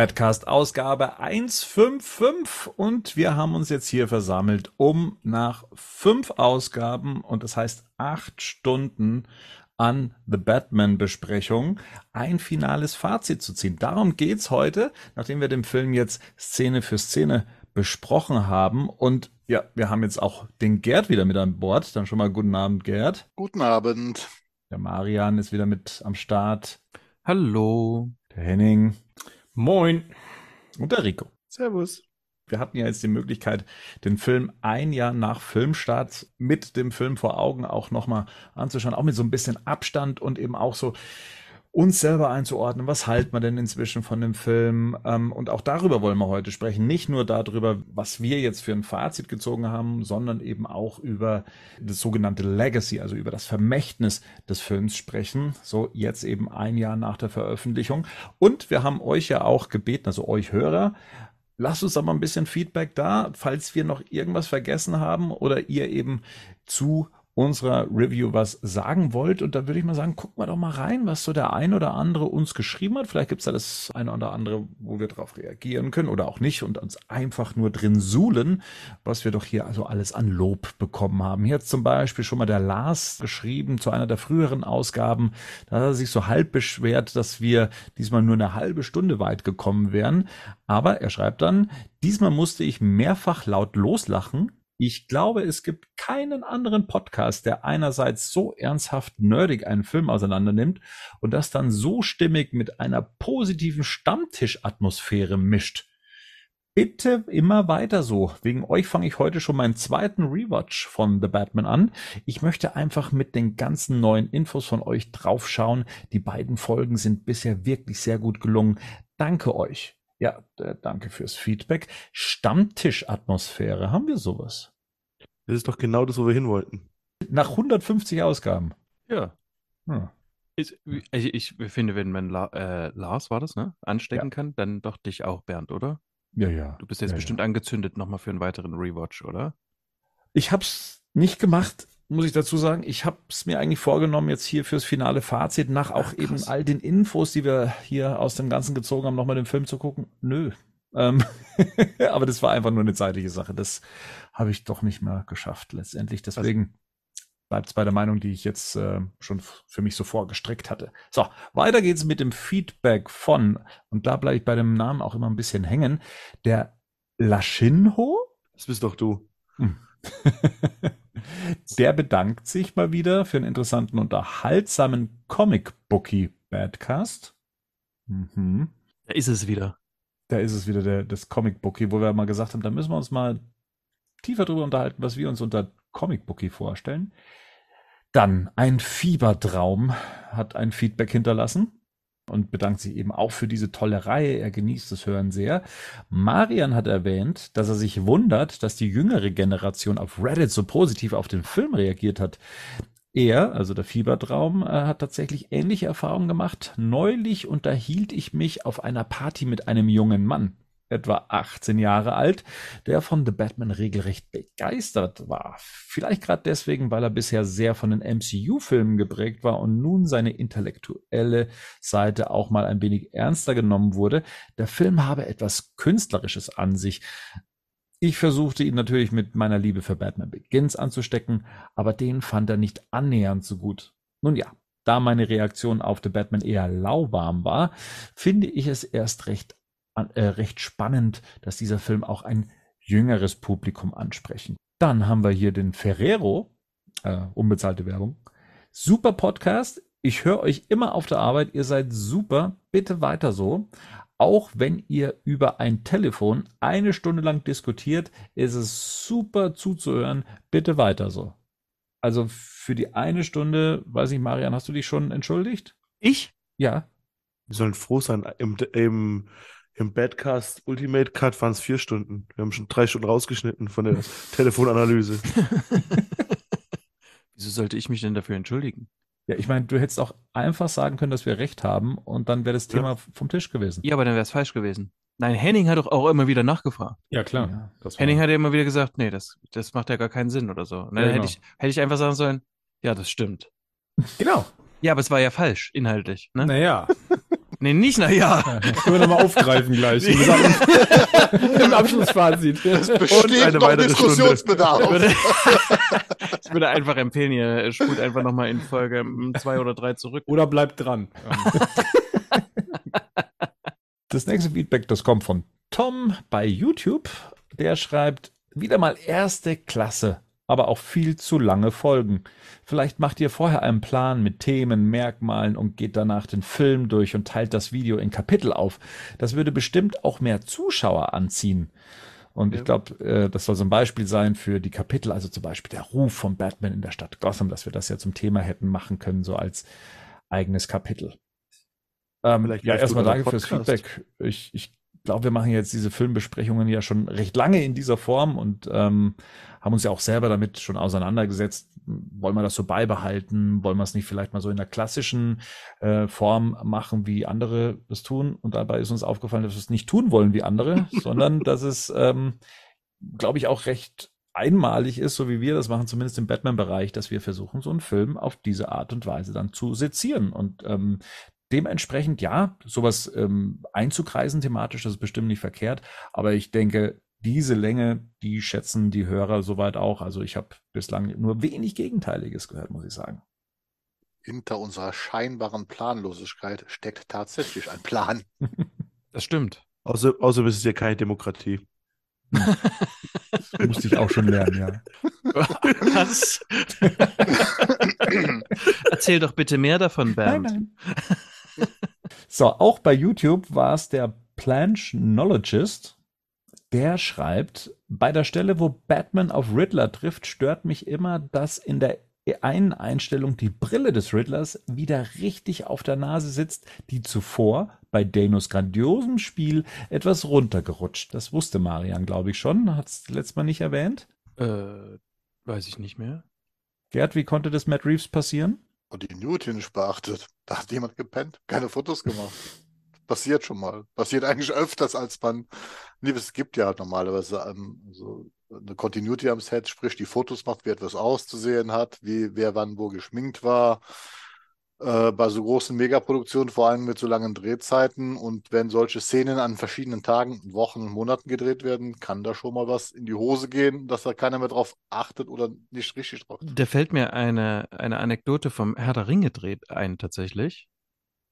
Badcast Ausgabe 155 und wir haben uns jetzt hier versammelt, um nach fünf Ausgaben und das heißt acht Stunden an The Batman Besprechung ein finales Fazit zu ziehen. Darum geht's heute, nachdem wir den Film jetzt Szene für Szene besprochen haben und ja, wir haben jetzt auch den Gerd wieder mit an Bord. Dann schon mal guten Abend, Gerd. Guten Abend. Der Marian ist wieder mit am Start. Hallo. Der Henning. Moin. Und der Rico. Servus. Wir hatten ja jetzt die Möglichkeit, den Film ein Jahr nach Filmstart mit dem Film vor Augen auch nochmal anzuschauen, auch mit so ein bisschen Abstand und eben auch so uns selber einzuordnen, was halten wir denn inzwischen von dem Film? Ähm, und auch darüber wollen wir heute sprechen. Nicht nur darüber, was wir jetzt für ein Fazit gezogen haben, sondern eben auch über das sogenannte Legacy, also über das Vermächtnis des Films sprechen. So jetzt eben ein Jahr nach der Veröffentlichung. Und wir haben euch ja auch gebeten, also euch Hörer, lasst uns da mal ein bisschen Feedback da, falls wir noch irgendwas vergessen haben oder ihr eben zu unserer Review was sagen wollt. Und da würde ich mal sagen, gucken wir doch mal rein, was so der ein oder andere uns geschrieben hat. Vielleicht gibt es da das eine oder andere, wo wir darauf reagieren können oder auch nicht und uns einfach nur drin suhlen, was wir doch hier also alles an Lob bekommen haben. Hier hat zum Beispiel schon mal der Lars geschrieben zu einer der früheren Ausgaben. Da hat er sich so halb beschwert, dass wir diesmal nur eine halbe Stunde weit gekommen wären. Aber er schreibt dann, diesmal musste ich mehrfach laut loslachen, ich glaube, es gibt keinen anderen Podcast, der einerseits so ernsthaft nerdig einen Film auseinandernimmt und das dann so stimmig mit einer positiven Stammtischatmosphäre mischt. Bitte immer weiter so. Wegen euch fange ich heute schon meinen zweiten Rewatch von The Batman an. Ich möchte einfach mit den ganzen neuen Infos von euch draufschauen. Die beiden Folgen sind bisher wirklich sehr gut gelungen. Danke euch. Ja, danke fürs Feedback. Stammtischatmosphäre, haben wir sowas? Das ist doch genau das, wo wir hin wollten. Nach 150 Ausgaben. Ja. Hm. Ich, ich, ich, finde, wenn man La, äh, Lars war das, ne, anstecken ja. kann, dann doch dich auch, Bernd, oder? Ja, ja. Du bist jetzt ja, bestimmt ja. angezündet nochmal für einen weiteren Rewatch, oder? Ich hab's nicht gemacht, muss ich dazu sagen. Ich hab's mir eigentlich vorgenommen, jetzt hier fürs finale Fazit, nach auch Ach, eben all den Infos, die wir hier aus dem Ganzen gezogen haben, nochmal den Film zu gucken. Nö. Ähm, aber das war einfach nur eine zeitliche Sache. Das habe ich doch nicht mehr geschafft letztendlich. Deswegen bleibt es bei der Meinung, die ich jetzt äh, schon für mich so vorgestreckt hatte. So, weiter geht's mit dem Feedback von, und da bleibe ich bei dem Namen auch immer ein bisschen hängen, der Laschinho. Das bist doch du. Hm. der bedankt sich mal wieder für einen interessanten, unterhaltsamen Comic-Bookie Badcast. Mhm. Da ist es wieder. Da ist es wieder der, das Comic-Bookie, wo wir mal gesagt haben, da müssen wir uns mal tiefer darüber unterhalten, was wir uns unter Comic Bookie vorstellen. Dann ein Fiebertraum hat ein Feedback hinterlassen und bedankt sich eben auch für diese tolle Reihe. Er genießt das Hören sehr. Marian hat erwähnt, dass er sich wundert, dass die jüngere Generation auf Reddit so positiv auf den Film reagiert hat. Er, also der Fiebertraum, äh, hat tatsächlich ähnliche Erfahrungen gemacht. Neulich unterhielt ich mich auf einer Party mit einem jungen Mann etwa 18 Jahre alt, der von The Batman regelrecht begeistert war. Vielleicht gerade deswegen, weil er bisher sehr von den MCU-Filmen geprägt war und nun seine intellektuelle Seite auch mal ein wenig ernster genommen wurde. Der Film habe etwas Künstlerisches an sich. Ich versuchte ihn natürlich mit meiner Liebe für Batman Begins anzustecken, aber den fand er nicht annähernd so gut. Nun ja, da meine Reaktion auf The Batman eher lauwarm war, finde ich es erst recht äh, recht spannend, dass dieser Film auch ein jüngeres Publikum ansprechen. Dann haben wir hier den Ferrero, äh, unbezahlte Werbung. Super Podcast. Ich höre euch immer auf der Arbeit. Ihr seid super. Bitte weiter so. Auch wenn ihr über ein Telefon eine Stunde lang diskutiert, ist es super zuzuhören. Bitte weiter so. Also für die eine Stunde, weiß ich, Marian, hast du dich schon entschuldigt? Ich? Ja. Wir sollen froh sein. Im, im im Badcast Ultimate Cut waren es vier Stunden. Wir haben schon drei Stunden rausgeschnitten von der Telefonanalyse. Wieso sollte ich mich denn dafür entschuldigen? Ja, ich meine, du hättest auch einfach sagen können, dass wir recht haben und dann wäre das Thema ja. vom Tisch gewesen. Ja, aber dann wäre es falsch gewesen. Nein, Henning hat doch auch immer wieder nachgefragt. Ja, klar. Ja, Henning hat ja immer wieder gesagt, nee, das, das macht ja gar keinen Sinn oder so. Und dann ja, genau. hätte, ich, hätte ich einfach sagen sollen, ja, das stimmt. Genau. Ja, aber es war ja falsch, inhaltlich. Ne? Naja. Nee, nicht naja. Ja, das können wir nochmal aufgreifen gleich. Im, Im Abschlussfazit. Es besteht noch Diskussionsbedarf. Ich würde, ich würde einfach empfehlen, ihr spult einfach nochmal in Folge mm, zwei oder drei zurück. Oder bleibt dran. Das nächste Feedback, das kommt von Tom bei YouTube. Der schreibt, wieder mal erste Klasse, aber auch viel zu lange Folgen. Vielleicht macht ihr vorher einen Plan mit Themen, Merkmalen und geht danach den Film durch und teilt das Video in Kapitel auf. Das würde bestimmt auch mehr Zuschauer anziehen. Und ich glaube, äh, das soll so ein Beispiel sein für die Kapitel, also zum Beispiel der Ruf von Batman in der Stadt Gotham, dass wir das ja zum Thema hätten machen können, so als eigenes Kapitel. Ähm, Vielleicht ja, erstmal danke der fürs Podcast. Feedback. Ich, ich glaube, wir machen jetzt diese Filmbesprechungen ja schon recht lange in dieser Form und ähm, haben uns ja auch selber damit schon auseinandergesetzt. Wollen wir das so beibehalten? Wollen wir es nicht vielleicht mal so in der klassischen äh, Form machen, wie andere es tun? Und dabei ist uns aufgefallen, dass wir es nicht tun wollen wie andere, sondern dass es, ähm, glaube ich, auch recht einmalig ist, so wie wir das machen, zumindest im Batman-Bereich, dass wir versuchen, so einen Film auf diese Art und Weise dann zu sezieren. Und ähm, dementsprechend, ja, sowas ähm, einzukreisen thematisch, das ist bestimmt nicht verkehrt. Aber ich denke, diese Länge, die schätzen die Hörer soweit auch. Also ich habe bislang nur wenig Gegenteiliges gehört, muss ich sagen. Hinter unserer scheinbaren Planlosigkeit steckt tatsächlich ein Plan. Das stimmt. Außer, außer es ist ja keine Demokratie. Musste ich auch schon lernen, ja. Was? Erzähl doch bitte mehr davon, Bernd. Nein, nein. so, auch bei YouTube war es der Planchnologist, der schreibt, bei der Stelle, wo Batman auf Riddler trifft, stört mich immer, dass in der einen Einstellung die Brille des Riddlers wieder richtig auf der Nase sitzt, die zuvor bei Danos grandiosem Spiel etwas runtergerutscht. Das wusste Marian, glaube ich, schon. Hat es letztes Mal nicht erwähnt. Äh, weiß ich nicht mehr. Gerd, wie konnte das Matt Reeves passieren? Und die Newton beachtet. Da hat jemand gepennt, keine Fotos gemacht. Passiert schon mal. Passiert eigentlich öfters, als man. Nee, es gibt ja normalerweise ähm, so eine Continuity am Set, sprich die Fotos macht, wie etwas auszusehen hat, wie wer wann wo geschminkt war. Äh, bei so großen Megaproduktionen, vor allem mit so langen Drehzeiten und wenn solche Szenen an verschiedenen Tagen, Wochen, Monaten gedreht werden, kann da schon mal was in die Hose gehen, dass da keiner mehr drauf achtet oder nicht richtig drauf. Da fällt mir eine, eine Anekdote vom Herr der Ringe dreht ein, tatsächlich.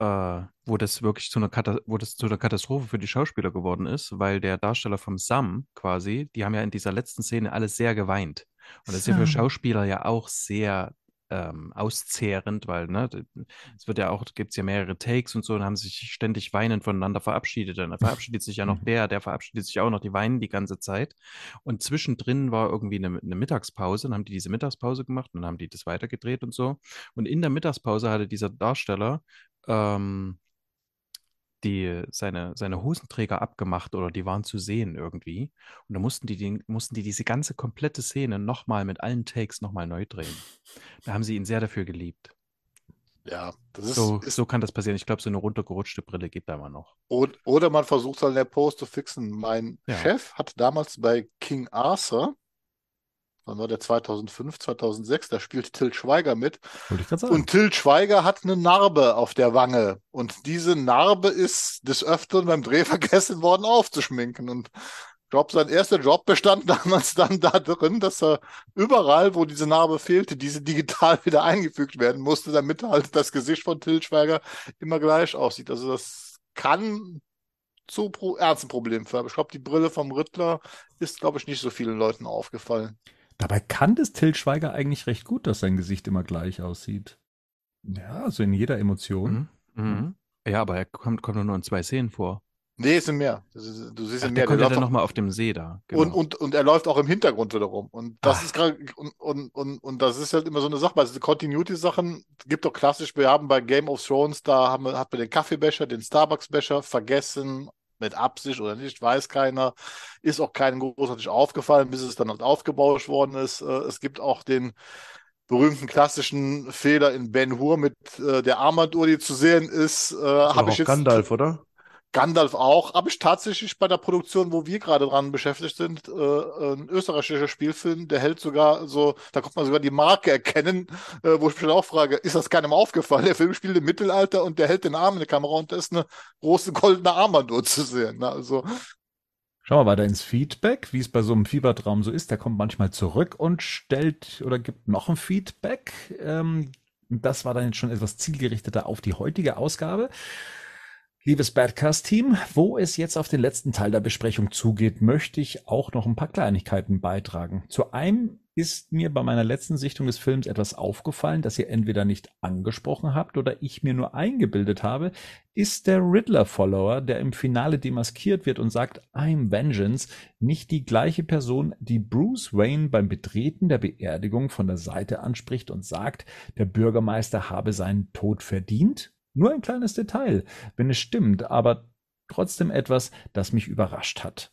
Äh, wo das wirklich zu einer, Kata wo das zu einer Katastrophe für die Schauspieler geworden ist, weil der Darsteller vom Sam quasi, die haben ja in dieser letzten Szene alles sehr geweint. Und das ist ja für. Schauspieler ja auch sehr ähm, auszehrend, weil, ne, es wird ja auch, gibt es ja mehrere Takes und so und haben sich ständig weinend voneinander verabschiedet. Dann verabschiedet sich ja noch der, der verabschiedet sich auch noch, die weinen die ganze Zeit. Und zwischendrin war irgendwie eine, eine Mittagspause, dann haben die diese Mittagspause gemacht und dann haben die das weitergedreht und so. Und in der Mittagspause hatte dieser Darsteller ähm, die, seine, seine Hosenträger abgemacht oder die waren zu sehen irgendwie. Und da mussten die, den, mussten die diese ganze komplette Szene nochmal mit allen Takes nochmal neu drehen. Da haben sie ihn sehr dafür geliebt. Ja, das ist, So, ist so kann das passieren. Ich glaube, so eine runtergerutschte Brille geht da immer noch. Od- Oder man versucht halt in der Post zu fixen. Mein Ja. Chef hat damals bei King Arthur, wann war der 2005, 2006, da spielt Till Schweiger mit. Ich sagen. Und Till Schweiger hat eine Narbe auf der Wange. Und diese Narbe ist des Öfteren beim Dreh vergessen worden aufzuschminken. Und ich glaube, sein erster Job bestand damals dann da drin, dass er überall, wo diese Narbe fehlte, diese digital wieder eingefügt werden musste, damit halt das Gesicht von Till Schweiger immer gleich aussieht. Also das kann zu pro ernsten Problemen führen. Ich glaube, die Brille vom Riddler ist, glaube ich, nicht so vielen Leuten aufgefallen. Dabei kann das Till Schweiger eigentlich recht gut, dass sein Gesicht immer gleich aussieht. Ja, also in jeder Emotion. Mhm. Mhm. Ja, aber er kommt, kommt nur in zwei Szenen vor. Nee, es sind mehr. Das ist, du siehst Ach, der mehr. kommt ja läuft dann auch- nochmal auf dem See da. Und, Genau. und, und er läuft auch im Hintergrund wieder rum. Und das Ah. ist gerade, und, und, und, und das ist halt immer so eine Sache, weil diese Continuity-Sachen gibt doch klassisch, wir haben bei Game of Thrones, da haben wir, hat man den Kaffeebecher, den Starbucks-Becher vergessen, mit Absicht oder nicht, weiß keiner. Ist auch keinem großartig aufgefallen, bis es dann halt aufgebauscht worden ist. Äh, Es gibt auch den berühmten klassischen Fehler in Ben Hur mit äh, der Armbanduhr, die zu sehen ist. Äh, Habe auch ich jetzt Gandalf, oder? Gandalf auch, habe ich tatsächlich bei der Produktion, wo wir gerade dran beschäftigt sind, äh, ein österreichischer Spielfilm, der hält sogar so, da kommt man sogar die Marke erkennen, äh, wo ich mich dann auch frage, ist das keinem aufgefallen? Der Film spielt im Mittelalter und der hält den Arm in der Kamera und da ist eine große goldene Armbanduhr zu sehen. Ne? Also Schauen wir weiter ins Feedback, wie es bei so einem Fiebertraum so ist. Der kommt manchmal zurück und stellt oder gibt noch ein Feedback. Ähm, das war dann jetzt schon etwas zielgerichteter auf die heutige Ausgabe. Liebes Badcast-Team, wo es jetzt auf den letzten Teil der Besprechung zugeht, möchte ich auch noch ein paar Kleinigkeiten beitragen. Zu einem ist mir bei meiner letzten Sichtung des Films etwas aufgefallen, das ihr entweder nicht angesprochen habt oder ich mir nur eingebildet habe, ist der Riddler-Follower, der im Finale demaskiert wird und sagt, I'm Vengeance, nicht die gleiche Person, die Bruce Wayne beim Betreten der Beerdigung von der Seite anspricht und sagt, der Bürgermeister habe seinen Tod verdient? Nur ein kleines Detail, wenn es stimmt, aber trotzdem etwas, das mich überrascht hat.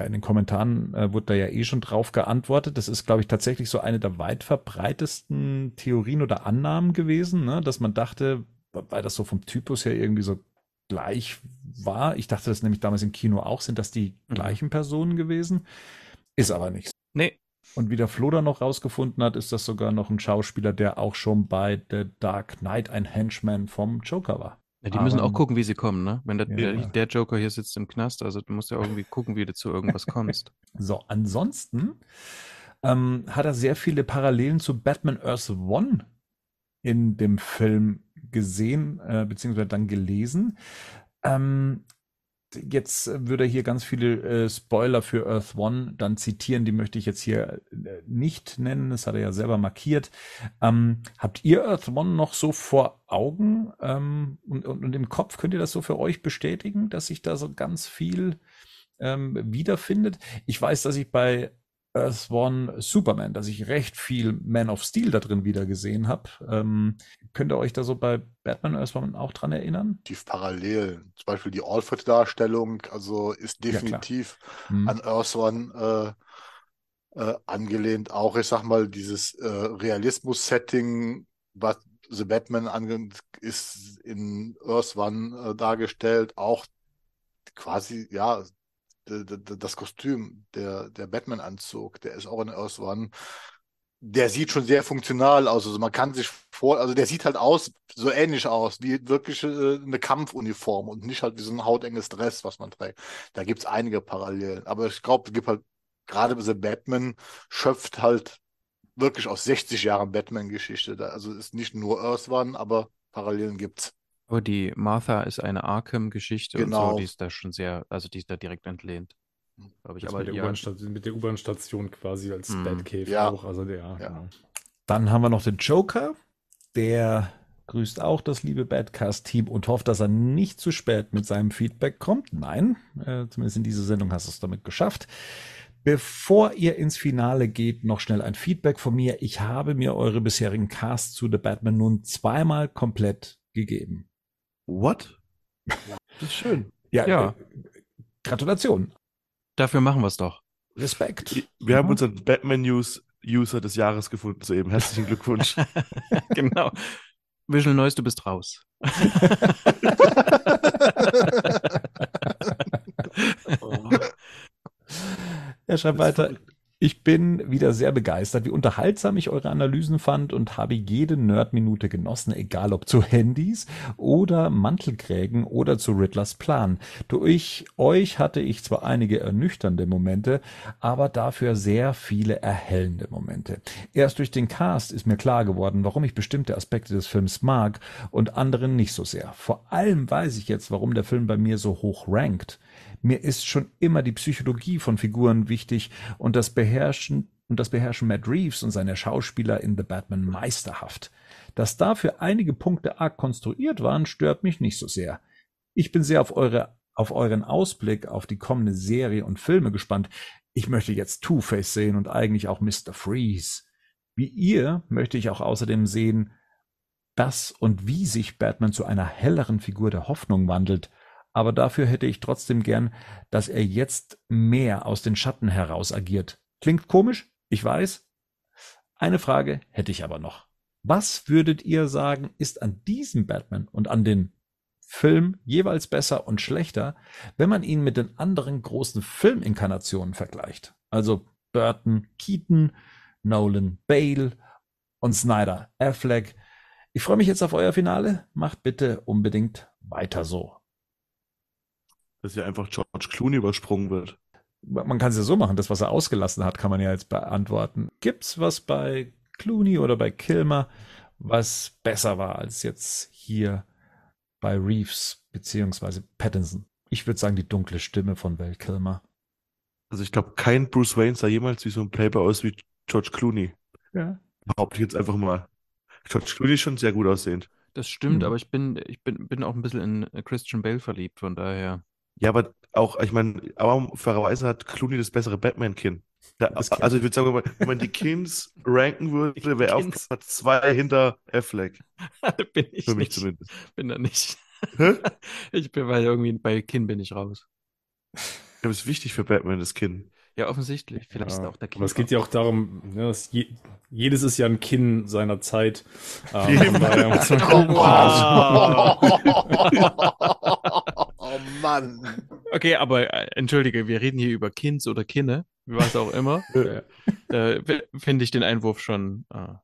In den Kommentaren äh, wurde da ja eh schon drauf geantwortet. Das ist, glaube ich, tatsächlich so eine der weit verbreitesten Theorien oder Annahmen gewesen, ne? dass man dachte, weil das so vom Typus her irgendwie so gleich war. Ich dachte das nämlich damals im Kino auch, sind das die mhm. gleichen Personen gewesen. Ist aber nicht. Nee, und wie der Flo da noch rausgefunden hat, ist das sogar noch ein Schauspieler, der auch schon bei The Dark Knight ein Henchman vom Joker war. Ja, die müssen auch gucken, wie sie kommen, ne? Wenn der, ja. der, Joker hier sitzt im Knast, also du musst ja irgendwie gucken, wie du zu irgendwas kommst. so, ansonsten ähm, hat er sehr viele Parallelen zu Batman Earth One in dem Film gesehen, äh, beziehungsweise dann gelesen. Ähm, jetzt würde er hier ganz viele äh, Spoiler für Earth One dann zitieren, die möchte ich jetzt hier äh, nicht nennen, das hat er ja selber markiert. Ähm, habt ihr Earth One noch so vor Augen ähm, und, und, und, im Kopf? Könnt ihr das so für euch bestätigen, dass sich da so ganz viel ähm, wiederfindet? Ich weiß, dass ich bei Earth One Superman, dass ich recht viel Man of Steel da drin wieder gesehen habe. Ähm, könnt ihr euch da so bei Batman Earth One auch dran erinnern? Die Parallelen, zum Beispiel die Alfred-Darstellung, also ist definitiv ja, hm. an Earth One äh, äh, angelehnt. Auch, ich sag mal, dieses äh, Realismus-Setting, was The Batman angeht, ist in Earth One äh, dargestellt. Auch quasi, ja, das Kostüm, der, der Batman-Anzug, der ist auch in Earth One. Der sieht schon sehr funktional aus. Also man kann sich vor, also der sieht halt aus, so ähnlich aus, wie wirklich äh, eine Kampfuniform und nicht halt wie so ein hautenges Dress, was man trägt. Da gibt es einige Parallelen. Aber ich glaube, es gibt halt, gerade The Batman schöpft halt wirklich aus 60 Jahren Batman-Geschichte. Also ist nicht nur Earth One, aber Parallelen gibt's. Aber die Martha ist eine Arkham-Geschichte genau. und so, die ist da schon sehr, also die ist da direkt entlehnt. Glaube ich, aber mit der, mit der U-Bahn-Station quasi als mm. Batcave ja. auch. Also der, ja. Genau. Dann haben wir noch den Joker, der grüßt auch das liebe Badcast-Team und hofft, dass er nicht zu spät mit seinem Feedback kommt. Nein, äh, zumindest in dieser Sendung hast du es damit geschafft. Bevor ihr ins Finale geht, noch schnell ein Feedback von mir. Ich habe mir eure bisherigen Casts zu The Batman nun zweimal komplett gegeben. What? Das ist schön. Ja, ja. Äh, Gratulation. Dafür machen wir es doch. Respekt. Wir haben unseren Batman News User des Jahres gefunden soeben. Herzlichen Glückwunsch. genau. Visual Noise, du bist raus. er schreibt weiter. Ich bin wieder sehr begeistert, wie unterhaltsam ich eure Analysen fand und habe jede Nerdminute genossen, egal ob zu Handys oder Mantelkrägen oder zu Riddlers Plan. Durch euch hatte ich zwar einige ernüchternde Momente, aber dafür sehr viele erhellende Momente. Erst durch den Cast ist mir klar geworden, warum ich bestimmte Aspekte des Films mag und anderen nicht so sehr. Vor allem weiß ich jetzt, warum der Film bei mir so hoch rankt. Mir ist schon immer die Psychologie von Figuren wichtig und das Beherrschen und das beherrschen Matt Reeves und seine Schauspieler in The Batman meisterhaft. Dass dafür einige Punkte arg konstruiert waren, stört mich nicht so sehr. Ich bin sehr auf eure auf euren Ausblick auf die kommende Serie und Filme gespannt. Ich möchte jetzt Two-Face sehen und eigentlich auch Mr. Freeze. Wie ihr möchte ich auch außerdem sehen, dass und wie sich Batman zu einer helleren Figur der Hoffnung wandelt aber dafür hätte ich trotzdem gern, dass er jetzt mehr aus den Schatten heraus agiert. Klingt komisch, ich weiß. Eine Frage hätte ich aber noch. Was würdet ihr sagen, ist an diesem Batman und an den Film jeweils besser und schlechter, wenn man ihn mit den anderen großen Filminkarnationen vergleicht. Also Burton, Keaton, Nolan, Bale und Snyder, Affleck. Ich freue mich jetzt auf euer Finale. Macht bitte unbedingt weiter so. Dass hier einfach George Clooney übersprungen wird. Man kann es ja so machen, das, was er ausgelassen hat, kann man ja jetzt beantworten. Gibt's was bei Clooney oder bei Kilmer, was besser war als jetzt hier bei Reeves beziehungsweise Pattinson? Ich würde sagen, die dunkle Stimme von Val Kilmer. Also ich glaube, kein Bruce Wayne sah jemals wie so ein Playboy aus wie George Clooney. Ja. Behaupte ich jetzt einfach mal. George Clooney ist schon sehr gut aussehend. Das stimmt, Mhm. aber ich bin, ich bin, bin auch ein bisschen in Christian Bale verliebt, von daher. Ja, aber auch, ich meine, aber fairerweise hat Clooney das bessere Batman-Kinn. Kinn. Also ich würde sagen, wenn man, wenn man die Kins ranken würde, wäre er auf. Platz zwei hinter Affleck. bin ich Für mich nicht. zumindest. Bin da nicht. Hä? Ich bin, weil irgendwie bei Kinn bin ich raus. Das ist wichtig für Batman, das Kinn. Ja, offensichtlich. Vielleicht ist Ja, auch der aber es geht ja auch darum, ne, dass je, jedes ist ja ein Kinn seiner Zeit. Ähm, Mann. Okay, aber äh, entschuldige, wir reden hier über Kinds oder Kinne, was auch immer. Ja. äh, f- Finde ich den Einwurf schon äh,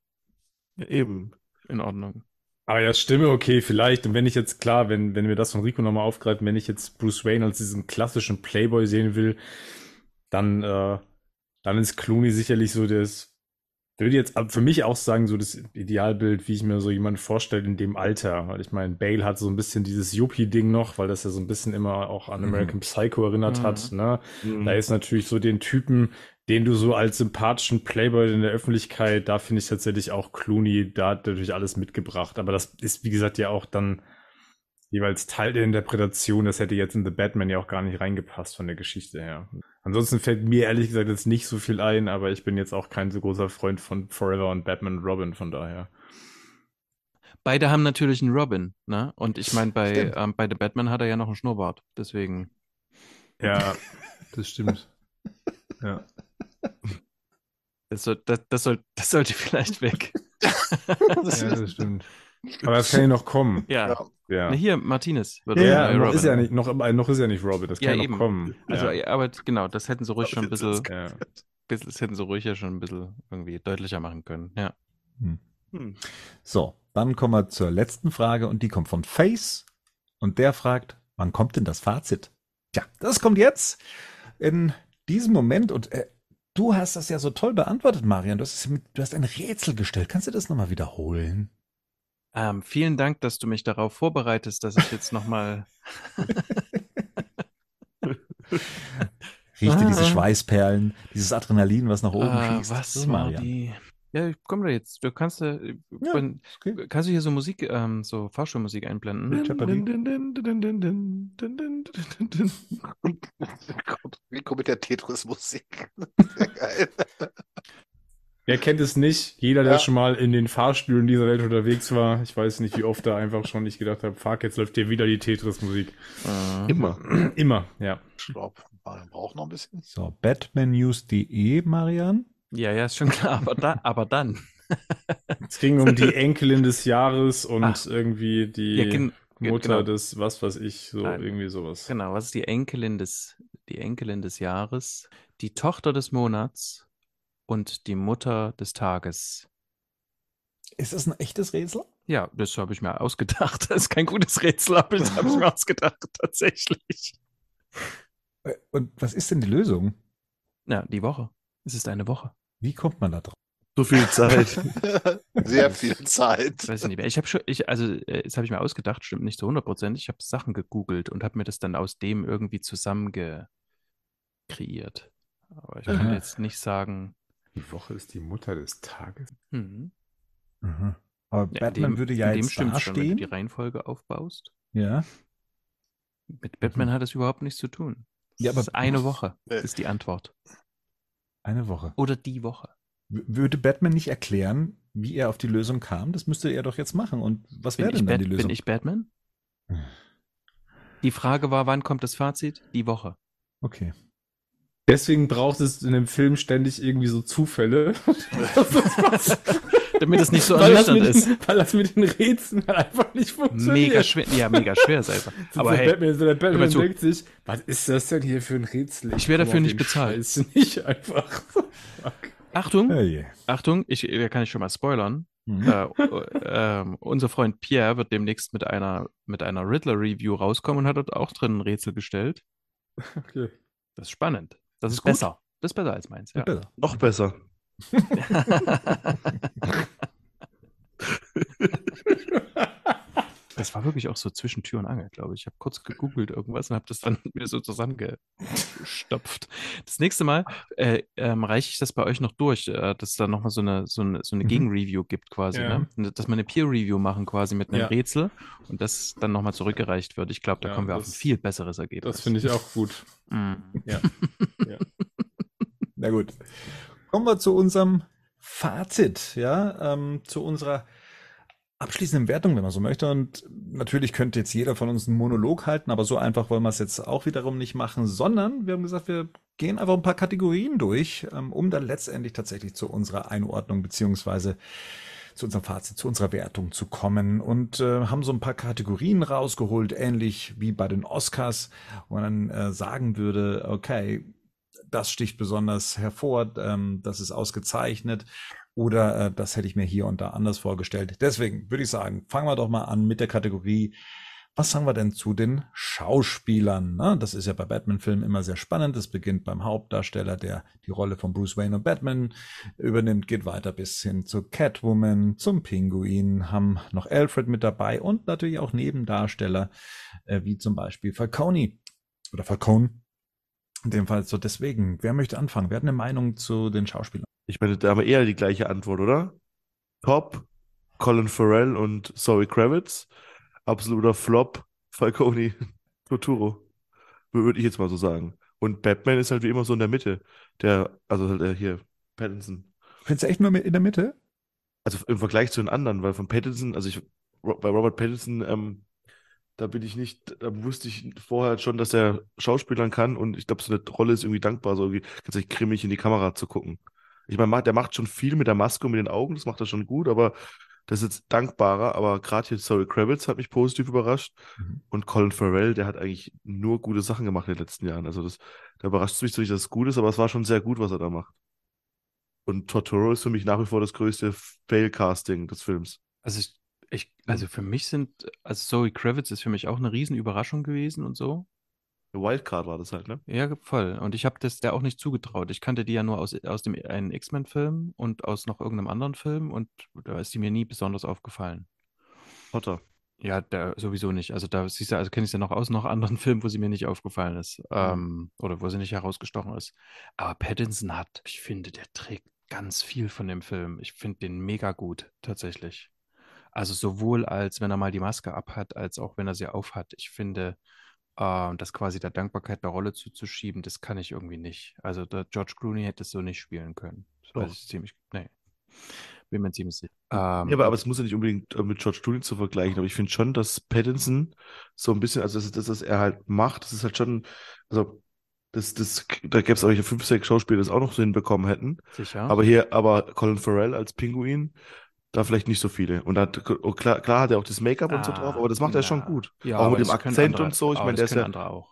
Ja, eben. in Ordnung. Aber ja, Stimme, okay, vielleicht. Und wenn ich jetzt, klar, wenn, wenn wir das von Rico nochmal aufgreifen, wenn ich jetzt Bruce Wayne als diesen klassischen Playboy sehen will, dann, äh, dann ist Clooney sicherlich so das, würde jetzt für mich auch sagen, so das Idealbild, wie ich mir so jemanden vorstelle in dem Alter. Weil ich meine, Bale hat so ein bisschen dieses Yuppie-Ding noch, weil das ja so ein bisschen immer auch an Mhm. American Psycho erinnert Mhm. hat, ne? Mhm. Da ist natürlich so den Typen, den du so als sympathischen Playboy in der Öffentlichkeit, da finde ich tatsächlich auch Clooney, da hat natürlich alles mitgebracht. Aber das ist, wie gesagt, ja auch dann jeweils Teil der Interpretation. Das hätte jetzt in The Batman ja auch gar nicht reingepasst von der Geschichte her. Ansonsten fällt mir ehrlich gesagt jetzt nicht so viel ein, aber ich bin jetzt auch kein so großer Freund von Forever und Batman und Robin, von daher. Beide haben natürlich einen Robin, ne? Und ich meine, bei, ähm, bei The Batman hat er ja noch einen Schnurrbart. Deswegen. Ja, das stimmt. Ja. Das, soll, das, das, soll, das sollte vielleicht weg. ja, das stimmt. Aber das kann ja noch kommen. Ja. Ja. Ja. Na, hier, Martinez wird Ja, noch ist ja nicht, noch, aber noch ist ja nicht Robin, das Ja, kann ja noch kommen. Also, aber genau, das hätten sie ruhig schon ein bisschen, bisschen, das hätten sie ruhig ja schon ein bisschen irgendwie deutlicher machen können. Ja. Hm. So, dann kommen wir zur letzten Frage und die kommt von Face und der fragt, wann kommt denn das Fazit? Tja, das kommt jetzt in diesem Moment und äh, du hast das ja so toll beantwortet, Marian. Du hast, mit, du hast ein Rätsel gestellt. Kannst du das nochmal wiederholen? Ähm, vielen Dank, dass du mich darauf vorbereitest, dass ich jetzt nochmal. Riecht dir diese Ah. Schweißperlen, dieses Adrenalin, was nach oben Äh, schießt? Das was ist war Marian. die? Ja, komm da jetzt. Du kannst, äh, Ja, okay. kannst du hier so Musik, ähm, so Fahrstuhlmusik einblenden? Rico mit der Tetris-Musik. Wer kennt es nicht? Jeder, der Ja. schon mal in den Fahrstühlen dieser Welt unterwegs war. Ich weiß nicht, wie oft da einfach schon ich gedacht habe, fuck, jetzt läuft hier wieder die Tetris-Musik. Äh, Immer. Immer, ja. Ich glaube, man braucht noch ein bisschen. So, batmannews.de, Marian. Ja, ja, ist schon klar, aber, da, aber dann. Es ging um die Enkelin des Jahres und Ach. irgendwie die Ja, gen- gen- Mutter genau. des, was weiß ich, so Nein. irgendwie sowas. Genau, was ist die Enkelin des, die Enkelin des Jahres, die Tochter des Monats und die Mutter des Tages? Ist das ein echtes Rätsel? Ja, das habe ich mir ausgedacht. Das ist kein gutes Rätsel, aber das habe ich mir ausgedacht, tatsächlich. Äh, Und was ist denn die Lösung? Ja, die Woche. Es ist eine Woche. Wie kommt man da drauf? So viel Zeit. Sehr viel Zeit. Ich weiß nicht mehr. Ich habe schon, ich, also, äh, das habe ich mir ausgedacht, stimmt nicht zu 100 Prozent. Ich habe Sachen gegoogelt und habe mir das dann aus dem irgendwie zusammenge kreiert. Aber ich kann jetzt nicht sagen. Die Woche ist die Mutter des Tages. Hm. Mhm. Aber Ja, Batman dem, würde ja in dem jetzt stimmt's schon, wenn du dastehen. die Reihenfolge aufbaust. Ja. Mit Batman hat es überhaupt nichts zu tun. Es Ja, aber- ist eine Woche, Nee. ist die Antwort. Eine Woche. Oder die Woche. W- Würde Batman nicht erklären, wie er auf die Lösung kam? Das müsste er doch jetzt machen. Und was Bin wäre ich, denn dann Bat die Lösung? bin ich Batman? Hm. Die Frage war, wann kommt das Fazit? Die Woche. Okay. Deswegen braucht es in dem Film ständig irgendwie so Zufälle. Ist damit es nicht so ernüchternd ist. weil das mit den Rätseln halt einfach nicht funktioniert. Mega schwer, ja, mega schwer selber. So Aber der hey, Batman, so der Batman denkt sich, was ist das denn hier für ein Rätsel? Ich werde dafür nicht bezahlt. Scheiß nicht einfach. Fuck. Achtung, Hey. Achtung, ich, da kann ich schon mal spoilern. Mhm. Äh, ähm, unser Freund Pierre wird demnächst mit einer, mit einer Riddler-Review rauskommen und hat dort auch drin ein Rätsel gestellt. Okay. Das ist spannend. Das ist, Ist gut. besser. Das ist besser als meins. Ja. Besser. Noch besser. Das war wirklich auch so zwischen Tür und Angel, glaube ich. Ich habe kurz gegoogelt irgendwas und habe das dann wieder so zusammengestopft. Das nächste Mal äh, ähm, reiche ich das bei euch noch durch, äh, dass es da nochmal so eine, so eine, so eine Mhm. Gegenreview gibt quasi. Ja. Ne? Dass wir eine Peer-Review machen quasi mit einem Ja. Rätsel und das dann nochmal zurückgereicht wird. Ich glaube, da Ja, kommen wir auf ein das- viel besseres Ergebnis. Das finde ich auch gut. Mm. Ja. Na gut. Kommen wir zu unserem Fazit, ja, ähm, zu unserer abschließenden Wertung, wenn man so möchte. Und natürlich könnte jetzt jeder von uns einen Monolog halten, aber so einfach wollen wir es jetzt auch wiederum nicht machen, sondern wir haben gesagt, wir gehen einfach ein paar Kategorien durch, ähm, um dann letztendlich tatsächlich zu unserer Einordnung beziehungsweise zu unserem Fazit, zu unserer Wertung zu kommen und äh, haben so ein paar Kategorien rausgeholt, ähnlich wie bei den Oscars, wo man dann äh, sagen würde, okay, das sticht besonders hervor, ähm, das ist ausgezeichnet oder äh, das hätte ich mir hier und da anders vorgestellt. Deswegen würde ich sagen, fangen wir doch mal an mit der Kategorie, was sagen wir denn zu den Schauspielern? Ne? Das ist ja bei Batman-Filmen immer sehr spannend. Es beginnt beim Hauptdarsteller, der die Rolle von Bruce Wayne und Batman übernimmt, geht weiter bis hin zu Catwoman, zum Pinguin, haben noch Alfred mit dabei und natürlich auch Nebendarsteller, äh, wie zum Beispiel Falcone oder Falcone. In dem Fall so deswegen. Wer möchte anfangen? Wer hat eine Meinung zu den Schauspielern? Ich meine, da haben wir eher die gleiche Antwort, oder? Top, Colin Farrell und Zoe Kravitz. Absoluter Flop, Falcone, Totoro. Würde ich jetzt mal so sagen. Und Batman ist halt wie immer so in der Mitte. Der, also halt äh, hier, Pattinson. Findest du echt nur in der Mitte? Also im Vergleich zu den anderen, weil von Pattinson, also ich, bei Robert Pattinson, ähm, da bin ich nicht, da wusste ich vorher schon, dass er Schauspielern kann und ich glaube, so eine Rolle ist irgendwie dankbar, so irgendwie ganz echt grimmig in die Kamera zu gucken. Ich meine, der macht schon viel mit der Maske und mit den Augen, das macht er schon gut, aber das ist jetzt dankbarer, aber gerade hier Zoe Kravitz hat mich positiv überrascht Mhm. und Colin Farrell, der hat eigentlich nur gute Sachen gemacht in den letzten Jahren. Also das, da überrascht es mich so nicht, dass es gut ist, aber es war schon sehr gut, was er da macht. Und Totoro ist für mich nach wie vor das größte Fail-Casting des Films. Also ich, ich, also für mich sind, also Zoe Kravitz ist für mich auch eine Riesenüberraschung gewesen und so. Eine Wildcard war das halt, ne? Ja, voll. Und ich habe das der auch nicht zugetraut. Ich kannte die ja nur aus, aus dem einen X-Men-Film und aus noch irgendeinem anderen Film und da ist die mir nie besonders aufgefallen. Potter. Ja, da sowieso nicht. Also da siehst du, also kenne ich sie ja noch aus noch anderen Filmen, wo sie mir nicht aufgefallen ist. Ähm, oder wo sie nicht herausgestochen ist. Aber Pattinson hat, ich finde, der trägt ganz viel von dem Film. Ich finde den mega gut, tatsächlich. Also sowohl als wenn er mal die Maske abhat, als auch wenn er sie aufhat. Ich finde, äh, das quasi der Dankbarkeit der Rolle zuzuschieben, das kann ich irgendwie nicht. Also der George Clooney hätte es so nicht spielen können. Das weiß ich ziemlich, nee. Bin mir ziemlich sicher. Ja, Ähm, aber, aber es muss ja nicht unbedingt äh, mit George Clooney zu vergleichen, aber ich finde schon, dass Pattinson so ein bisschen, also das, das, was er halt macht, das ist halt schon, also das, das, da gäbe es auch fünf, sechs Schauspieler, die das auch noch so hinbekommen hätten. sicher. Aber hier, aber Colin Farrell als Pinguin, da vielleicht nicht so viele. Und da, hat- oh, klar, klar hat er auch das Make-up und so Ah, drauf, aber das macht er schon na. gut. Ja, auch mit dem Akzent andere- und so. Ich meine, der ist ja, andere auch.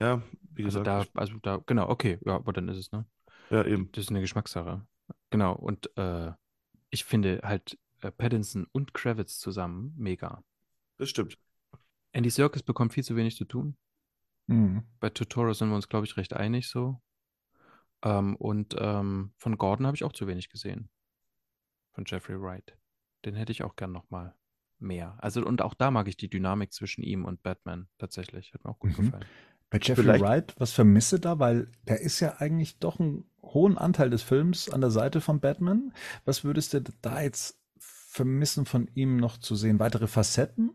ja, wie Also gesagt, da, also da, genau, okay, ja, aber dann ist es, ne? ja, eben. Das ist eine Geschmackssache. Genau, und äh, ich finde halt äh, Pattinson und Kravitz zusammen mega. Das stimmt. Andy Serkis bekommt viel zu wenig zu tun. Mhm. Bei Totoro sind wir uns, glaube ich, recht einig so. Ähm, und ähm, von Gordon habe ich auch zu wenig gesehen. Von Jeffrey Wright. Den hätte ich auch gern nochmal mehr. Also, und auch da mag ich die Dynamik zwischen ihm und Batman tatsächlich. Hat mir auch gut Mhm. gefallen. Bei Jeffrey Vielleicht- Wright, was vermisse da? Weil der ist ja eigentlich doch einen hohen Anteil des Films an der Seite von Batman. Was würdest du da jetzt vermissen von ihm noch zu sehen? Weitere Facetten?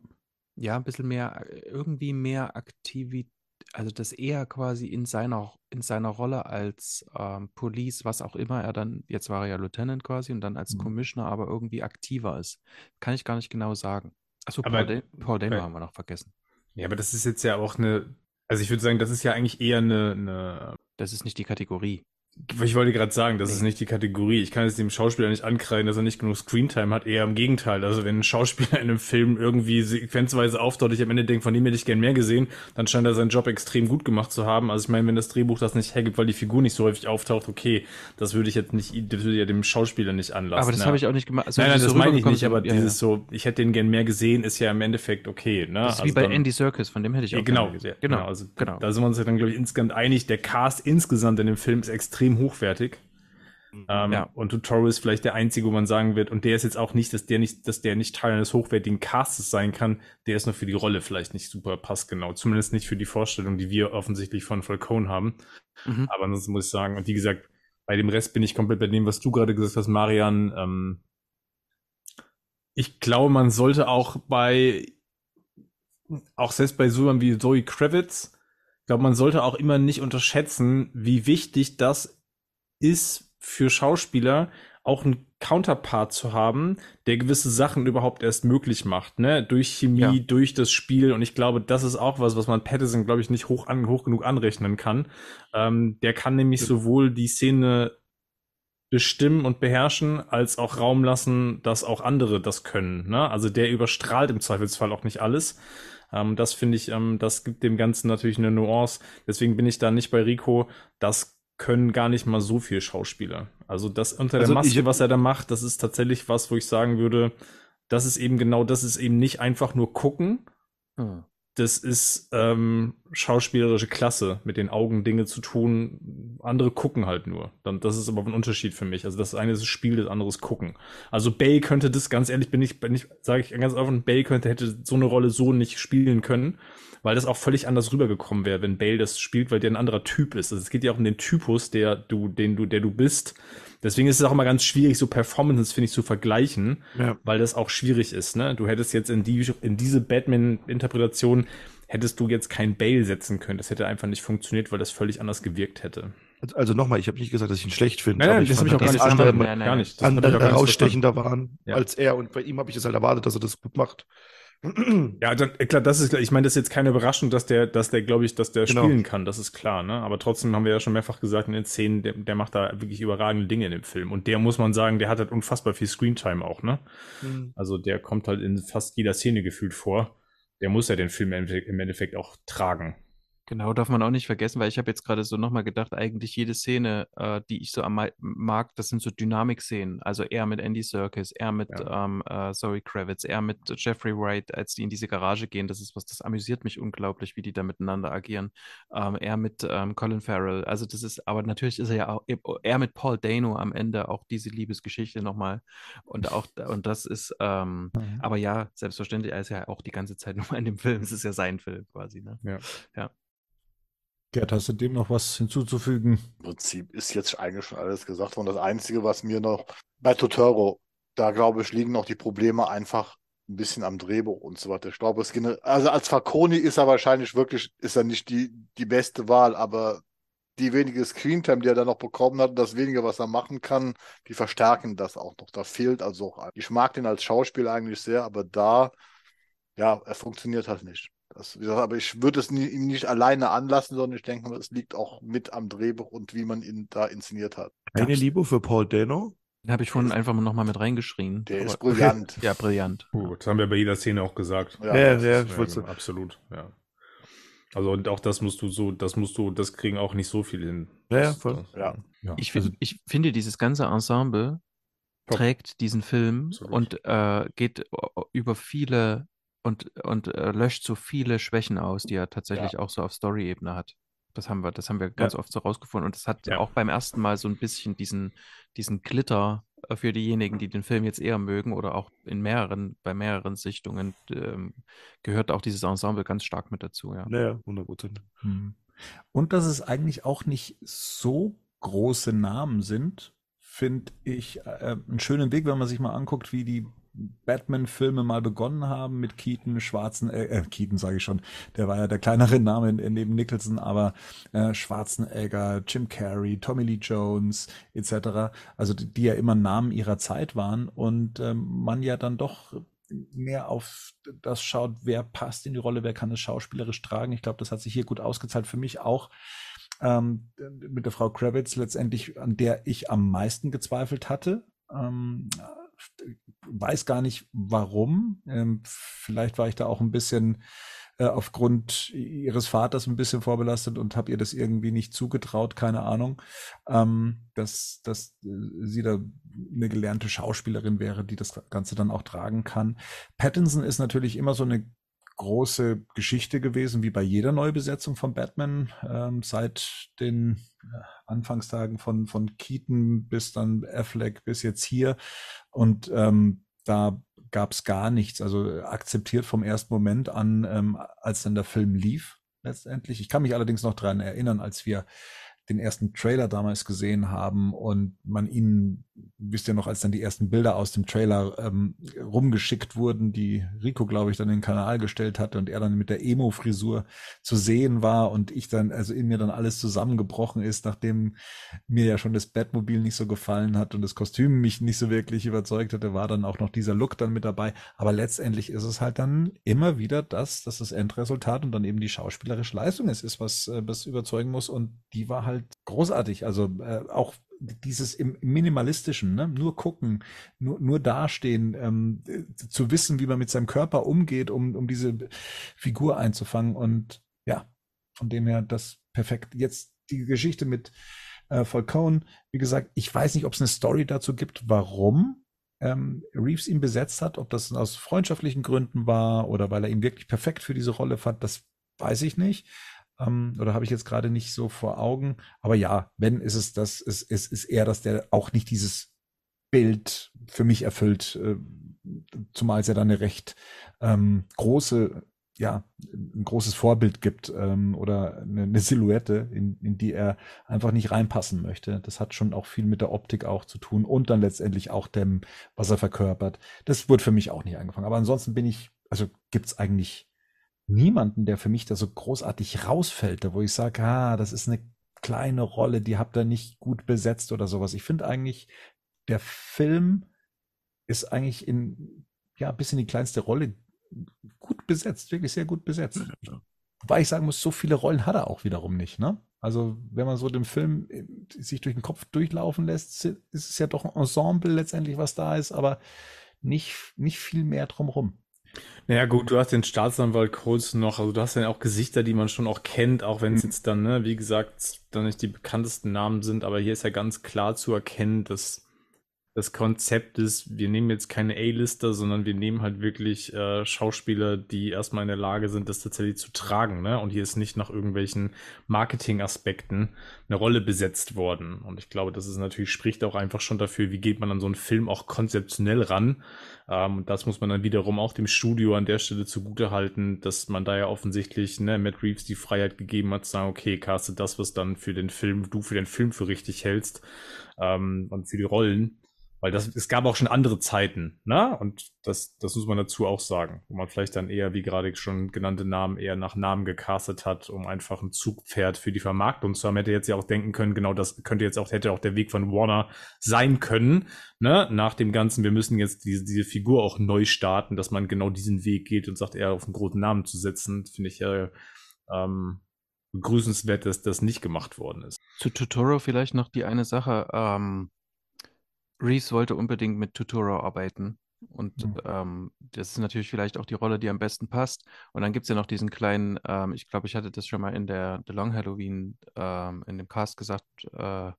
Ja, ein bisschen mehr, äh, irgendwie mehr Aktivität, also dass er quasi in seiner, in seiner Rolle als ähm, Police, was auch immer er dann, jetzt war er ja Lieutenant quasi und dann als Mhm. Commissioner, aber irgendwie aktiver ist. Kann ich gar nicht genau sagen. Achso, Aber- Paul, Da- Paul Dano okay. haben wir noch vergessen. Ja, aber das ist jetzt ja auch eine, also ich würde sagen, das ist ja eigentlich eher eine, eine Das ist nicht die Kategorie. Ich wollte gerade sagen, das ist nicht die Kategorie. Ich kann es dem Schauspieler nicht ankreiden, dass er nicht genug Screentime hat. Eher im Gegenteil. Also wenn ein Schauspieler in einem Film irgendwie sequenzweise auftaucht, ich am Ende denke, von dem hätte ich gern mehr gesehen, dann scheint er seinen Job extrem gut gemacht zu haben. Also ich meine, wenn das Drehbuch das nicht hergibt, weil die Figur nicht so häufig auftaucht, okay, das würde ich jetzt nicht, das würde ja dem Schauspieler nicht anlassen. Aber das ja. habe ich auch nicht gemacht. Also nein, nein, so das meine ich nicht, aber ja, dieses so, ich hätte den gern mehr gesehen, ist ja im Endeffekt okay. Ne? ja. Das ist wie Also bei dann- Andy Serkis, von dem hätte ich auch ja, genau, gesehen. ja, Genau, genau. Also genau. da sind wir uns ja dann, glaube ich, insgesamt einig. Der Cast insgesamt in dem Film ist extrem hochwertig. Ähm, Ja. Und Tutorial ist vielleicht der einzige, wo man sagen wird, und der ist jetzt auch nicht, dass der nicht, dass der nicht Teil eines hochwertigen Castes sein kann, der ist nur für die Rolle vielleicht nicht super passgenau. Zumindest nicht für die Vorstellung, die wir offensichtlich von Falcone haben. Mhm. Aber ansonsten muss ich sagen, und wie gesagt, bei dem Rest bin ich komplett bei dem, was du gerade gesagt hast, Marian. Ähm, ich glaube, man sollte auch bei, auch selbst bei so jemandem wie Zoe Kravitz, ich glaube, man sollte auch immer nicht unterschätzen, wie wichtig das ist für Schauspieler, auch einen Counterpart zu haben, der gewisse Sachen überhaupt erst möglich macht, ne? Durch Chemie, Ja. durch das Spiel. Und ich glaube, das ist auch was, was man Patterson, glaube ich, nicht hoch, an, hoch genug anrechnen kann. Ähm, der kann nämlich sowohl die Szene bestimmen und beherrschen, als auch Raum lassen, dass auch andere das können. Ne? Also der überstrahlt im Zweifelsfall auch nicht alles. Ähm, das finde ich, ähm, das gibt dem Ganzen natürlich eine Nuance. Deswegen bin ich da nicht bei Rico. Das können gar nicht mal so viele Schauspieler. Also das unter Also der Maske, ich- was er da macht, das ist tatsächlich was, wo ich sagen würde, das ist eben genau, das ist eben nicht einfach nur gucken, Hm. Das ist ähm, schauspielerische Klasse, mit den Augen Dinge zu tun. Andere gucken halt nur. Dann, das ist aber ein Unterschied für mich. Also das eine ist das Spiel, das andere ist gucken. Also Bay könnte das, ganz ehrlich, bin ich, bin ich, sage ich ganz offen, Bay könnte, hätte so eine Rolle so nicht spielen können, weil das auch völlig anders rübergekommen wäre, wenn Bale das spielt, weil der ein anderer Typ ist. Also es geht ja auch um den Typus, der du, den du, der du bist. Deswegen ist es auch immer ganz schwierig, so Performances, finde ich, zu vergleichen Ja. weil das auch schwierig ist. Ne? Du hättest jetzt in, die, in diese Batman-Interpretation hättest du jetzt kein Bale setzen können. Das hätte einfach nicht funktioniert, weil das völlig anders gewirkt hätte. Also, also nochmal, ich habe nicht gesagt, dass ich ihn schlecht finde. Nein, nein, das habe ich auch gar nicht dass verstanden. andere, Nein, nein, Gar nicht. Das andere herausstechender waren Ja. als er. Und bei ihm habe ich es halt erwartet, dass er das gut macht. Ja, dann, äh, klar, das ist, ich meine, das ist jetzt keine Überraschung, dass der, dass der, glaube ich, dass der Genau. spielen kann, das ist klar, ne? Aber trotzdem haben wir ja schon mehrfach gesagt in den Szenen, der, der macht da wirklich überragende Dinge in dem Film. Und der muss man sagen, der hat halt unfassbar viel Screentime auch, ne? Also der kommt halt in fast jeder Szene gefühlt vor. Der muss ja den Film im Endeffekt auch tragen. Genau, darf man auch nicht vergessen, weil ich habe jetzt gerade so nochmal gedacht, eigentlich jede Szene, äh, die ich so am mei- mag, das sind so Dynamik-Szenen. Also er mit Andy Serkis, er mit ähm, äh, Zoe Kravitz, er mit Jeffrey Wright, als die in diese Garage gehen. Das ist was, das amüsiert mich unglaublich, wie die da miteinander agieren. Ähm, er mit ähm, Colin Farrell. Also das ist, aber natürlich ist er ja auch, er mit Paul Dano am Ende auch diese Liebesgeschichte nochmal. Und auch, und das ist, ähm, aber ja, selbstverständlich, er ist ja auch die ganze Zeit nur in dem Film. Es ist ja sein Film quasi, ne? Gerd, hast du dem noch was hinzuzufügen? Im Prinzip ist jetzt eigentlich schon alles gesagt worden. Das Einzige, was mir noch bei Totoro, da glaube ich, liegen noch die Probleme einfach ein bisschen am Drehbuch und so weiter. Ich glaube, es gene- also als Falcone ist er wahrscheinlich wirklich, ist er nicht die, die beste Wahl, aber die wenige Screentime, die er da noch bekommen hat, das wenige, was er machen kann, die verstärken das auch noch. Da fehlt also auch. Ich mag den als Schauspieler eigentlich sehr, aber da, ja, er funktioniert halt nicht. Das, wie gesagt, aber ich würde es nie, ihm nicht alleine anlassen, sondern ich denke mal, es liegt auch mit am Drehbuch und wie man ihn da inszeniert hat. Keine Liebe für Paul Dano. Den habe ich vorhin einfach mal nochmal mit reingeschrien. Der ist Aber- brillant. Ja, brillant. Gut, das haben wir bei jeder Szene auch gesagt. Ja, Ja, ja, ist- Ja, absolut, ja. Also und auch das musst du so, das musst du, das kriegen auch nicht so viele hin. Ja, voll. das- Ja. Ja, Ich, also find, ich finde, dieses ganze Ensemble Top. trägt diesen Film Absolut. und äh, geht über viele und, und äh, löscht so viele Schwächen aus, die er tatsächlich auch so auf Story-Ebene hat. Das haben wir, das haben wir ganz oft so rausgefunden. Und das hat Ja. auch beim ersten Mal so ein bisschen diesen, diesen Glitter äh, für diejenigen, die den Film jetzt eher mögen oder auch in mehreren, bei mehreren Sichtungen ähm, gehört auch dieses Ensemble ganz stark mit dazu, ja. Naja, 100 Prozent. Hm. Und dass es eigentlich auch nicht so große Namen sind, finde ich äh, einen schönen Weg, wenn man sich mal anguckt, wie die Batman-Filme mal begonnen haben mit Keaton, Schwarzen, äh, äh, Keaton sage ich schon, der war ja der kleinere Name neben Nicholson, aber äh, Schwarzenegger, Jim Carrey, Tommy Lee Jones etc., also die, die ja immer Namen ihrer Zeit waren und ähm, man ja dann doch mehr auf das schaut, wer passt in die Rolle, wer kann es schauspielerisch tragen. Ich glaube, das hat sich hier gut ausgezahlt. Für mich auch ähm, mit der Frau Kravitz letztendlich, an der ich am meisten gezweifelt hatte. Ähm, weiß gar nicht warum. Ähm, vielleicht war ich da auch ein bisschen äh, aufgrund ihres Vaters ein bisschen vorbelastet und habe ihr das irgendwie nicht zugetraut, keine Ahnung, ähm, dass, dass äh, sie da eine gelernte Schauspielerin wäre, die das Ganze dann auch tragen kann. Pattinson ist natürlich immer so eine große Geschichte gewesen, wie bei jeder Neubesetzung von Batman, ähm, seit den äh, Anfangstagen von, von Keaton bis dann Affleck bis jetzt hier. Und ähm, da gab es gar nichts, also akzeptiert vom ersten Moment an, ähm, als dann der Film lief letztendlich. Ich kann mich allerdings noch daran erinnern, als wir den ersten Trailer damals gesehen haben und man ihn, wisst ihr noch, als dann die ersten Bilder aus dem Trailer ähm, rumgeschickt wurden, die Rico, glaube ich, dann in den Kanal gestellt hatte und er dann mit der Emo-Frisur zu sehen war und ich dann, also in mir dann alles zusammengebrochen ist, nachdem mir ja schon das Batmobil nicht so gefallen hat und das Kostüm mich nicht so wirklich überzeugt hatte, war dann auch noch dieser Look dann mit dabei. Aber letztendlich ist es halt dann immer wieder das, dass das Endresultat und dann eben die schauspielerische Leistung ist, ist was, äh, was überzeugen muss und die war halt halt großartig. Also äh, auch dieses im minimalistischen, ne? nur gucken, nur, nur dastehen, ähm, zu wissen, wie man mit seinem Körper umgeht, um, um diese Figur einzufangen. Und ja, von dem her das perfekt. Jetzt die Geschichte mit äh, Falcone, wie gesagt, ich weiß nicht, ob es eine Story dazu gibt, warum ähm, Reeves ihn besetzt hat, ob das aus freundschaftlichen Gründen war oder weil er ihn wirklich perfekt für diese Rolle fand, das weiß ich nicht. Ähm, oder habe ich jetzt gerade nicht so vor Augen. Aber ja, wenn ist es das, ist, ist, ist eher, dass der auch nicht dieses Bild für mich erfüllt, äh, zumal es ja dann eine recht ähm, große, ja, ein großes Vorbild gibt ähm, oder eine, eine Silhouette, in, in die er einfach nicht reinpassen möchte. Das hat schon auch viel mit der Optik auch zu tun und dann letztendlich auch dem, was er verkörpert. Das wurde für mich auch nicht angefangen. Aber ansonsten bin ich, also gibt's eigentlich niemanden, der für mich da so großartig rausfällt, wo ich sage, ah, das ist eine kleine Rolle, die habt ihr nicht gut besetzt oder sowas. Ich finde eigentlich, der Film ist eigentlich in, ja, bis in die kleinste Rolle gut besetzt, wirklich sehr gut besetzt. Wobei ich sagen muss, so viele Rollen hat er auch wiederum nicht, ne? Also, wenn man so den Film äh, sich durch den Kopf durchlaufen lässt, ist es ja doch ein Ensemble letztendlich, was da ist, aber nicht, nicht viel mehr drumherum. Naja, gut, du hast den Staatsanwalt Coles noch, also du hast ja auch Gesichter, die man schon auch kennt, auch wenn es mhm. jetzt dann, ne, wie gesagt, dann nicht die bekanntesten Namen sind, aber hier ist ja ganz klar zu erkennen, dass das Konzept ist, wir nehmen jetzt keine A-Lister, sondern wir nehmen halt wirklich äh, Schauspieler, die erstmal in der Lage sind, das tatsächlich zu tragen. Ne? Und hier ist nicht nach irgendwelchen Marketing-Aspekten eine Rolle besetzt worden. Und ich glaube, das ist natürlich, spricht auch einfach schon dafür, wie geht man an so einen Film auch konzeptionell ran. Ähm, und das muss man dann wiederum auch dem Studio an der Stelle zugute halten, dass man da ja offensichtlich ne, Matt Reeves die Freiheit gegeben hat, zu sagen, okay, caste das, was dann für den Film, du für den Film für richtig hältst ähm, und für die Rollen. Weil das, es gab auch schon andere Zeiten, ne? Und das, das muss man dazu auch sagen, wo man vielleicht dann eher, wie gerade schon genannte Namen, eher nach Namen gecastet hat, um einfach ein Zugpferd für die Vermarktung zu haben. Hätte jetzt ja auch denken können, genau das könnte jetzt auch, hätte auch der Weg von Warner sein können, ne? Nach dem Ganzen, wir müssen jetzt diese, diese Figur auch neu starten, dass man genau diesen Weg geht und sagt, eher auf einen großen Namen zu setzen, finde ich ja, ähm, begrüßenswert, dass das nicht gemacht worden ist. Zu Totoro vielleicht noch die eine Sache, ähm, Reese wollte unbedingt mit Tutoro arbeiten. Und mhm. ähm, das ist natürlich vielleicht auch die Rolle, die am besten passt. Und dann gibt es ja noch diesen kleinen, ähm, ich glaube, ich hatte das schon mal in der The Long Halloween ähm, in dem Cast gesagt, äh,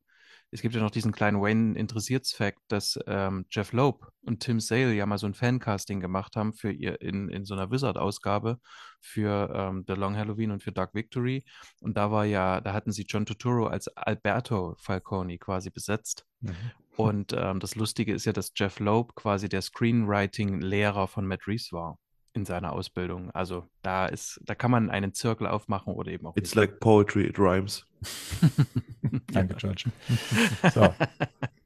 es gibt ja noch diesen kleinen Wayne interessierts Fact, dass ähm, Jeff Loeb und Tim Sale ja mal so ein Fancasting gemacht haben für ihr in, in so einer Wizard-Ausgabe für ähm, The Long Halloween und für Dark Victory. Und da war ja, da hatten sie John Turturro als Alberto Falcone quasi besetzt. Mhm. Und ähm, das Lustige ist ja, dass Jeff Loeb quasi der Screenwriting-Lehrer von Matt Reeves war in seiner Ausbildung. Also da ist, da kann man einen Zirkel aufmachen oder eben auch. It's like poetry, it rhymes. Danke, George. So.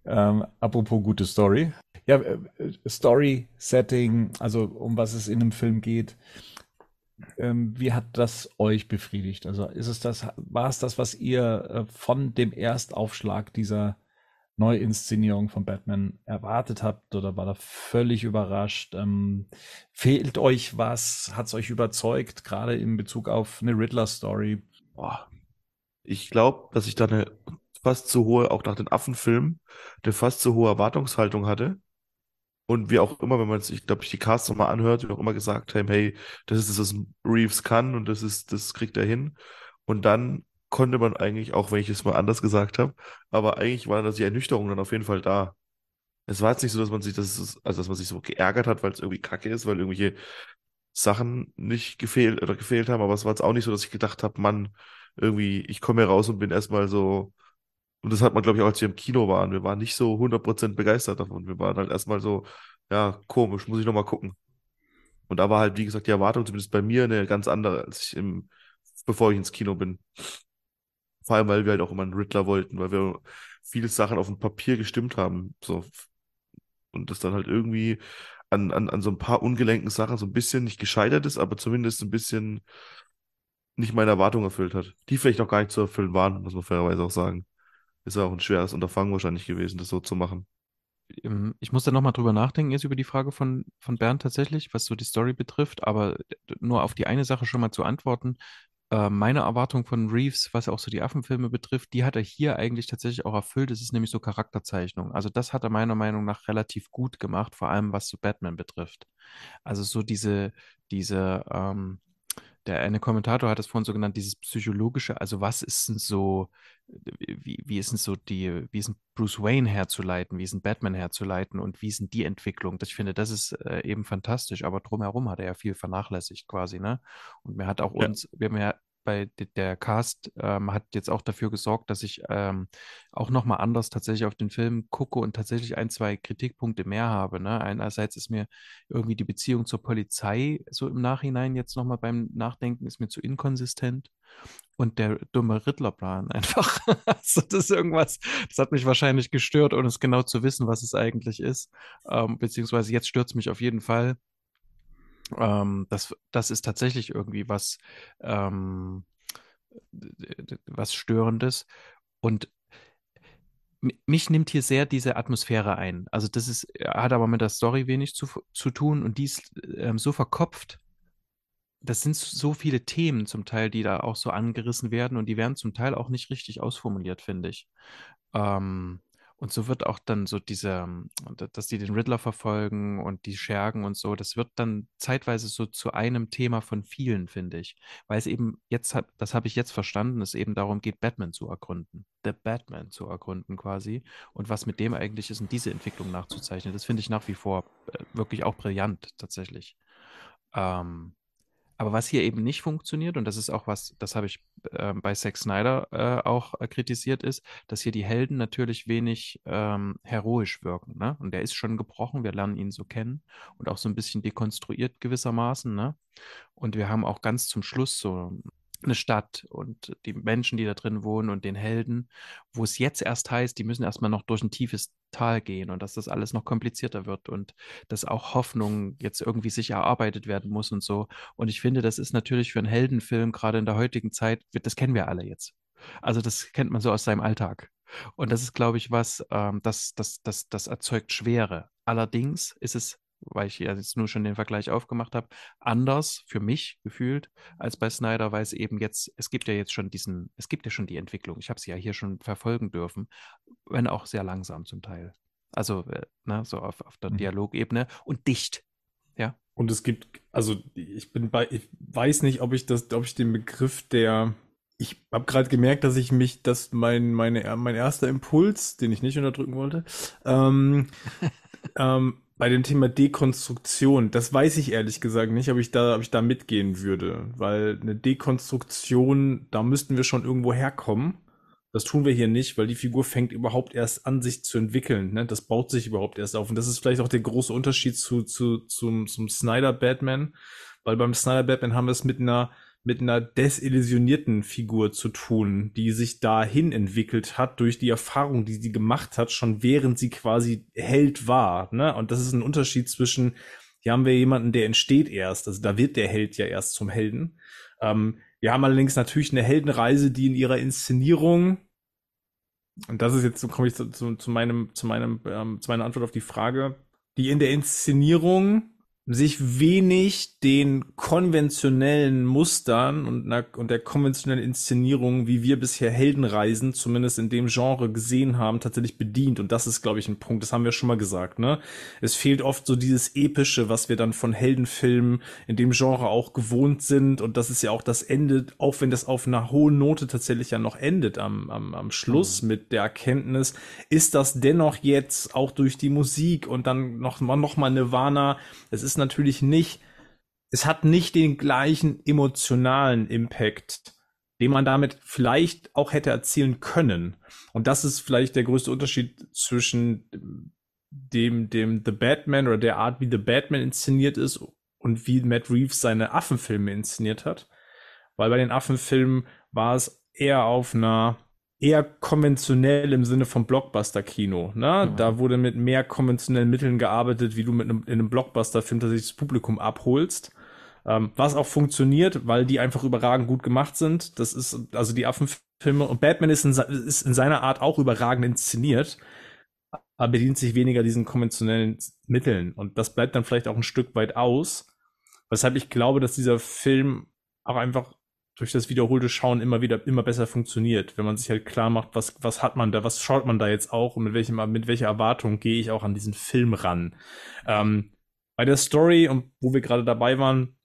ähm, apropos gute Story. Ja, äh, Story, Setting, also um was es in einem Film geht. Ähm, wie hat das euch befriedigt? Also ist es das, war es das, was ihr äh, von dem Erstaufschlag dieser Neuinszenierung von Batman erwartet habt oder war da völlig überrascht? Ähm, fehlt euch was? Hat es euch überzeugt, gerade in Bezug auf eine Riddler-Story? Ich glaube, dass ich da eine fast zu hohe, auch nach den Affenfilmen, eine fast zu hohe Erwartungshaltung hatte. Und wie auch immer, wenn man sich, glaube ich, die Casts nochmal anhört, wie auch immer gesagt haben, hey, das ist das, was Reeves kann und das ist, das kriegt er hin. Und dann konnte man eigentlich, auch wenn ich es mal anders gesagt habe, aber eigentlich war dann die Ernüchterung dann auf jeden Fall da. Es war jetzt nicht so, dass man sich, das ist, also dass man sich so geärgert hat, weil es irgendwie kacke ist, weil irgendwelche Sachen nicht gefehlt oder gefehlt haben, aber es war jetzt auch nicht so, dass ich gedacht habe, Mann, irgendwie, ich komme hier raus und bin erstmal so, und das hat man, glaube ich, auch als wir im Kino waren, wir waren nicht so 100% begeistert davon. Wir waren halt erstmal so, ja, komisch, muss ich nochmal gucken. Und da war halt, wie gesagt, die Erwartung zumindest bei mir eine ganz andere, als ich im, bevor ich ins Kino bin. Vor allem, weil wir halt auch immer einen Riddler wollten, weil wir viele Sachen auf dem Papier gestimmt haben. So. Und das dann halt irgendwie an, an, an so ein paar ungelenken Sachen so ein bisschen nicht gescheitert ist, aber zumindest ein bisschen nicht meine Erwartung erfüllt hat. Die vielleicht auch gar nicht zu erfüllen waren, muss man fairerweise auch sagen. Ist ja auch ein schweres Unterfangen wahrscheinlich gewesen, das so zu machen. Ähm, Ich muss da nochmal drüber nachdenken, jetzt über die Frage von, von Bernd tatsächlich, was so die Story betrifft, aber nur auf die eine Sache schon mal zu antworten. Äh, meine Erwartung von Reeves, was auch so die Affenfilme betrifft, die hat er hier eigentlich tatsächlich auch erfüllt. Es ist nämlich so Charakterzeichnung. Also das hat er meiner Meinung nach relativ gut gemacht, vor allem was so Batman betrifft. Also so diese, diese, ähm, der eine Kommentator hat es vorhin so genannt, dieses psychologische, also was ist denn so, wie, wie ist denn so die, wie ist denn Bruce Wayne herzuleiten, wie ist denn Batman herzuleiten und wie ist denn die Entwicklung? Das, ich finde, das ist äh, eben fantastisch, aber drumherum hat er ja viel vernachlässigt quasi, ne? Und mir hat auch Ja. uns, wir haben ja bei de- der Cast ähm, hat jetzt auch dafür gesorgt, dass ich ähm, auch nochmal anders tatsächlich auf den Film gucke und tatsächlich ein, zwei Kritikpunkte mehr habe. Ne? Einerseits ist mir irgendwie die Beziehung zur Polizei so im Nachhinein jetzt nochmal beim Nachdenken ist mir zu inkonsistent. Und der dumme Riddlerplan einfach. Also das ist irgendwas, das hat mich wahrscheinlich gestört, ohne es genau zu wissen, was es eigentlich ist. Ähm, beziehungsweise jetzt stört es mich auf jeden Fall. Ähm, das, das ist tatsächlich irgendwie was, ähm, was Störendes. Und mi- mich nimmt hier sehr diese Atmosphäre ein. Also das ist, hat aber mit der Story wenig zu, zu tun und die ist ähm, so verkopft. Das sind so viele Themen zum Teil, die da auch so angerissen werden und die werden zum Teil auch nicht richtig ausformuliert, finde ich. Ähm, und so wird auch dann so diese, dass die den Riddler verfolgen und die Schergen und so, das wird dann zeitweise so zu einem Thema von vielen, finde ich. Weil es eben jetzt hat, das habe ich jetzt verstanden, es eben darum geht, Batman zu ergründen. The Batman zu ergründen quasi. Und was mit dem eigentlich ist und diese Entwicklung nachzuzeichnen, das finde ich nach wie vor äh, wirklich auch brillant, tatsächlich. Ähm, aber was hier eben nicht funktioniert, und das ist auch was, das habe ich ähm, bei Zack Snyder äh, auch äh, kritisiert, ist, dass hier die Helden natürlich wenig ähm, heroisch wirken. Ne? Und der ist schon gebrochen, wir lernen ihn so kennen und auch so ein bisschen dekonstruiert gewissermaßen. Ne? Und wir haben auch ganz zum Schluss so eine Stadt und die Menschen, die da drin wohnen und den Helden, wo es jetzt erst heißt, die müssen erstmal noch durch ein tiefes Tal gehen und dass das alles noch komplizierter wird und dass auch Hoffnung jetzt irgendwie sich erarbeitet werden muss und so. Und ich finde, das ist natürlich für einen Heldenfilm, gerade in der heutigen Zeit, das kennen wir alle jetzt. Also das kennt man so aus seinem Alltag. Und das ist, glaube ich, was, ähm, das, das, das, das erzeugt Schwere. Allerdings ist es, weil ich ja jetzt nur schon den Vergleich aufgemacht habe, anders für mich gefühlt als bei Snyder, weil es eben jetzt, es gibt ja jetzt schon diesen, es gibt ja schon die Entwicklung. Ich habe sie ja hier schon verfolgen dürfen, wenn auch sehr langsam zum Teil. Also, äh, ne, so auf, auf der Mhm. Dialogebene und dicht. Ja. Und es gibt, also ich bin bei, ich weiß nicht, ob ich das, ob ich den Begriff der, ich habe gerade gemerkt, dass ich mich, dass mein, meine, mein erster Impuls, den ich nicht unterdrücken wollte, ähm, ähm, bei dem Thema Dekonstruktion, das weiß ich ehrlich gesagt nicht, ob ich da, ob ich da mitgehen würde, weil eine Dekonstruktion, da müssten wir schon irgendwo herkommen. Das tun wir hier nicht, weil die Figur fängt überhaupt erst an, sich zu entwickeln. Ne? Das baut sich überhaupt erst auf. Und das ist vielleicht auch der große Unterschied zu, zu, zum, zum Snyder Batman, weil beim Snyder Batman haben wir es mit einer, mit einer desillusionierten Figur zu tun, die sich dahin entwickelt hat durch die Erfahrung, die sie gemacht hat, schon während sie quasi Held war. Ne? Und das ist ein Unterschied zwischen, hier haben wir jemanden, der entsteht erst, also da wird der Held ja erst zum Helden. Ähm, wir haben allerdings natürlich eine Heldenreise, die in ihrer Inszenierung, und das ist jetzt, so komme ich zu, zu, zu meinem, zu meinem, ähm, zu meiner Antwort auf die Frage, die in der Inszenierung sich wenig den konventionellen Mustern und, und der konventionellen Inszenierung, wie wir bisher Heldenreisen, zumindest in dem Genre gesehen haben, tatsächlich bedient. Und das ist, glaube ich, ein Punkt, das haben wir schon mal gesagt, ne? Es fehlt oft so dieses Epische, was wir dann von Heldenfilmen in dem Genre auch gewohnt sind. Und das ist ja auch das Ende, auch wenn das auf einer hohen Note tatsächlich ja noch endet am, am, am Schluss mhm. mit der Erkenntnis, ist das dennoch jetzt auch durch die Musik und dann noch mal, noch mal Nirvana, es ist natürlich nicht, es hat nicht den gleichen emotionalen Impact, den man damit vielleicht auch hätte erzielen können. Und das ist vielleicht der größte Unterschied zwischen dem, dem The Batman oder der Art, wie The Batman inszeniert ist und wie Matt Reeves seine Affenfilme inszeniert hat. Weil bei den Affenfilmen war es eher auf einer eher konventionell im Sinne von Blockbuster-Kino. Ne? Mhm. Da wurde mit mehr konventionellen Mitteln gearbeitet, wie du mit einem, in einem Blockbuster-Film tatsächlich das Publikum abholst. Ähm, was auch funktioniert, weil die einfach überragend gut gemacht sind. Das ist, also die Affenfilme und Batman ist in, ist in seiner Art auch überragend inszeniert, aber bedient sich weniger diesen konventionellen Mitteln. Und das bleibt dann vielleicht auch ein Stück weit aus. Weshalb ich glaube, dass dieser Film auch einfach durch das wiederholte Schauen immer wieder immer besser funktioniert, wenn man sich halt klar macht, was was hat man da, was schaut man da jetzt auch und mit welchem mit welcher Erwartung gehe ich auch an diesen Film ran. Ähm, bei der Story und wo wir gerade dabei waren,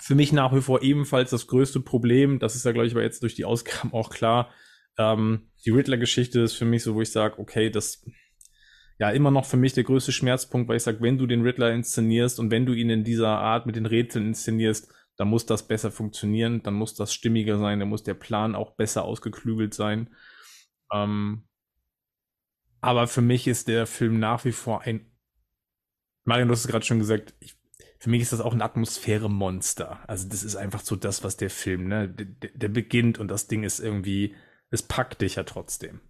für mich nach wie vor ebenfalls das größte Problem, das ist ja glaube ich aber jetzt durch die Ausgaben auch klar. Ähm, die Riddler-Geschichte ist für mich so, wo ich sage, okay, das ja immer noch für mich der größte Schmerzpunkt, weil ich sage, wenn du den Riddler inszenierst und wenn du ihn in dieser Art mit den Rätseln inszenierst, dann muss das besser funktionieren, dann muss das stimmiger sein, dann muss der Plan auch besser ausgeklügelt sein. Ähm, aber für mich ist der Film nach wie vor ein. Marian, du hast es gerade schon gesagt, ich, für mich ist das auch ein Atmosphäre-Monster. Also, das ist einfach so das, was der Film, ne, der, der beginnt und das Ding ist irgendwie, es packt dich ja trotzdem.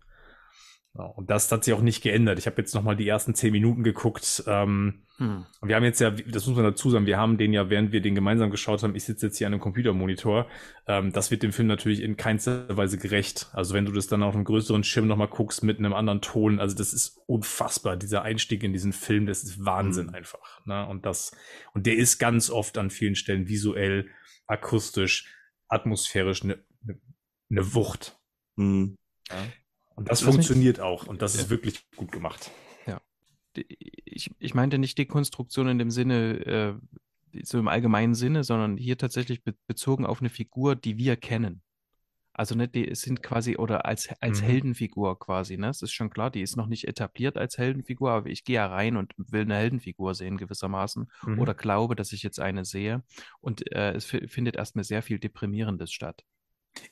Und das hat sich auch nicht geändert. Ich habe jetzt noch mal die ersten zehn Minuten geguckt. Ähm, hm. Wir haben jetzt ja, das muss man dazu sagen, wir haben den ja, während wir den gemeinsam geschaut haben, ich sitze jetzt hier an einem Computermonitor. Ähm, das wird dem Film natürlich in keinster Weise gerecht. Also wenn du das dann auf einem größeren Schirm noch mal guckst mit einem anderen Ton, also das ist unfassbar. Dieser Einstieg in diesen Film, das ist Wahnsinn hm. einfach. Ne? Und das, und der ist ganz oft an vielen Stellen visuell, akustisch, atmosphärisch eine ne, ne Wucht. Hm. Ja? Und das funktioniert mich... auch und das ja. ist wirklich gut gemacht. Ja. Ich, ich meinte nicht Dekonstruktion in dem Sinne, äh, so im allgemeinen Sinne, sondern hier tatsächlich be bezogen auf eine Figur, die wir kennen. Also ne, die sind quasi oder als, als mhm. Heldenfigur quasi, ne? Es ist schon klar, die ist noch nicht etabliert als Heldenfigur, aber ich gehe ja rein und will eine Heldenfigur sehen gewissermaßen mhm. oder glaube, dass ich jetzt eine sehe. Und äh, es findet erstmal sehr viel Deprimierendes statt.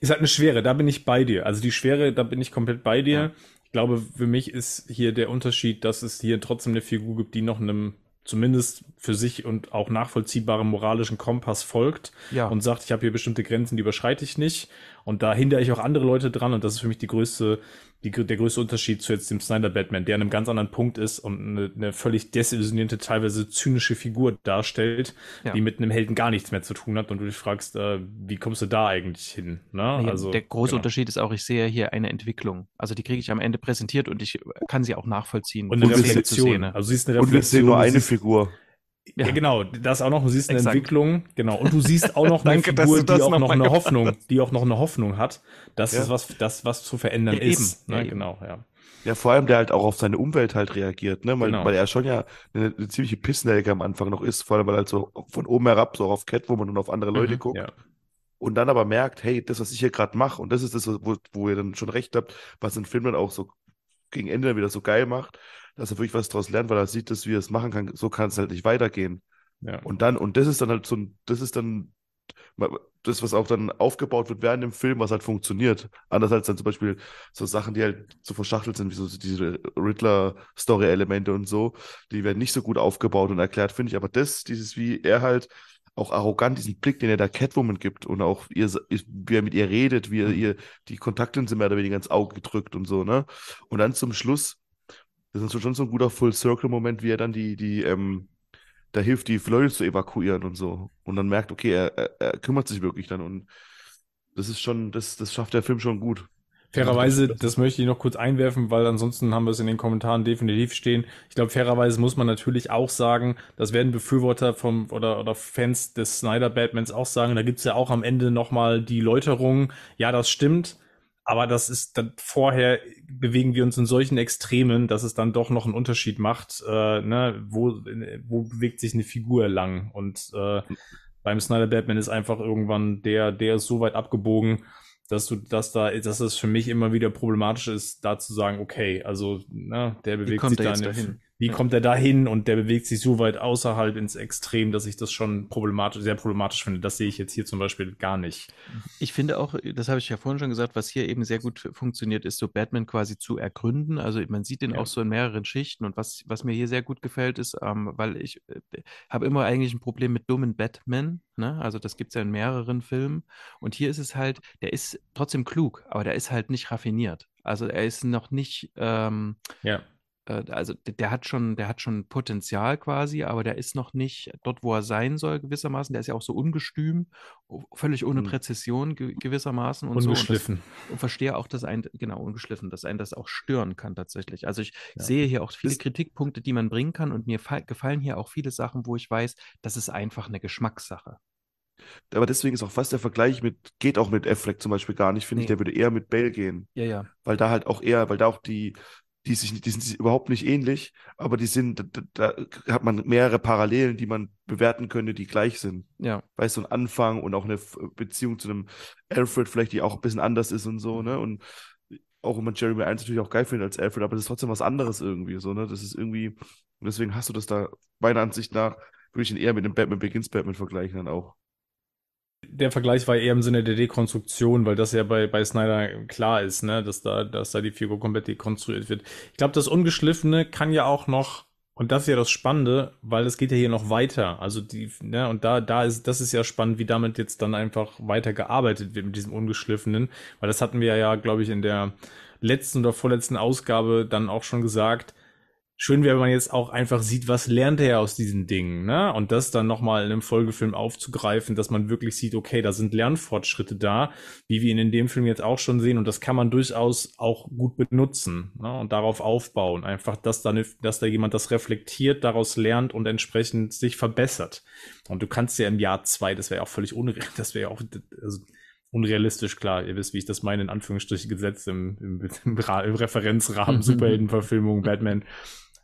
Ist halt eine Schwere, da bin ich bei dir. Also die Schwere, da bin ich komplett bei dir. Ja. Ich glaube, für mich ist hier der Unterschied, dass es hier trotzdem eine Figur gibt, die noch einem zumindest für sich und auch nachvollziehbaren moralischen Kompass folgt ja. und sagt, ich habe hier bestimmte Grenzen, die überschreite ich nicht. Und da hindere ich auch andere Leute dran. Und das ist für mich die größte, die, der größte Unterschied zu jetzt dem Snyder Batman, der an einem ganz anderen Punkt ist und eine, eine völlig desillusionierte, teilweise zynische Figur darstellt, ja. die mit einem Helden gar nichts mehr zu tun hat. Und du dich fragst, äh, wie kommst du da eigentlich hin? Ne? Ja, also, der große genau. Unterschied ist auch, ich sehe hier eine Entwicklung. Also die kriege ich am Ende präsentiert und ich kann sie auch nachvollziehen. Und eine Reflexion. Also siehst eine Reflexion. Und wir sehen nur eine Figur. Ja. ja, genau, das auch noch, du siehst eine Exakt. Entwicklung, genau, und du siehst auch noch eine Danke, Figur, die auch noch, noch eine Hoffnung, die auch noch eine Hoffnung hat, dass ja. es was, das was zu verändern ja, ist. Ne? Genau, ja. Ja, vor allem der halt auch auf seine Umwelt halt reagiert, ne? Weil, genau. weil er schon ja eine, eine ziemliche Pissnelke am Anfang noch ist, vor allem weil er halt so von oben herab so auf Catwoman und auf andere Leute mhm, guckt. Ja. Und dann aber merkt, hey, das, was ich hier gerade mache, und das ist das, wo, wo ihr dann schon recht habt, was den Film dann auch so gegen Ende dann wieder so geil macht, dass er wirklich was daraus lernt, weil er sieht, dass wie er es machen kann, so kann es halt nicht weitergehen. Ja. Und dann, und das ist dann halt so ein, das ist dann das, was auch dann aufgebaut wird während dem Film, was halt funktioniert. Anders als dann zum Beispiel so Sachen, die halt so verschachtelt sind, wie so diese Riddler-Story-Elemente und so, die werden nicht so gut aufgebaut und erklärt, finde ich. Aber das, dieses, wie er halt auch arrogant diesen Blick, den er der Catwoman gibt und auch ihr, wie er mit ihr redet, wie er mhm. ihr die Kontaktlinse mehr oder weniger ins Auge gedrückt und so, ne? Und dann zum Schluss, das ist schon so ein guter Full-Circle-Moment, wie er dann die, die, ähm, da hilft, die Leute zu evakuieren und so. Und dann merkt, okay, er, er, er kümmert sich wirklich dann und das ist schon, das, das schafft der Film schon gut. Fairerweise, das möchte ich noch kurz einwerfen, weil ansonsten haben wir es in den Kommentaren definitiv stehen. Ich glaube, fairerweise muss man natürlich auch sagen, das werden Befürworter vom oder, oder Fans des Snyder Batmans auch sagen. Da gibt's ja auch am Ende nochmal die Läuterung. Ja, das stimmt. Aber das ist dann vorher bewegen wir uns in solchen Extremen, dass es dann doch noch einen Unterschied macht, äh, ne, wo, wo bewegt sich eine Figur lang. Und äh, beim Snyder Batman ist einfach irgendwann der, der ist so weit abgebogen, dass du, dass da, dass es für mich immer wieder problematisch ist, da zu sagen, okay, also, ne, der bewegt sich da dahin. Wie kommt er dahin und der bewegt sich so weit außerhalb ins Extrem, dass ich das schon problematisch, sehr problematisch finde. Das sehe ich jetzt hier zum Beispiel gar nicht. Ich finde auch, das habe ich ja vorhin schon gesagt, was hier eben sehr gut funktioniert, ist so Batman quasi zu ergründen. Also man sieht den ja. auch so in mehreren Schichten und was, was mir hier sehr gut gefällt, ist, ähm, weil ich äh, habe immer eigentlich ein Problem mit dummen Batman. Ne? Also das gibt es ja in mehreren Filmen. Und hier ist es halt, der ist trotzdem klug, aber der ist halt nicht raffiniert. Also er ist noch nicht, ähm, ja also der hat schon, der hat schon Potenzial quasi, aber der ist noch nicht dort, wo er sein soll, gewissermaßen. Der ist ja auch so ungestüm, völlig ohne mhm. Präzision gewissermaßen und ungeschliffen. so. Und, und verstehe auch, dass ein, genau, ungeschliffen, dass ein das auch stören kann tatsächlich. Also ich ja. sehe hier auch viele Kritikpunkte, die man bringen kann und mir gefallen hier auch viele Sachen, wo ich weiß, das ist einfach eine Geschmackssache. Aber deswegen ist auch fast der Vergleich mit, geht auch mit Affleck zum Beispiel gar nicht, finde nee. ich, der würde eher mit Bale gehen. Ja, ja. Weil da halt auch eher, weil da auch die, die, sich, die sind überhaupt nicht ähnlich, aber die sind, da, da, hat man mehrere Parallelen, die man bewerten könnte, die gleich sind. Ja. Weißt du, ein Anfang und auch eine Beziehung zu einem Alfred vielleicht, die auch ein bisschen anders ist und so, ne? Und auch wenn man Jeremy 1 natürlich auch geil findet als Alfred, aber das ist trotzdem was anderes irgendwie, so, ne? Das ist irgendwie, und deswegen hast du das da, meiner Ansicht nach, würde ich ihn eher mit dem Batman Begins Batman vergleichen dann auch der Vergleich war eher im Sinne der Dekonstruktion, weil das ja bei, bei Snyder klar ist, ne, dass da, dass da die Figur komplett dekonstruiert wird. Ich glaube, das Ungeschliffene kann ja auch noch, und das ist ja das Spannende, weil es geht ja hier noch weiter. Also die, ne, und da, da ist, das ist ja spannend, wie damit jetzt dann einfach weiter gearbeitet wird mit diesem Ungeschliffenen, weil das hatten wir ja, glaube ich, in der letzten oder vorletzten Ausgabe dann auch schon gesagt, schön wäre, wenn man jetzt auch einfach sieht, was lernt er aus diesen Dingen, ne? Und das dann nochmal in einem Folgefilm aufzugreifen, dass man wirklich sieht, okay, da sind Lernfortschritte da, wie wir ihn in dem Film jetzt auch schon sehen. Und das kann man durchaus auch gut benutzen ne? und darauf aufbauen. Einfach, dass da, ne, dass da jemand das reflektiert, daraus lernt und entsprechend sich verbessert. Und du kannst ja im Jahr zwei, das wäre ja auch völlig unrealistisch, das wäre ja auch, also, unrealistisch, klar. Ihr wisst, wie ich das meine, in Anführungsstrichen gesetzt im, im, im, im Referenzrahmen Superheldenverfilmung, Batman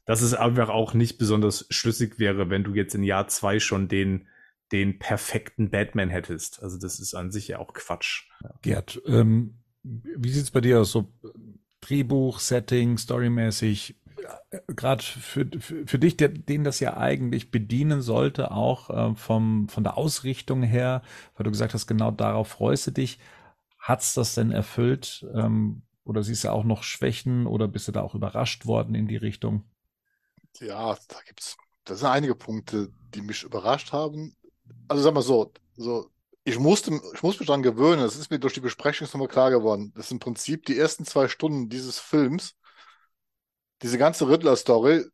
dass es einfach auch nicht besonders schlüssig wäre, wenn du jetzt in Jahr zwei schon den, den perfekten Batman hättest. Also das ist an sich ja auch Quatsch. Gerd, ähm, wie sieht's bei dir aus? So Drehbuch, Setting, storymäßig, gerade für, für, für dich, der, den das ja eigentlich bedienen sollte, auch äh, vom, von der Ausrichtung her, weil du gesagt hast, genau darauf freust du dich. Hat's das denn erfüllt? Ähm, oder siehst du auch noch Schwächen oder bist du da auch überrascht worden in die Richtung? Ja, da gibt's, das sind einige Punkte, die mich überrascht haben. Also sag mal so, so, ich musste, ich muss mich daran gewöhnen, das ist mir durch die Besprechung nochmal klar geworden. Das ist im Prinzip die ersten zwei Stunden dieses Films, diese ganze Riddler-Story,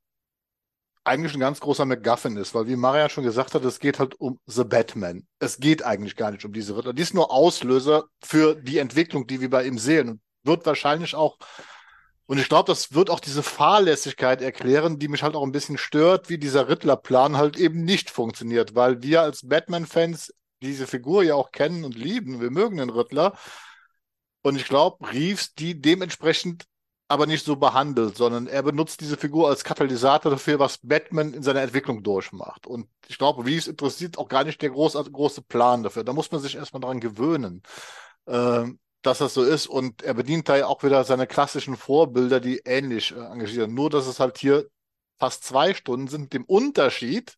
eigentlich ein ganz großer McGuffin ist, weil wie Marian schon gesagt hat, es geht halt um The Batman. Es geht eigentlich gar nicht um diese Riddler. Die ist nur Auslöser für die Entwicklung, die wir bei ihm sehen und wird wahrscheinlich auch und ich glaube, das wird auch diese Fahrlässigkeit erklären, die mich halt auch ein bisschen stört, wie dieser Riddler-Plan halt eben nicht funktioniert, weil wir als Batman-Fans diese Figur ja auch kennen und lieben. Wir mögen den Riddler. Und ich glaube, Reeves die dementsprechend aber nicht so behandelt, sondern er benutzt diese Figur als Katalysator dafür, was Batman in seiner Entwicklung durchmacht. Und ich glaube, Reeves interessiert auch gar nicht der große, große Plan dafür. Da muss man sich erstmal dran gewöhnen. Ähm, dass das so ist. Und er bedient da ja auch wieder seine klassischen Vorbilder, die ähnlich äh, engagieren. Nur, dass es halt hier fast zwei Stunden sind, mit dem Unterschied,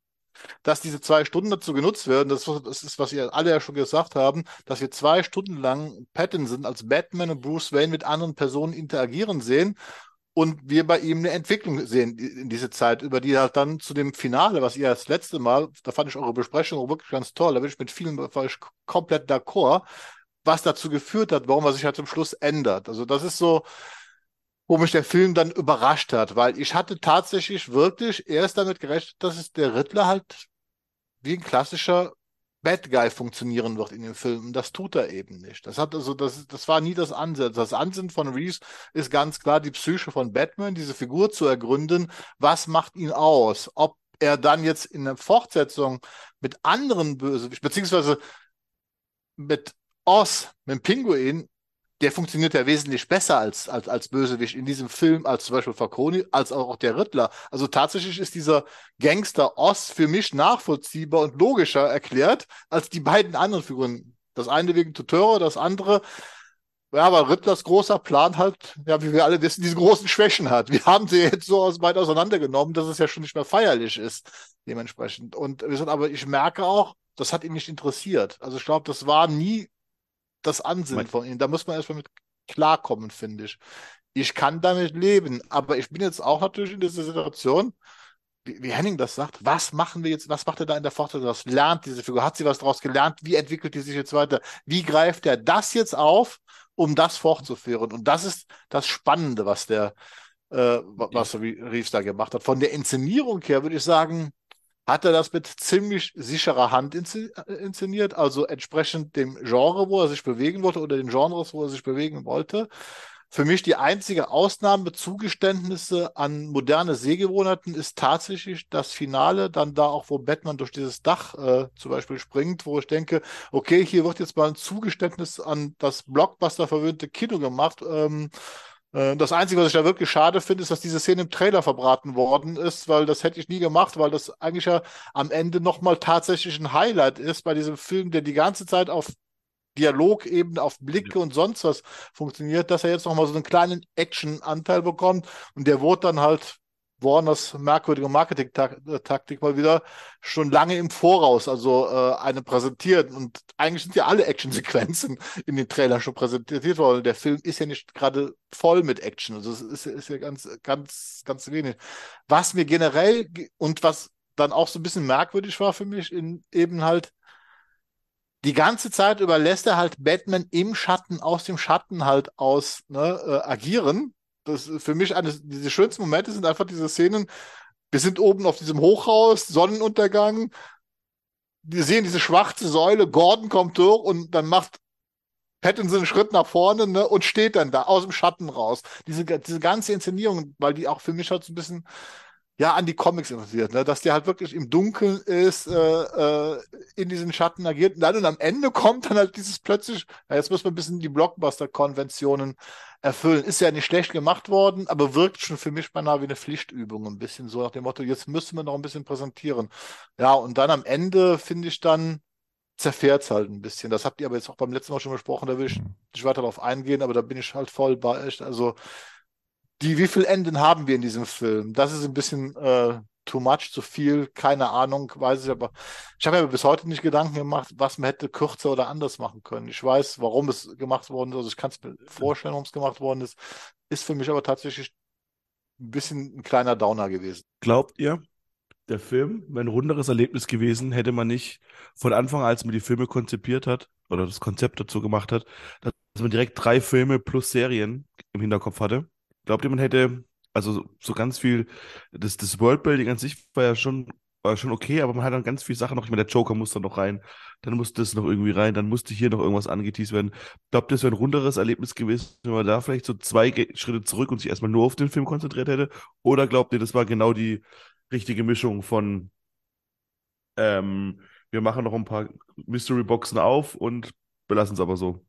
dass diese zwei Stunden dazu genutzt werden, das, das ist, was ihr alle ja schon gesagt haben, dass wir zwei Stunden lang Pattinson als Batman und Bruce Wayne mit anderen Personen interagieren sehen und wir bei ihm eine Entwicklung sehen in diese Zeit, über die halt dann zu dem Finale, was ihr das letzte Mal, da fand ich eure Besprechung wirklich ganz toll, da bin ich mit vielen war ich komplett d'accord, was dazu geführt hat, warum er sich halt zum Schluss ändert. Also das ist so, wo mich der Film dann überrascht hat, weil ich hatte tatsächlich wirklich erst damit gerechnet, dass es der Riddler halt wie ein klassischer Bad Guy funktionieren wird in dem Film. Und das tut er eben nicht. Das hat also, das, das war nie das Ansatz. Das Ansinnen von Reeves ist ganz klar, die Psyche von Batman, diese Figur zu ergründen. Was macht ihn aus? Ob er dann jetzt in der Fortsetzung mit anderen Bösewichten, beziehungsweise mit Oz, mit dem Pinguin, der funktioniert ja wesentlich besser als, als, als Bösewicht in diesem Film, als zum Beispiel Falcone, als auch der Riddler. Also tatsächlich ist dieser Gangster Oz für mich nachvollziehbar und logischer erklärt als die beiden anderen Figuren. Das eine wegen Tuteure, das andere, ja, weil Rittlers großer Plan halt, ja, wie wir alle wissen, diese großen Schwächen hat. Wir haben sie jetzt so weit auseinandergenommen, dass es ja schon nicht mehr feierlich ist, dementsprechend. Und wir sind aber, ich merke auch, das hat ihn nicht interessiert. Also ich glaube, das war nie das Ansinnen von ihnen. Da muss man erstmal mit klarkommen, finde ich. Ich kann damit leben, aber ich bin jetzt auch natürlich in dieser Situation, wie, wie Henning das sagt, was machen wir jetzt, was macht er da in der Fortsetzung? Was lernt diese Figur? Hat sie was daraus gelernt? Wie entwickelt die sich jetzt weiter? Wie greift er das jetzt auf, um das fortzuführen? Und das ist das Spannende, was der, äh, was Reeves da gemacht hat. Von der Inszenierung her würde ich sagen, hat er das mit ziemlich sicherer Hand äh, inszeniert, also entsprechend dem Genre, wo er sich bewegen wollte oder den Genres, wo er sich bewegen wollte. Für mich die einzige Ausnahme Zugeständnisse an moderne Sehgewohnheiten ist tatsächlich das Finale, dann da auch, wo Batman durch dieses Dach äh, zum Beispiel springt, wo ich denke, okay, hier wird jetzt mal ein Zugeständnis an das Blockbuster verwöhnte Kino gemacht. Ähm, äh, das Einzige, was ich da wirklich schade finde, ist, dass diese Szene im Trailer verbraten worden ist, weil das hätte ich nie gemacht, weil das eigentlich ja am Ende nochmal tatsächlich ein Highlight ist bei diesem Film, der die ganze Zeit auf Dialogebene, auf Blicke und sonst was funktioniert, dass er jetzt nochmal so einen kleinen Action-Anteil bekommt. Und der wurde dann halt Warners merkwürdige Marketing-Taktik mal wieder schon lange im Voraus, also äh, eine präsentiert. Und eigentlich sind ja alle Actionsequenzen in den Trailern schon präsentiert worden. Der Film ist ja nicht gerade voll mit Action. Also es ist, ist ja ganz, ganz, ganz wenig. Was mir generell und was dann auch so ein bisschen merkwürdig war für mich, in eben halt die ganze Zeit überlässt er halt Batman im Schatten, aus dem Schatten halt aus ne, äh, agieren das für mich eines diese schönsten Momente sind einfach diese Szenen. Wir sind oben auf diesem Hochhaus, Sonnenuntergang. Wir sehen diese schwarze Säule, Gordon kommt durch und dann macht Pattinson einen Schritt nach vorne ne, und steht dann da aus dem Schatten raus. Diese, diese ganze Inszenierung, weil die auch für mich halt so ein bisschen ja an die Comics interessiert, ne? dass der halt wirklich im Dunkeln ist, äh, äh, in diesen Schatten agiert. Und dann und am Ende kommt dann halt dieses plötzlich, ja, jetzt muss man ein bisschen die Blockbuster-Konventionen erfüllen. Ist ja nicht schlecht gemacht worden, aber wirkt schon für mich beinahe wie eine Pflichtübung, ein bisschen so nach dem Motto, jetzt müssen wir noch ein bisschen präsentieren. Ja, und dann am Ende finde ich dann, zerfährt es halt ein bisschen. Das habt ihr aber jetzt auch beim letzten Mal schon besprochen, da will ich mhm. nicht weiter darauf eingehen, aber da bin ich halt voll bei echt. Also die, wie viele Enden haben wir in diesem Film? Das ist ein bisschen äh, too much, zu viel, keine Ahnung, weiß ich aber. Ich habe mir bis heute nicht Gedanken gemacht, was man hätte kürzer oder anders machen können. Ich weiß, warum es gemacht worden ist, also ich kann es mir vorstellen, warum es gemacht worden ist. Ist für mich aber tatsächlich ein bisschen ein kleiner Downer gewesen. Glaubt ihr, der Film wäre ein runderes Erlebnis gewesen, hätte man nicht von Anfang an, als man die Filme konzipiert hat oder das Konzept dazu gemacht hat, dass man direkt drei Filme plus Serien im Hinterkopf hatte? Glaubt ihr, man hätte, also so ganz viel, das, das Worldbuilding an sich war ja schon, war schon okay, aber man hat dann ganz viele Sachen noch, ich meine, der Joker musste noch rein, dann musste das noch irgendwie rein, dann musste hier noch irgendwas angeteased werden. Glaubt ihr, das wäre ein runderes Erlebnis gewesen, wenn man da vielleicht so zwei Schritte zurück und sich erstmal nur auf den Film konzentriert hätte? Oder glaubt ihr, das war genau die richtige Mischung von, ähm, wir machen noch ein paar Mystery-Boxen auf und belassen es aber so?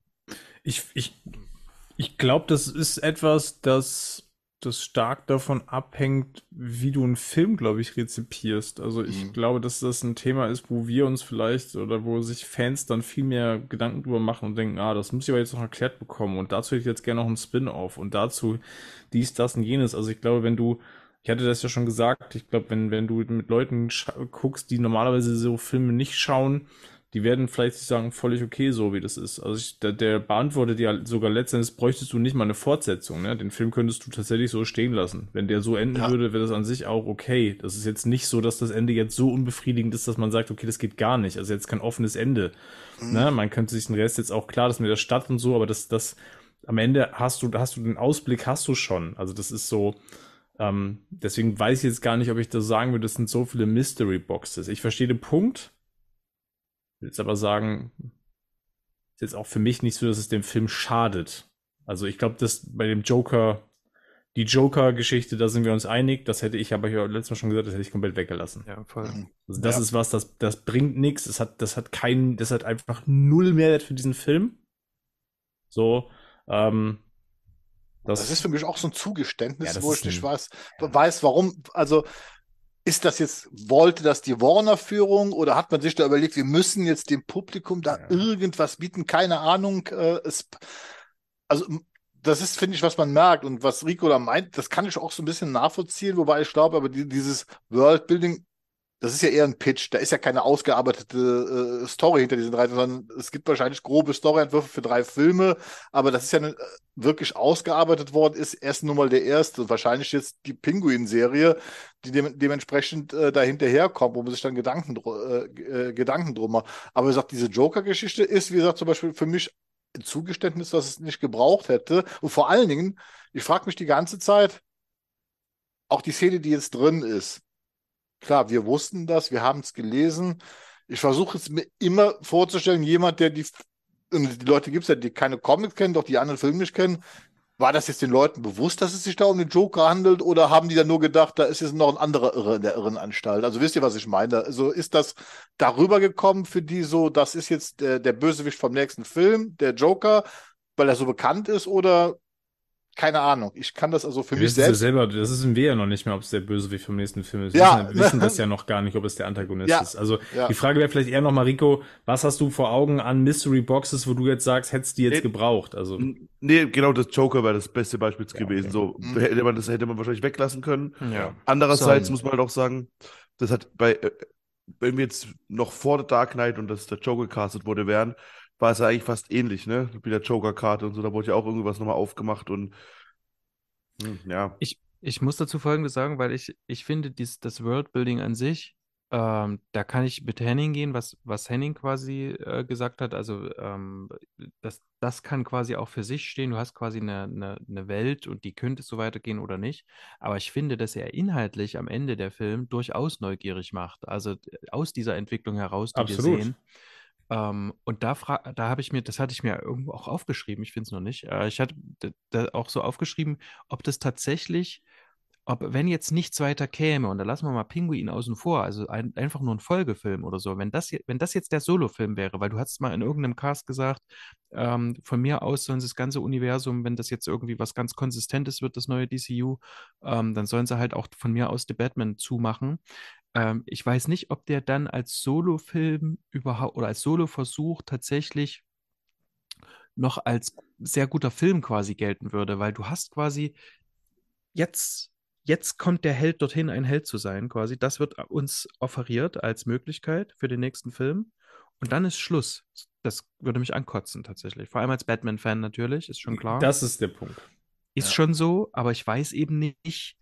Ich, ich ich glaube, das ist etwas, das, das stark davon abhängt, wie du einen Film, glaube ich, rezipierst. Also ich mhm. glaube, dass das ein Thema ist, wo wir uns vielleicht oder wo sich Fans dann viel mehr Gedanken drüber machen und denken, ah, das muss ich aber jetzt noch erklärt bekommen und dazu hätte ich jetzt gerne noch einen Spin-off und dazu dies, das und jenes. Also ich glaube, wenn du ich hatte das ja schon gesagt, ich glaube, wenn, wenn du mit Leuten guckst, die normalerweise so Filme nicht schauen, die werden vielleicht sagen, völlig okay, so wie das ist. Also ich, der, der beantwortet ja sogar letztendlich, bräuchtest du nicht mal eine Fortsetzung. Ne? Den Film könntest du tatsächlich so stehen lassen. Wenn der so enden ja. würde, wäre das an sich auch okay. Das ist jetzt nicht so, dass das Ende jetzt so unbefriedigend ist, dass man sagt, okay, das geht gar nicht. Also jetzt kein offenes Ende. Mhm. Ne? Man könnte sich den Rest jetzt auch klar, dass mit der Stadt und so, aber das, das am Ende hast du, hast du den Ausblick, hast du schon. Also das ist so, ähm, deswegen weiß ich jetzt gar nicht, ob ich das sagen würde, das sind so viele Mystery Boxes. Ich verstehe den Punkt, will jetzt aber sagen, ist jetzt auch für mich nicht so, dass es dem Film schadet. Also ich glaube, dass bei dem Joker, die Joker-Geschichte, da sind wir uns einig. Das hätte ich aber hier letztes Mal schon gesagt, das hätte ich komplett weggelassen. Ja, voll. Mhm. Also das Ja. ist was, das, das bringt nichts. Das hat, das hat keinen, das hat einfach null Mehrwert für diesen Film. So, ähm, das, Das ist für mich auch so ein Zugeständnis, Ja, wo ich nicht ein- weiß, weiß, warum. Also ist das jetzt, wollte das die Warner-Führung oder hat man sich da überlegt, wir müssen jetzt dem Publikum da Ja. irgendwas bieten? Keine Ahnung. Äh, es, also das ist, finde ich, was man merkt und was Rico da meint, das kann ich auch so ein bisschen nachvollziehen, wobei ich glaube, aber die, dieses Worldbuilding, das ist ja eher ein Pitch, da ist ja keine ausgearbeitete äh, Story hinter diesen drei, sondern es gibt wahrscheinlich grobe Storyentwürfe für drei Filme, aber das ist ja eine, wirklich ausgearbeitet worden ist, erst nur mal der erste. Und wahrscheinlich jetzt die Pinguin-Serie, die dem, dementsprechend äh, da hinterherkommt, wo man sich dann Gedanken, äh, äh, Gedanken drum macht. Aber wie gesagt, diese Joker-Geschichte ist, wie gesagt, zum Beispiel für mich ein Zugeständnis, dass es nicht gebraucht hätte. Und vor allen Dingen, ich frage mich die ganze Zeit, auch die Szene, die jetzt drin ist. Klar, wir wussten das, wir haben es gelesen. Ich versuche es mir immer vorzustellen, jemand, der die die Leute gibt es ja, die keine Comics kennen, doch die anderen Filme nicht kennen. War das jetzt den Leuten bewusst, dass es sich da um den Joker handelt, oder haben die dann nur gedacht, da ist jetzt noch ein anderer Irre in der Irrenanstalt? Also wisst ihr, was ich meine? Also ist das darüber gekommen für die so, das ist jetzt der, der Bösewicht vom nächsten Film, der Joker, weil er so bekannt ist, oder keine Ahnung. Ich kann das also für das mich selbst. selber, das wissen wir ja noch nicht mehr, ob es der Bösewicht vom nächsten Film ist. Wir Ja. wissen, wir wissen das ja noch gar nicht, ob es der Antagonist Ja. ist. Also Ja. die Frage wäre vielleicht eher nochmal, Rico, was hast du vor Augen an Mystery Boxes, wo du jetzt sagst, hättest du die jetzt Nee. gebraucht? Also Nee, genau, das Joker wäre das beste Beispiel Ja, gewesen. okay. So, Mhm. hätte man, das hätte man wahrscheinlich weglassen können. Ja. Andererseits So. muss man halt auch sagen, das hat bei, äh, wenn wir jetzt noch vor der Dark Knight und dass der Joker castet wurde wären, war es ja eigentlich fast ähnlich, ne? Mit der Joker-Karte und so, da wurde ja auch irgendwas nochmal aufgemacht und hm, ja. Ich muss dazu Folgendes sagen, weil ich, ich finde, dies, das Worldbuilding an sich, ähm, da kann ich mit Henning gehen, was, was Henning quasi äh, gesagt hat. Also ähm, das, das kann quasi auch für sich stehen. Du hast quasi eine, eine, eine Welt und die könnte so weitergehen oder nicht. Aber ich finde, dass er inhaltlich am Ende der Film durchaus neugierig macht. Also aus dieser Entwicklung heraus, die Absolut. wir sehen. Ähm, und da, da habe ich mir, das hatte ich mir irgendwo auch aufgeschrieben, ich finde es noch nicht. Äh, ich hatte da auch so aufgeschrieben, ob das tatsächlich, ob wenn jetzt nichts weiter käme, und da lassen wir mal Pinguin außen vor, also ein, einfach nur ein Folgefilm oder so, wenn das, wenn das jetzt der Solofilm wäre, weil du hast mal in irgendeinem Cast gesagt, ähm, von mir aus sollen sie das ganze Universum, wenn das jetzt irgendwie was ganz Konsistentes wird, das neue DCU, ähm, dann sollen sie halt auch von mir aus The Batman zumachen. Ähm, ich weiß nicht, ob der dann als Solofilm überhaupt oder als Soloversuch tatsächlich noch als sehr guter Film quasi gelten würde, weil du hast quasi jetzt, jetzt kommt der Held dorthin, ein Held zu sein, quasi. Das wird uns offeriert als Möglichkeit für den nächsten Film. Und dann ist Schluss. Das würde mich ankotzen, tatsächlich. Vor allem als Batman-Fan natürlich, ist schon klar. das ist der Punkt. ist Ja. schon so, aber ich weiß eben nicht,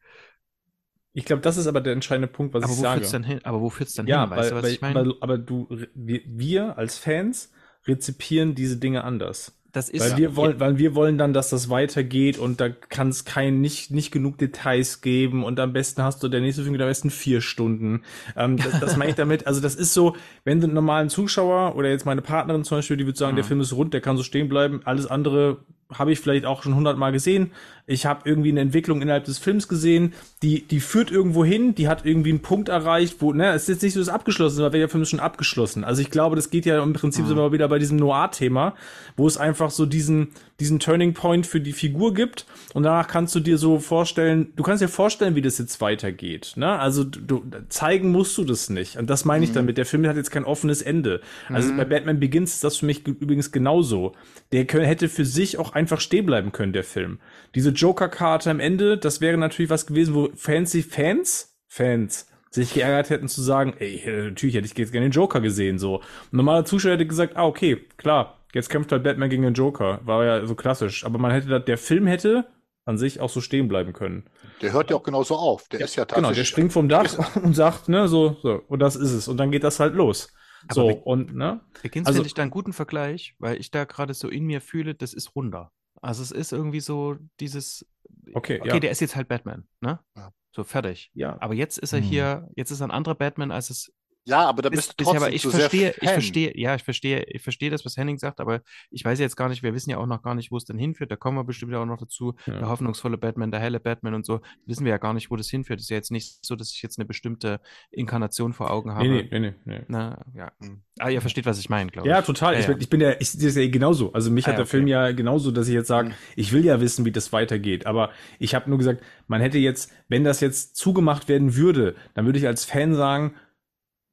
Ich glaube, das ist aber der entscheidende Punkt, was aber ich wo sage. führt's dann hin? Aber wo führt's dann ja, hin? Weißt weil, du, was weil, ich meine? aber du, wir, wir als Fans rezipieren diese Dinge anders. Das ist Weil wir wollen, weil wir wollen dann, dass das weitergeht und da kann es kein nicht nicht genug Details geben und am besten hast du der nächste Film geht am besten vier Stunden. Ähm, das, das meine ich damit. Also das ist so, wenn du einen normalen Zuschauer oder jetzt meine Partnerin zum Beispiel, die würde sagen, Mhm. der Film ist rund, der kann so stehen bleiben. Alles andere habe ich vielleicht auch schon hundertmal gesehen. Ich habe irgendwie eine Entwicklung innerhalb des Films gesehen, die die führt irgendwo hin, die hat irgendwie einen Punkt erreicht, wo ne, es ist jetzt nicht so, dass es abgeschlossen ist, weil der Film ist schon abgeschlossen. Also ich glaube, das geht ja im Prinzip sind wir wieder bei diesem Noir-Thema, wo es einfach so diesen diesen Turning Point für die Figur gibt und danach kannst du dir so vorstellen, du kannst dir vorstellen, wie das jetzt weitergeht. Ne? Also du, zeigen musst du das nicht. Und das meine ich damit. Der Film hat jetzt kein offenes Ende. Also bei Batman Begins ist das für mich ge- übrigens genauso. Der hätte für sich auch einfach stehen bleiben können, der Film. Diese Joker-Karte am Ende, das wäre natürlich was gewesen, wo Fans, sich- Fans, Fans sich geärgert hätten zu sagen, ey, äh, natürlich hätte ich jetzt gerne den Joker gesehen, so. Ein normaler Zuschauer hätte gesagt, ah, okay, klar, jetzt kämpft halt Batman gegen den Joker. War ja so klassisch. Aber man hätte, da- der Film hätte an sich auch so stehen bleiben können. Der hört ja auch genauso auf. Der ist ja Genau, der tatsächlich. springt vom Dach und sagt, ne, so, so, und das ist es. Und dann geht das halt los. Aber so, und, ne? Begins Also- finde ich da einen guten Vergleich, weil ich da gerade so in mir fühle, das ist runder. Also es ist irgendwie so dieses, Okay, okay, ja. der ist jetzt halt Batman, ne? Ja. So fertig. Ja. Aber jetzt ist er Hm. hier, jetzt ist er ein anderer Batman, als es Ja, aber da Bis, bist du trotzdem aber ich zu sehr verstehe, ich verstehe, ja, ich verstehe, ich verstehe das, was Henning sagt, aber ich weiß jetzt gar nicht, wir wissen ja auch noch gar nicht, wo es denn hinführt. Da kommen wir bestimmt auch noch dazu. Ja. Der hoffnungsvolle Batman, der helle Batman und so, wissen wir ja gar nicht, wo das hinführt. Es ist ja jetzt nicht so, dass ich jetzt eine bestimmte Inkarnation vor Augen habe. Nee, nee, nee, nee. Na, ja. Hm. Ah, ihr versteht, was ich meine, glaube ich. Ja, total. Ja, ich, ja. bin- ich bin ja, ich sehe das ja genauso. Also mich Ah, hat ja, der okay. Film ja genauso, dass ich jetzt sage, Mhm. ich will ja wissen, wie das weitergeht. Aber ich habe nur gesagt, man hätte jetzt, wenn das jetzt zugemacht werden würde, dann würde ich als Fan sagen,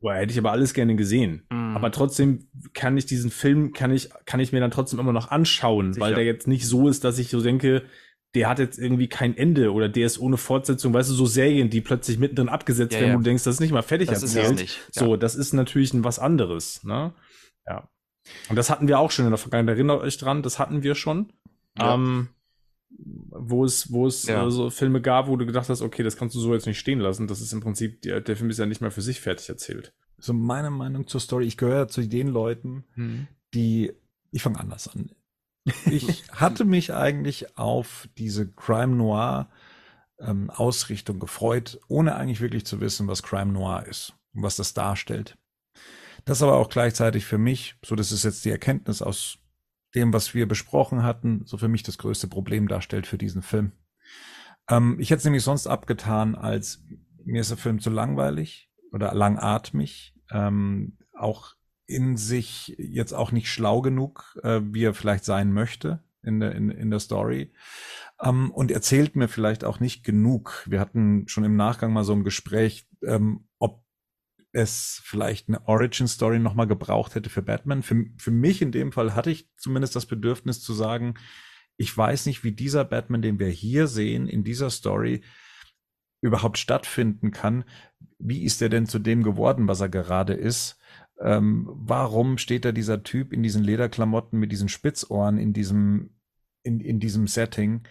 boah, hätte ich aber alles gerne gesehen. Mhm. Aber trotzdem kann ich diesen Film, kann ich, kann ich mir dann trotzdem immer noch anschauen, Sicher. weil der jetzt nicht so ist, dass ich so denke, der hat jetzt irgendwie kein Ende oder der ist ohne Fortsetzung, weißt du, so Serien, die plötzlich mittendrin abgesetzt Ja, werden, ja. wo du denkst, das ist nicht mal fertig das ist erzählt. nicht. Ja. So, das ist natürlich ein was anderes, ne? Ja. Und das hatten wir auch schon in der Vergangenheit. Erinnert euch dran, das hatten wir schon. Ähm, wo es, wo es Ja. äh, so Filme gab, wo du gedacht hast, okay, das kannst du so jetzt nicht stehen lassen. Das ist im Prinzip, der, der Film ist ja nicht mehr für sich fertig erzählt. So meine Meinung zur Story, ich gehöre zu den Leuten, die, ich fange anders an. Ich hatte mich eigentlich auf diese Crime Noir ähm, Ausrichtung gefreut, ohne eigentlich wirklich zu wissen, was Crime Noir ist und was das darstellt. Das aber auch gleichzeitig für mich, so das ist jetzt die Erkenntnis aus dem, was wir besprochen hatten, so für mich das größte Problem darstellt für diesen Film. Ähm, ich hätte es nämlich sonst abgetan, als mir ist der Film zu langweilig oder langatmig, ähm, auch in sich jetzt auch nicht schlau genug, äh, wie er vielleicht sein möchte in der, in, in der Story. Ähm, und erzählt mir vielleicht auch nicht genug. Wir hatten schon im Nachgang mal so ein Gespräch, ähm, es vielleicht eine Origin-Story nochmal gebraucht hätte für Batman. Für, für mich in dem Fall hatte ich zumindest das Bedürfnis zu sagen, ich weiß nicht, wie dieser Batman, den wir hier sehen, in dieser Story überhaupt stattfinden kann. Wie ist er denn zu dem geworden, was er gerade ist? Ähm, warum steht da dieser Typ in diesen Lederklamotten mit diesen Spitzohren in diesem, in, in diesem Setting?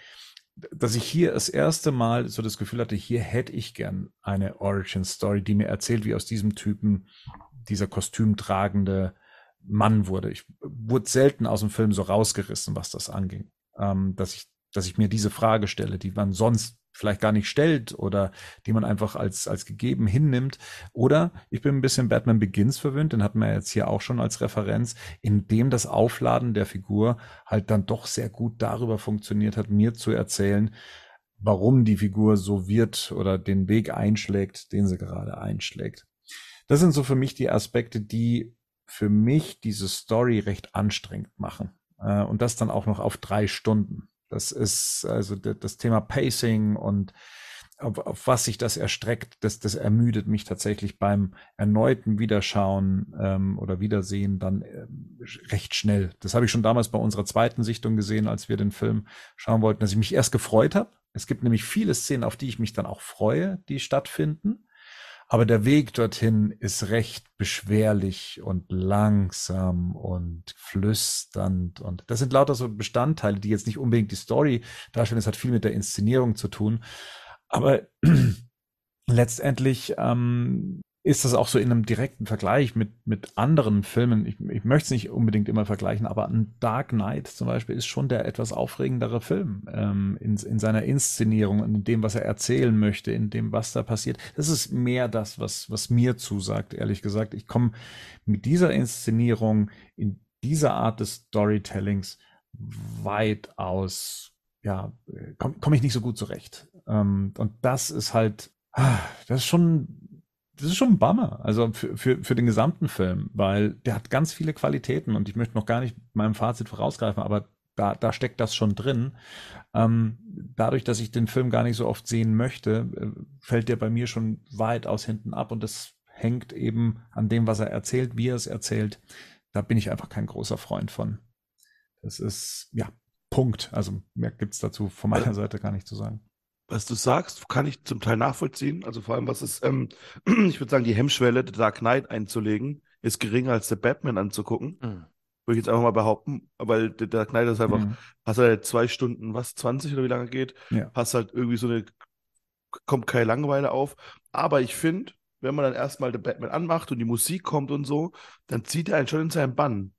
Dass ich hier das erste Mal so das Gefühl hatte, hier hätte ich gern eine Origin Story, die mir erzählt, wie aus diesem Typen dieser kostümtragende Mann wurde. Ich wurde selten aus dem Film so rausgerissen, was das anging, ähm, dass ich, dass ich mir diese Frage stelle, die man sonst vielleicht gar nicht stellt oder die man einfach als, als gegeben hinnimmt. Oder ich bin ein bisschen Batman Begins verwöhnt, den hatten wir jetzt hier auch schon als Referenz, in dem das Aufladen der Figur halt dann doch sehr gut darüber funktioniert hat, mir zu erzählen, warum die Figur so wird oder den Weg einschlägt, den sie gerade einschlägt. Das sind so für mich die Aspekte, die für mich diese Story recht anstrengend machen. Äh, und das dann auch noch auf drei Stunden. Das ist also das Thema Pacing und auf, auf was sich das erstreckt, das, das ermüdet mich tatsächlich beim erneuten Wiederschauen ähm, oder Wiedersehen dann ähm, recht schnell. Das habe ich schon damals bei unserer zweiten Sichtung gesehen, als wir den Film schauen wollten, dass ich mich erst gefreut habe. Es gibt nämlich viele Szenen, auf die ich mich dann auch freue, die stattfinden. Aber der Weg dorthin ist recht beschwerlich und langsam und flüsternd. Und das sind lauter so Bestandteile, die jetzt nicht unbedingt die Story darstellen. Es hat viel mit der Inszenierung zu tun. Aber letztendlich ähm, ist das auch so in einem direkten Vergleich mit, mit anderen Filmen. Ich, ich möchte es nicht unbedingt immer vergleichen, aber ein Dark Knight zum Beispiel ist schon der etwas aufregendere Film ähm, in, in seiner Inszenierung in dem, was er erzählen möchte, in dem, was da passiert. Das ist mehr das, was, was mir zusagt, ehrlich gesagt. Ich komme mit dieser Inszenierung in dieser Art des Storytellings weitaus, ja, komme komm ich nicht so gut zurecht. Ähm, und das ist halt, ah, das ist schon, das ist schon ein Bummer, also für, für, für den gesamten Film, weil der hat ganz viele Qualitäten und ich möchte noch gar nicht meinem Fazit vorausgreifen, aber da, da steckt das schon drin. Ähm, dadurch, dass ich den Film gar nicht so oft sehen möchte, äh, fällt der bei mir schon weitaus hinten ab und das hängt eben an dem, was er erzählt, wie er es erzählt. Da bin ich einfach kein großer Freund von. Das ist, ja, Punkt. Also mehr gibt's dazu von meiner Seite gar nicht zu sagen. Was du sagst, kann ich zum Teil nachvollziehen. Also vor allem, was ist, ähm, ich würde sagen, die Hemmschwelle, The Dark Knight einzulegen, ist geringer als der Batman anzugucken. Mhm. Würde ich jetzt einfach mal behaupten, weil der Dark Knight ist einfach, Mhm. hast halt zwei Stunden, was, 20 oder wie lange geht, Ja. hast halt irgendwie so eine, kommt keine Langeweile auf. Aber ich finde, wenn man dann erstmal den Batman anmacht und die Musik kommt und so, dann zieht er einen schon in seinen Bann.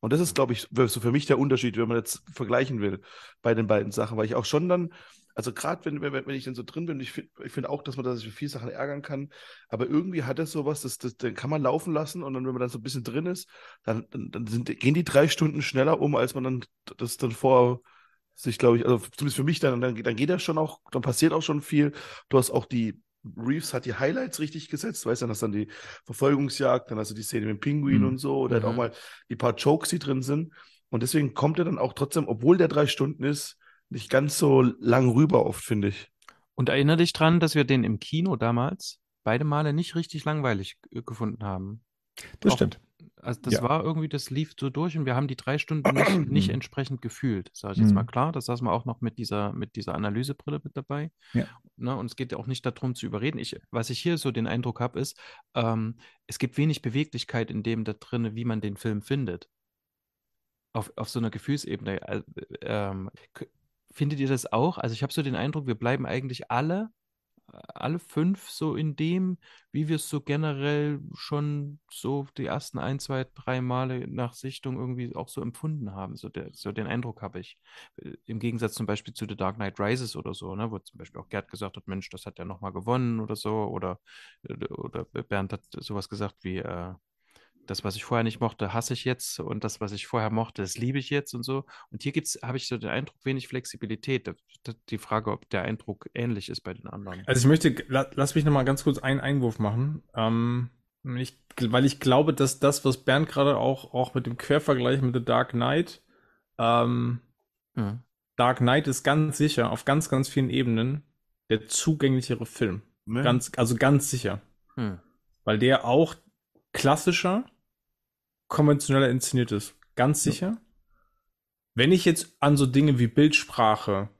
Und das ist, glaube ich, so für mich der Unterschied, wenn man jetzt vergleichen will bei den beiden Sachen, weil ich auch schon dann Also gerade wenn, wenn, wenn ich dann so drin bin, ich finde ich find auch, dass man da sich für viele Sachen ärgern kann, aber irgendwie hat es sowas, das, das, den kann man laufen lassen und dann, wenn man dann so ein bisschen drin ist, dann, dann, dann sind, gehen die drei Stunden schneller um, als man dann das dann vor sich, glaube ich, also zumindest für mich dann, dann, dann geht das schon auch, dann passiert auch schon viel. Du hast auch die, Reeves hat die Highlights richtig gesetzt, weißt du, dann hast du dann die Verfolgungsjagd, dann hast du die Szene mit dem Pinguin Mhm. und so, oder halt auch Mhm. mal die paar Jokes, die drin sind. Und deswegen kommt er dann auch trotzdem, obwohl der drei Stunden ist, nicht ganz so lang rüber oft, finde ich. Und erinnere dich dran, dass wir den im Kino damals beide Male nicht richtig langweilig äh, gefunden haben. Das Auch- stimmt. Also das Ja. war irgendwie, das lief so durch und wir haben die drei Stunden nicht, nicht entsprechend gefühlt, sage ich jetzt mal Mhm. klar. Das saßen wir auch noch mit dieser, mit dieser Analysebrille mit dabei. Ja. Ne, und es geht ja auch nicht darum zu überreden. Ich, was ich hier so den Eindruck habe, ist, ähm, es gibt wenig Beweglichkeit in dem da drin, wie man den Film findet. Auf, auf so einer Gefühlsebene. Äh, ähm, k- findet ihr das auch? Also ich habe so den Eindruck, wir bleiben eigentlich alle, alle fünf so in dem, wie wir es so generell schon so die ersten ein, zwei, drei Male nach Sichtung irgendwie auch so empfunden haben. So, der, so den Eindruck habe ich. Äh, Im Gegensatz zum Beispiel zu The Dark Knight Rises oder so, ne, wo zum Beispiel auch Gerd gesagt hat, Mensch, das hat er nochmal gewonnen oder so. Oder, äh, oder Bernd hat sowas gesagt wie, äh, das, was ich vorher nicht mochte, hasse ich jetzt und das, was ich vorher mochte, das liebe ich jetzt und so. Und hier gibt's, habe ich so den Eindruck, wenig Flexibilität. Die Frage, ob der Eindruck ähnlich ist bei den anderen. Also ich möchte, la, lass mich noch mal ganz kurz einen Einwurf machen. Ähm, ich, weil ich glaube, dass das, was Bernd gerade auch, auch mit dem Quervergleich mit The Dark Knight, ähm, Mhm. Dark Knight ist ganz sicher auf ganz, ganz vielen Ebenen der zugänglichere Film. Ganz, also ganz sicher. Hm. Weil der auch klassischer, konventioneller inszeniert ist. Ganz sicher. Wenn ich jetzt an so Dinge wie Bildsprache,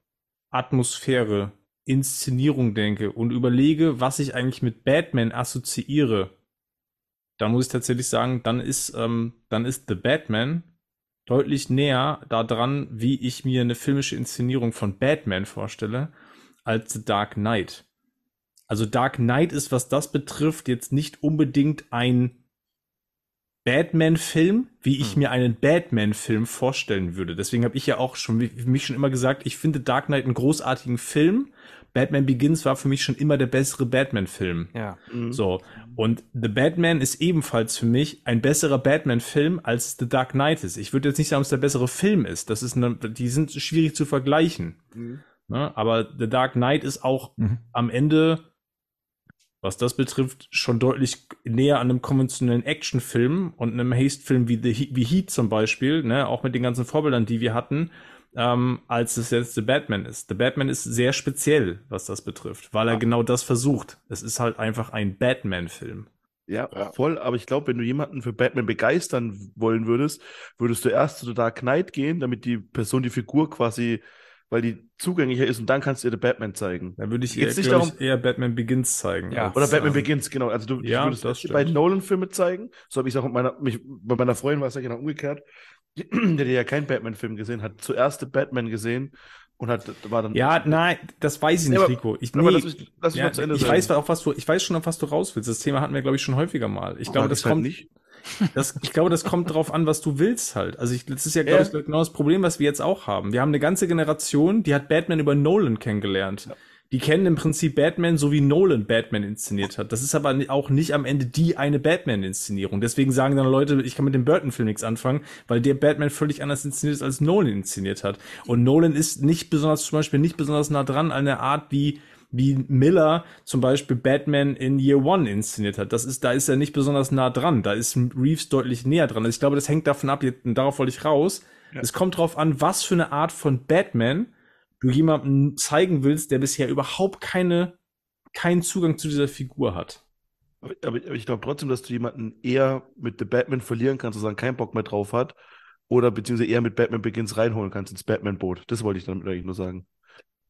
Atmosphäre, Inszenierung denke und überlege, was ich eigentlich mit Batman assoziiere, dann muss ich tatsächlich sagen, dann ist, ähm, dann ist The Batman deutlich näher daran, wie ich mir eine filmische Inszenierung von Batman vorstelle, als The Dark Knight. Also Dark Knight ist, was das betrifft, jetzt nicht unbedingt ein Batman-Film, wie ich Hm. mir einen Batman-Film vorstellen würde. Deswegen habe ich ja auch schon für mich schon immer gesagt, ich finde Dark Knight einen großartigen Film. Batman Begins war für mich schon immer der bessere Batman-Film. Ja. Mhm. So. Und The Batman ist ebenfalls für mich ein besserer Batman-Film als The Dark Knight ist. Ich würde jetzt nicht sagen, dass der bessere Film ist. Das ist eine, die sind schwierig zu vergleichen. Mhm. Ne? Aber The Dark Knight ist auch Mhm. am Ende, was das betrifft, schon deutlich näher an einem konventionellen Actionfilm und einem Haste-Film wie, The Heat, wie Heat zum Beispiel, ne? auch mit den ganzen Vorbildern, die wir hatten, ähm, als es jetzt The Batman ist. The Batman ist sehr speziell, was das betrifft, weil er Ja. genau das versucht. Es ist halt einfach ein Batman-Film. Ja, Ja. voll. Aber ich glaube, wenn du jemanden für Batman begeistern wollen würdest, würdest du erst zu The Dark Knight gehen, damit die Person die Figur quasi, weil die zugänglicher ist und dann kannst du dir The Batman zeigen. Da würde ich eher, nicht darum- ich, eher Batman Begins zeigen. Ja. Oder Batman ähm, Begins, genau. Also du, ja, du würdest das beiden Nolan-Filme zeigen. So habe ich es auch mit meiner, mich, bei meiner Freundin war es ja genau umgekehrt. Der, der ja keinen Batman-Film gesehen hat, zuerst Batman gesehen und hat, war dann. Ja, nein, das weiß ich nicht, Ja, aber- Rico. Ich, nee, lass mich, lass mich ja, mal zu Ende ich sagen. weiß, auf was du, ich weiß schon, auf was du raus willst. Das Thema hatten wir, glaube ich, schon häufiger mal. Ich glaube, das halt kommt, nicht. Das, ich glaube, das kommt drauf an, was du willst halt. Also ich, das ist ja, glaube Ja. ich, genau das Problem, was wir jetzt auch haben. Wir haben eine ganze Generation, die hat Batman über Nolan kennengelernt. Die kennen im Prinzip Batman, so wie Nolan Batman inszeniert hat. Das ist aber auch nicht am Ende die eine Batman-Inszenierung. Deswegen sagen dann Leute, ich kann mit dem Burton-Film nichts anfangen, weil der Batman völlig anders inszeniert ist, als Nolan inszeniert hat. Und Nolan ist nicht besonders, zum Beispiel nicht besonders nah dran an der Art, wie wie Miller zum Beispiel Batman in Year One inszeniert hat. Das ist, da ist er nicht besonders nah dran. Da ist Reeves deutlich näher dran. Also ich glaube, das hängt davon ab, jetzt- darauf wollte ich raus. Ja. Es kommt drauf an, was für eine Art von Batman du jemandem zeigen willst, der bisher überhaupt keine, keinen Zugang zu dieser Figur hat. Aber, aber aber ich glaube trotzdem, dass du jemanden eher mit The Batman verlieren kannst und sagen, keinen Bock mehr drauf hat. Oder beziehungsweise eher mit Batman Begins reinholen kannst ins Batman-Boot. Das wollte ich damit eigentlich nur sagen.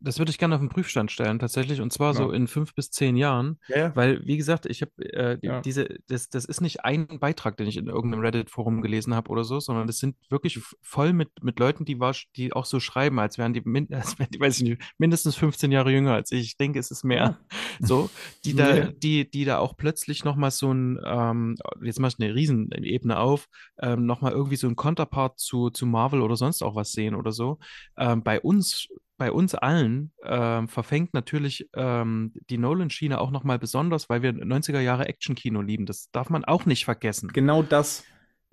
Das würde ich gerne auf den Prüfstand stellen, tatsächlich. Und zwar so Ja. in fünf bis zehn Jahren. Ja, ja. Weil, wie gesagt, ich habe äh, Ja. diese, das, das ist nicht ein Beitrag, den ich in irgendeinem Reddit-Forum gelesen habe oder so, sondern das sind wirklich voll mit, mit Leuten, die, wahrsch- die auch so schreiben, als wären die, als wären die, weiß ich nicht, mindestens 15 Jahre jünger als ich. Ich denke, es ist mehr. So, die da, Ja. die, die da auch plötzlich nochmal so ein, ähm, jetzt mach ich eine Riesenebene auf, ähm, nochmal irgendwie so ein Konterpart zu, zu Marvel oder sonst auch was sehen oder so. Ähm, bei uns bei uns allen ähm, verfängt natürlich ähm, die Nolan-Schiene auch nochmal besonders, weil wir 90er Jahre Action-Kino lieben. Das darf man auch nicht vergessen. Genau das.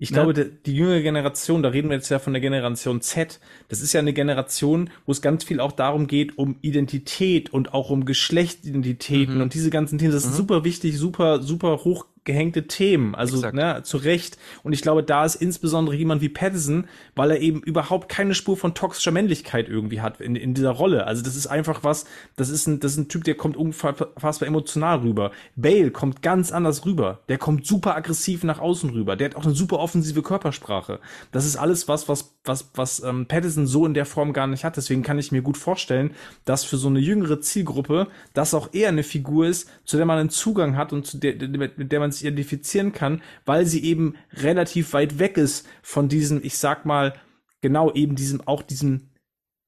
Ich Ne? glaube, die, die jüngere Generation, da reden wir jetzt ja von der Generation Z, das ist ja eine Generation, wo es ganz viel auch darum geht, um Identität und auch um Geschlechtsidentitäten Mhm. und diese ganzen Themen. Das ist Mhm. super wichtig, super, super hochgehängte Themen. Also, Exakt. ne, zu Recht. Und ich glaube, da ist insbesondere jemand wie Patterson, weil er eben überhaupt keine Spur von toxischer Männlichkeit irgendwie hat in, in dieser Rolle. Also, das ist einfach was, das ist ein, das ist ein Typ, der kommt unfassbar emotional rüber. Bale kommt ganz anders rüber. Der kommt super aggressiv nach außen rüber. Der hat auch eine super offensive Körpersprache. Das ist alles was, was, was, was ähm, Patterson so in der Form gar nicht hat. Deswegen kann ich mir gut vorstellen, dass für so eine jüngere Zielgruppe das auch eher eine Figur ist, zu der man einen Zugang hat und zu der, mit, mit der man sich identifizieren kann, weil sie eben relativ weit weg ist von diesem, ich sag mal, genau eben diesem, auch diesem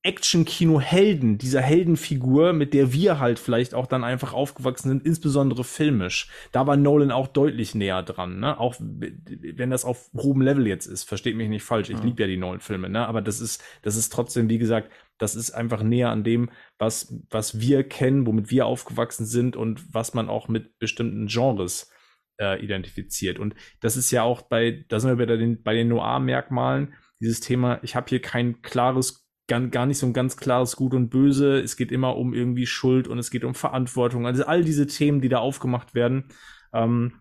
Action-Kino-Helden, dieser Heldenfigur, mit der wir halt vielleicht auch dann einfach aufgewachsen sind, insbesondere filmisch. Da war Nolan auch deutlich näher dran, ne? Auch wenn das auf hohem Level jetzt ist, versteht mich nicht falsch. Ich Mhm. liebe ja die Nolan-Filme, ne? Aber das ist, das ist trotzdem, wie gesagt, das ist einfach näher an dem, was, was wir kennen, womit wir aufgewachsen sind und was man auch mit bestimmten Genres äh, identifiziert. Und das ist ja auch bei, da sind wir bei den, bei den Noir-Merkmalen, dieses Thema, ich habe hier kein klares gar, gar nicht so ein ganz klares Gut und Böse. Es geht immer um irgendwie Schuld und es geht um Verantwortung. Also all diese Themen, die da aufgemacht werden, ähm,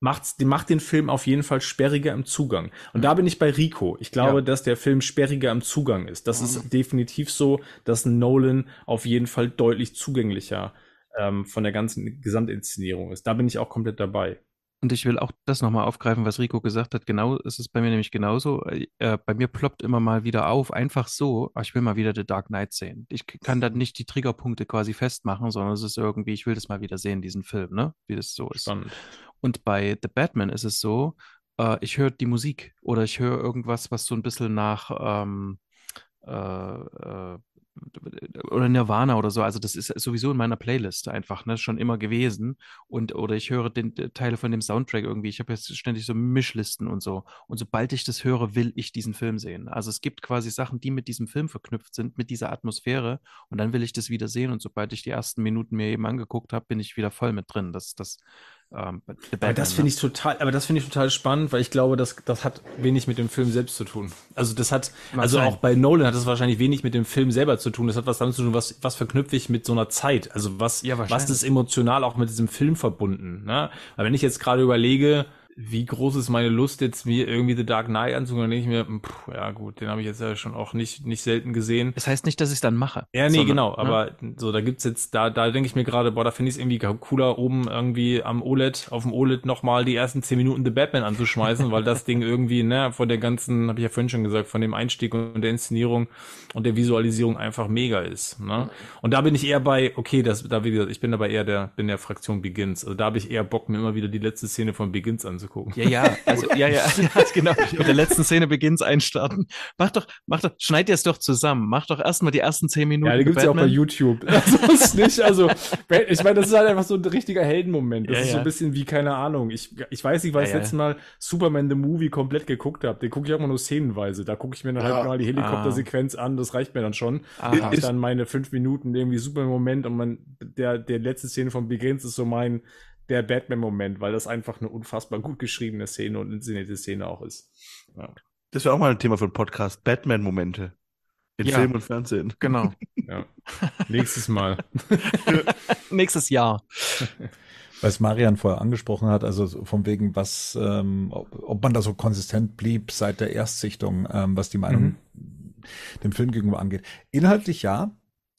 macht's, die macht den Film auf jeden Fall sperriger im Zugang. Und da bin ich bei Rico. Ich glaube, Ja. dass der Film sperriger im Zugang ist. Das Mhm. ist definitiv so, dass Nolan auf jeden Fall deutlich zugänglicher ähm, von der ganzen Gesamtinszenierung ist. Da bin ich auch komplett dabei. Und ich will auch das nochmal aufgreifen, was Rico gesagt hat. Genau, es ist bei mir nämlich genauso. Äh, bei mir ploppt immer mal wieder auf, einfach so, "Ah, ich will mal wieder The Dark Knight sehen. Ich kann da nicht die Triggerpunkte quasi festmachen, sondern es ist irgendwie, ich will das mal wieder sehen, diesen Film, ne? Wie das so ist. Spannend. Und bei The Batman ist es so, äh, ich höre die Musik oder ich höre irgendwas, was so ein bisschen nach ähm, äh, äh, oder Nirvana oder so. Also das ist sowieso in meiner Playlist einfach, ne, schon immer gewesen. Und oder ich höre den äh, Teile von dem Soundtrack irgendwie. Ich habe jetzt ständig so Mischlisten und so. Und sobald ich das höre, will ich diesen Film sehen. Also es gibt quasi Sachen, die mit diesem Film verknüpft sind, mit dieser Atmosphäre. Und dann will ich das wieder sehen. Und sobald ich die ersten Minuten mir eben angeguckt habe, bin ich wieder voll mit drin. Das, das, ähm, Aber das ne? finde ich total, aber das finde ich total spannend, weil ich glaube, das, das hat wenig mit dem Film selbst zu tun. Also das hat, Mag also sein. auch bei Nolan hat das wahrscheinlich wenig mit dem Film selber zu tun. Das hat was damit zu tun, was, was verknüpfe ich mit so einer Zeit? Also was, Ja, was ist emotional auch mit diesem Film verbunden? Ne? Weil wenn ich jetzt gerade überlege, wie groß ist meine Lust, jetzt mir irgendwie The Dark Knight anzugucken, dann denke ich mir, pff, ja gut, den habe ich jetzt ja schon auch nicht, nicht selten gesehen. Das heißt nicht, dass ich es dann mache. Ja, nee, sondern, genau, ne? aber so, da gibt's jetzt, da, da denke ich mir gerade, boah, da finde ich es irgendwie cooler, oben irgendwie am OLED, auf dem OLED nochmal die ersten zehn Minuten The Batman anzuschmeißen, weil das Ding irgendwie, ne, von der ganzen, habe ich ja vorhin schon gesagt, von dem Einstieg und der Inszenierung und der Visualisierung einfach mega ist, ne? Und da bin ich eher bei, okay, das, da, wie gesagt, ich bin dabei eher der, bin der Fraktion Begins. Also da habe ich eher Bock, mir immer wieder die letzte Szene von Begins anzugucken. Ja, ja, also, ja, ja, ja, genau. Mit der letzten Szene beginnt's einstarten. Mach doch, mach doch, schneid dir es doch zusammen. Mach doch erstmal die ersten zehn Minuten. Ja, die gibt's ja auch bei. YouTube. Also ist nicht, also ich meine, das ist halt einfach so ein richtiger Heldenmoment. Das Ja, ist so ein bisschen wie, keine Ahnung. Ich, ich weiß nicht, weil ich Ja, das ja. letzte Mal Superman the Movie komplett geguckt habe. Den gucke ich auch immer nur szenenweise. Da gucke ich mir dann Ja. halt mal die Helikoptersequenz an, das reicht mir dann schon. Habe ich dann meine fünf Minuten irgendwie Superman-Moment und man, der, der letzte Szene von Begins ist so mein, der Batman-Moment, weil das einfach eine unfassbar gut geschriebene Szene und inszenierte Szene auch ist. Ja. Das wäre auch mal ein Thema für einen Podcast. Batman-Momente. In Ja. Film und Fernsehen. Genau. ja. Nächstes Mal. Nächstes Jahr. Was Marian vorher angesprochen hat, also so von wegen, was, ähm, ob, ob man da so konsistent blieb seit der Erstsichtung, ähm, was die Meinung dem Film gegenüber angeht. Inhaltlich ja,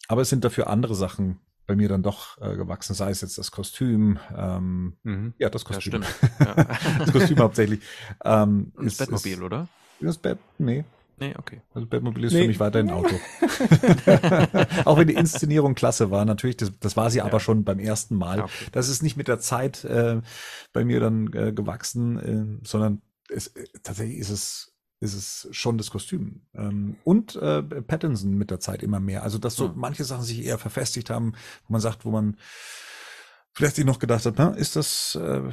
aber es sind dafür andere Sachen bei mir dann doch äh, gewachsen, sei es jetzt das Kostüm, ähm, Mhm. ja, das Ja, Kostüm. stimmt. Ja. das Kostüm hauptsächlich. Ähm, das ist- Batmobil, ist, oder? Das Bat, nee, Nee, okay. das Batmobil ist Nee. für mich weiterhin ein Auto. Auch wenn die Inszenierung klasse war, natürlich, das, das war sie aber schon beim ersten Mal. Ja, okay. Das ist nicht mit der Zeit äh, bei mir dann äh, gewachsen, äh, sondern es, äh, tatsächlich ist es ist es schon das Kostüm. Ähm, und äh, Pattinson mit der Zeit immer mehr. Also, dass so manche Sachen sich eher verfestigt haben, wo man sagt, wo man vielleicht sich noch gedacht hat, na, ist das, äh,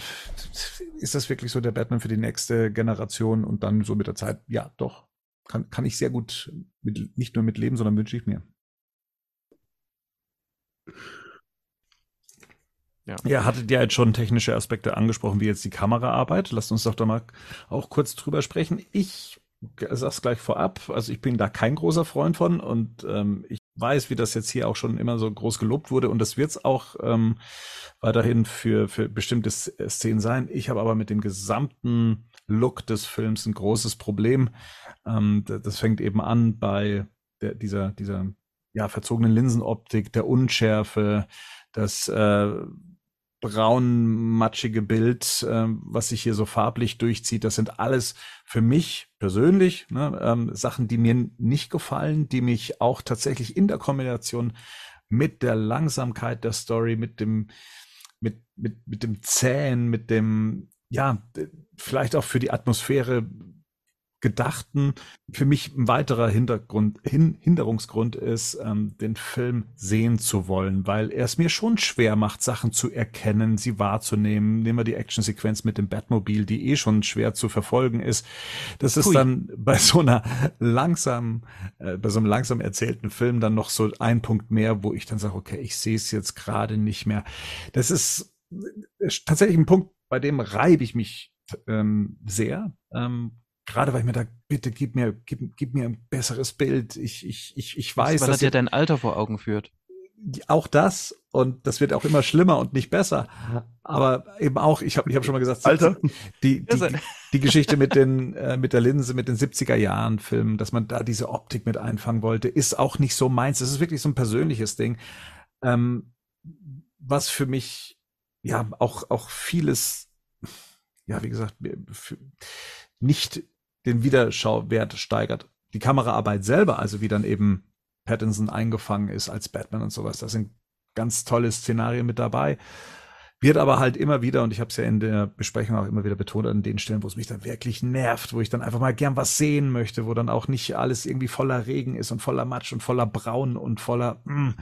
ist das wirklich so der Batman für die nächste Generation? Und dann so mit der Zeit, ja, doch, kann, kann ich sehr gut mit, nicht nur mitleben, sondern wünsche ich mir. Ja. Ihr hattet ja jetzt schon technische Aspekte angesprochen, wie jetzt die Kameraarbeit. Lasst uns doch da mal auch kurz drüber sprechen. Ich sag's gleich vorab, also ich bin da kein großer Freund von und ähm, ich weiß, wie das jetzt hier auch schon immer so groß gelobt wurde und das wird's auch ähm, weiterhin für, für bestimmte Szenen sein. Ich habe aber mit dem gesamten Look des Films ein großes Problem. Ähm, das fängt eben an bei der, dieser, dieser ja, verzogenen Linsenoptik, der Unschärfe, das äh, braun-matschige Bild, äh, was sich hier so farblich durchzieht. Das sind alles für mich persönlich ne, ähm, Sachen, die mir nicht gefallen, die mich auch tatsächlich in der Kombination mit der Langsamkeit der Story, mit dem, mit, mit, mit dem Zähen, mit dem, ja, vielleicht auch für die Atmosphäre gedachten. Für mich ein weiterer Hintergrund, Hin Hinderungsgrund ist, ähm, den Film sehen zu wollen, weil er es mir schon schwer macht, Sachen zu erkennen, sie wahrzunehmen. Nehmen wir die Actionsequenz mit dem Batmobil, die eh schon schwer zu verfolgen ist. Das ist Hui. dann bei so einer langsam, äh, bei so einem langsam erzählten Film dann noch so ein Punkt mehr, wo ich dann sage, okay, ich sehe es jetzt gerade nicht mehr. Das ist, ist äh, tatsächlich ein Punkt, bei dem reibe ich mich ähm, sehr. Ähm, gerade weil ich mir da, bitte gib mir, gib, gib mir ein besseres Bild. Ich, ich, ich, ich weiß, weil dass er dir dein Alter vor Augen führt. Auch das und das wird auch immer schlimmer und nicht besser. Aber eben auch, ich habe ich hab schon mal gesagt, Alter, die, die, die, die Geschichte mit den äh, mit der Linse, mit den 70er Jahren Filmen, dass man da diese Optik mit einfangen wollte, ist auch nicht so meins. Das ist wirklich so ein persönliches Ding, ähm, was für mich ja auch auch vieles, ja wie gesagt, nicht den Wiederschauwert steigert. Die Kameraarbeit selber, also wie dann eben Pattinson eingefangen ist als Batman und sowas, da sind ganz tolle Szenarien mit dabei. Wird aber halt immer wieder, und ich habe es ja in der Besprechung auch immer wieder betont, an den Stellen, wo es mich dann wirklich nervt, wo ich dann einfach mal gern was sehen möchte, wo dann auch nicht alles irgendwie voller Regen ist und voller Matsch und voller Braun und voller, mm,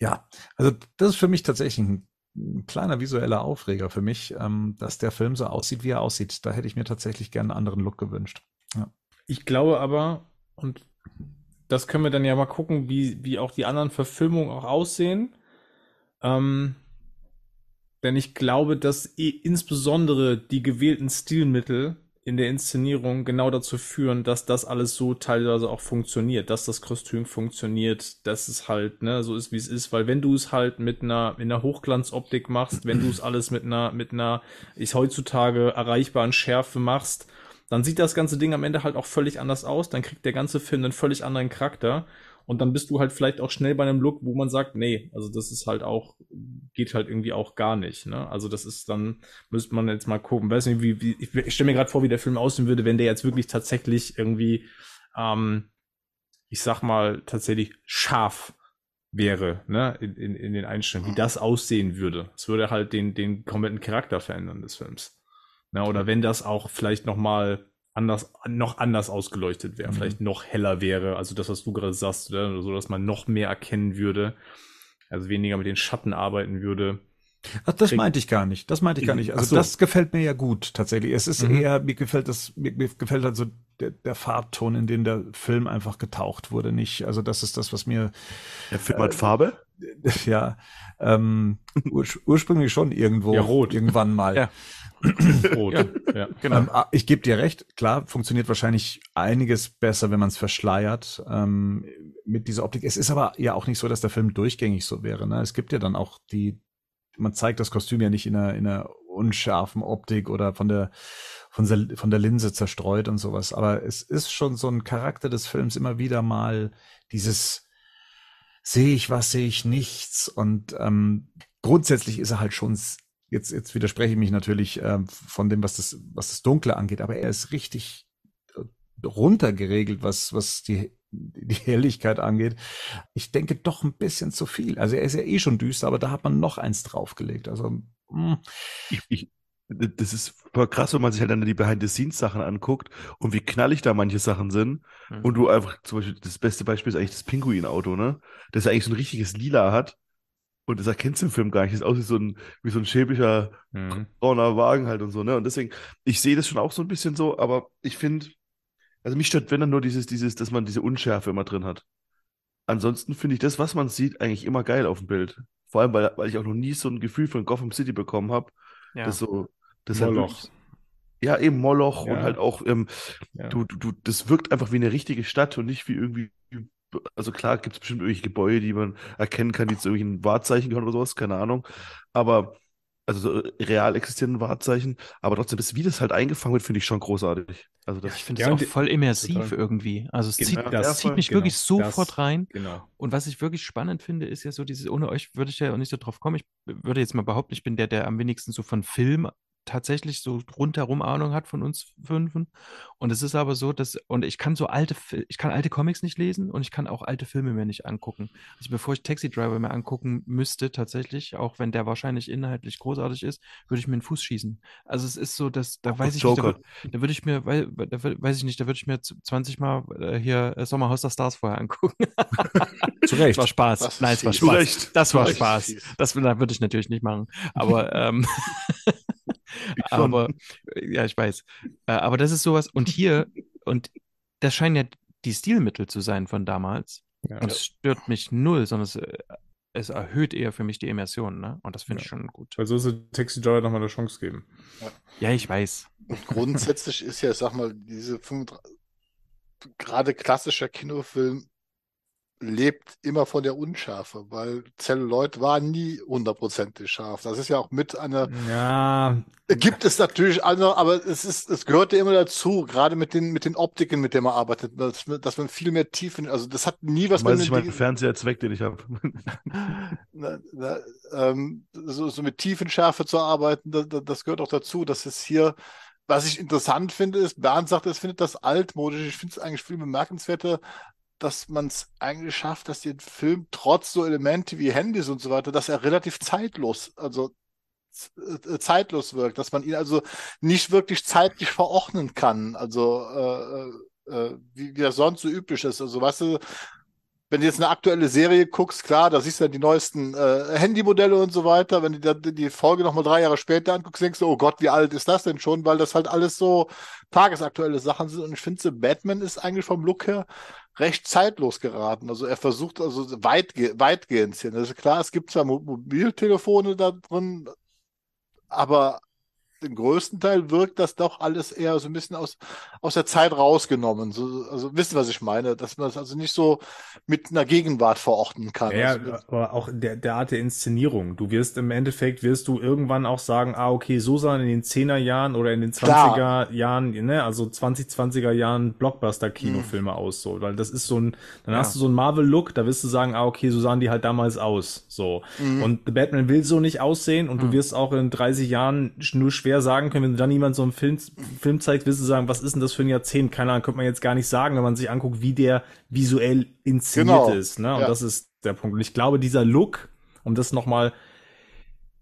ja, also das ist für mich tatsächlich ein, ein kleiner visueller Aufreger für mich, ähm, dass der Film so aussieht, wie er aussieht. Da hätte ich mir tatsächlich gerne einen anderen Look gewünscht. Ich glaube aber, und das können wir dann ja mal gucken, wie, wie auch die anderen Verfilmungen auch aussehen. Ähm, denn ich glaube, dass insbesondere die gewählten Stilmittel in der Inszenierung genau dazu führen, dass das alles so teilweise auch funktioniert, dass das Kostüm funktioniert, dass es halt ne, so ist, wie es ist, weil wenn du es halt mit einer, mit einer Hochglanzoptik machst, wenn du es alles mit einer, mit einer, ist heutzutage erreichbaren Schärfe machst, dann sieht das ganze Ding am Ende halt auch völlig anders aus. Dann kriegt der ganze Film einen völlig anderen Charakter. Und dann bist du halt vielleicht auch schnell bei einem Look, wo man sagt, nee, also das ist halt auch, geht halt irgendwie auch gar nicht. Ne? Also das ist dann, müsste man jetzt mal gucken. Weiß nicht, wie, wie ich, ich stelle mir gerade vor, wie der Film aussehen würde, wenn der jetzt wirklich tatsächlich irgendwie, ähm, ich sag mal, tatsächlich scharf wäre, ne, in, in, in den Einstellungen, wie das aussehen würde. Es würde halt den, den kompletten Charakter verändern des Films. Na, ne, oder wenn das auch vielleicht noch mal anders, noch anders ausgeleuchtet wäre, mhm. vielleicht noch heller wäre, also das, was du gerade sagst, oder? so, dass man noch mehr erkennen würde, also weniger mit den Schatten arbeiten würde. Ach, das meinte ich gar nicht. Das meinte ich gar nicht. Also so. das gefällt mir ja gut tatsächlich. Es ist mhm. eher, mir gefällt das, mir, mir gefällt halt so der, der, Farbton, in den der Film einfach getaucht wurde, nicht. Also das ist das, was mir. Der Film hat äh, Farbe? Ja, ähm, ur, ursprünglich schon irgendwo. Ja, rot. Irgendwann mal. Ja. Rot. ja, ja, genau. Ähm, ah, ich gebe dir recht, klar, funktioniert wahrscheinlich einiges besser, wenn man es verschleiert ähm, mit dieser Optik. Es ist aber ja auch nicht so, dass der Film durchgängig so wäre. Ne? Es gibt ja dann auch die, man zeigt das Kostüm ja nicht in einer, in einer unscharfen Optik oder von der, von der, von der Linse zerstreut und sowas. Aber es ist schon so ein Charakter des Films immer wieder mal dieses sehe ich was, sehe ich nichts. Und ähm, grundsätzlich ist er halt schon jetzt, jetzt widerspreche ich mich natürlich äh, von dem, was das, was das Dunkle angeht, aber er ist richtig äh, runtergeregelt, was, was die, die Helligkeit angeht. Ich denke doch ein bisschen zu viel. Also er ist ja eh schon düster, aber da hat man noch eins draufgelegt. Also, mh. Hm. ich, ich, das ist voll krass, wenn man sich halt dann die Behind-the-Scenes-Sachen anguckt und wie knallig da manche Sachen sind. Mhm. Und du einfach, zum Beispiel, das beste Beispiel ist eigentlich das Pinguin-Auto, ne? Das eigentlich so ein richtiges Lila hat und das erkennst du im Film gar nicht. Das ist aus wie so ein, wie so ein schäbiger mhm. brauner Wagen halt und so, ne? Und deswegen, ich sehe das schon auch so ein bisschen so, aber ich finde, also mich stört, wenn dann nur dieses, dieses, dass man diese Unschärfe immer drin hat. Ansonsten finde ich das, was man sieht, eigentlich immer geil auf dem Bild. Vor allem, weil, weil ich auch noch nie so ein Gefühl von Gotham City bekommen habe. Ja. Das so, das halt Moloch. wirklich, ja, eben Moloch Ja. und halt auch, ähm, Ja. du, du, du, das wirkt einfach wie eine richtige Stadt und nicht wie irgendwie, also klar gibt es bestimmt irgendwelche Gebäude, die man erkennen kann, die zu irgendwelchen Wahrzeichen gehören oder sowas, keine Ahnung. Aber, also so real existierenden Wahrzeichen, aber trotzdem, das, wie das halt eingefangen wird, finde ich schon großartig. Also Ja, das, ich finde Ja, es und auch die- voll immersiv total. irgendwie. Also es Genau, zieht, ja, das zieht mich genau, wirklich sofort das- rein. Genau. Und was ich wirklich spannend finde, ist ja so dieses, ohne euch würde ich ja auch nicht so drauf kommen. Ich würde jetzt mal behaupten, ich bin der, der am wenigsten so von Film tatsächlich so rundherum Ahnung hat von uns Fünfen. Und es ist aber so, dass, und ich kann so alte, ich kann alte Comics nicht lesen und ich kann auch alte Filme mir nicht angucken. Also bevor ich Taxi Driver mir angucken müsste, tatsächlich, auch wenn der wahrscheinlich inhaltlich großartig ist, würde ich mir einen Fuß schießen. Also es ist so, dass, da weiß ich nicht, da, Joker. da würde ich mir, weil, da weiß ich nicht, da würde ich mir z- 20 Mal äh, hier äh, Sommerhaus der Stars vorher angucken. Zu Recht. Das war Spaß. Das Nein, es war fies. Zu Spaß. Recht. Das war Spaß. Das da würde ich natürlich nicht machen. Aber, ähm. aber ja, ich weiß. Äh, aber das ist sowas. Und hier, und das scheinen ja die Stilmittel zu sein von damals. Ja. Und es stört mich null, sondern es, äh, es erhöht eher für mich die Immersion, ne? Und das finde ich Ja. schon gut. Weil so ist es Taxi Driver nochmal eine Chance geben. Ja, ich weiß. Und grundsätzlich ist ja, sag mal, diese 35, gerade klassischer Kinofilm lebt immer von der Unschärfe, weil Celluloid war nie hundertprozentig scharf. Das ist ja auch mit einer, Ja, gibt es natürlich andere, aber es ist, es gehört ja immer dazu, gerade mit den, mit den Optiken, mit denen man arbeitet, dass, man- dass man viel mehr Tiefen, also das hat nie was mit ich meinen Fernseher weg, den ich habe. ähm, so, so mit Tiefenschärfe zu arbeiten, das, das gehört auch dazu. Das ist hier, was ich interessant finde, ist, Bernd sagt, es findet das altmodisch. Ich finde es eigentlich viel bemerkenswerter, dass man es eigentlich schafft, dass der Film trotz so Elemente wie Handys und so weiter, dass er relativ zeitlos, also äh, zeitlos wirkt, dass man ihn also nicht wirklich zeitlich verordnen kann, also äh, äh, äh, wie, wie das sonst so üblich ist. Also weißt du, wenn du jetzt eine aktuelle Serie guckst, klar, da siehst du dann die neuesten äh, Handymodelle und so weiter. Wenn du dann die Folge nochmal drei Jahre später anguckst, denkst du, oh Gott, wie alt ist das denn schon? Weil das halt alles so tagesaktuelle Sachen sind. Und ich finde, Batman ist eigentlich vom Look her recht zeitlos geraten. Also er versucht also weitge weitgehend hier. Also klar, es gibt zwar Mo Mobiltelefone da drin, aber den größten Teil wirkt das doch alles eher so ein bisschen aus, aus der Zeit rausgenommen. So, also wisst ihr, was ich meine? Dass man das also nicht so mit einer Gegenwart verorten kann. Ja, Also, aber auch der, der Art der Inszenierung. Du wirst im Endeffekt, wirst du irgendwann auch sagen, ah, okay, so sahen in den 10er Jahren oder in den 20er Jahren, ne, also 2020er Jahren Blockbuster-Kinofilme aus, so, weil das ist so ein, dann Ja. hast du so einen Marvel-Look, da wirst du sagen, ah, okay, so sahen die halt damals aus, so. Mhm. Und The Batman will so nicht aussehen und du Mhm. wirst auch in 30 Jahren nur schwer sagen können, wenn du dann jemand so einen Film, Film zeigt, wirst du sagen, was ist denn das für ein Jahrzehnt? Keine Ahnung, könnte man jetzt gar nicht sagen, wenn man sich anguckt, wie der visuell inszeniert Genau. ist, ne? Und Ja. das ist der Punkt. Und ich glaube, dieser Look, um das nochmal,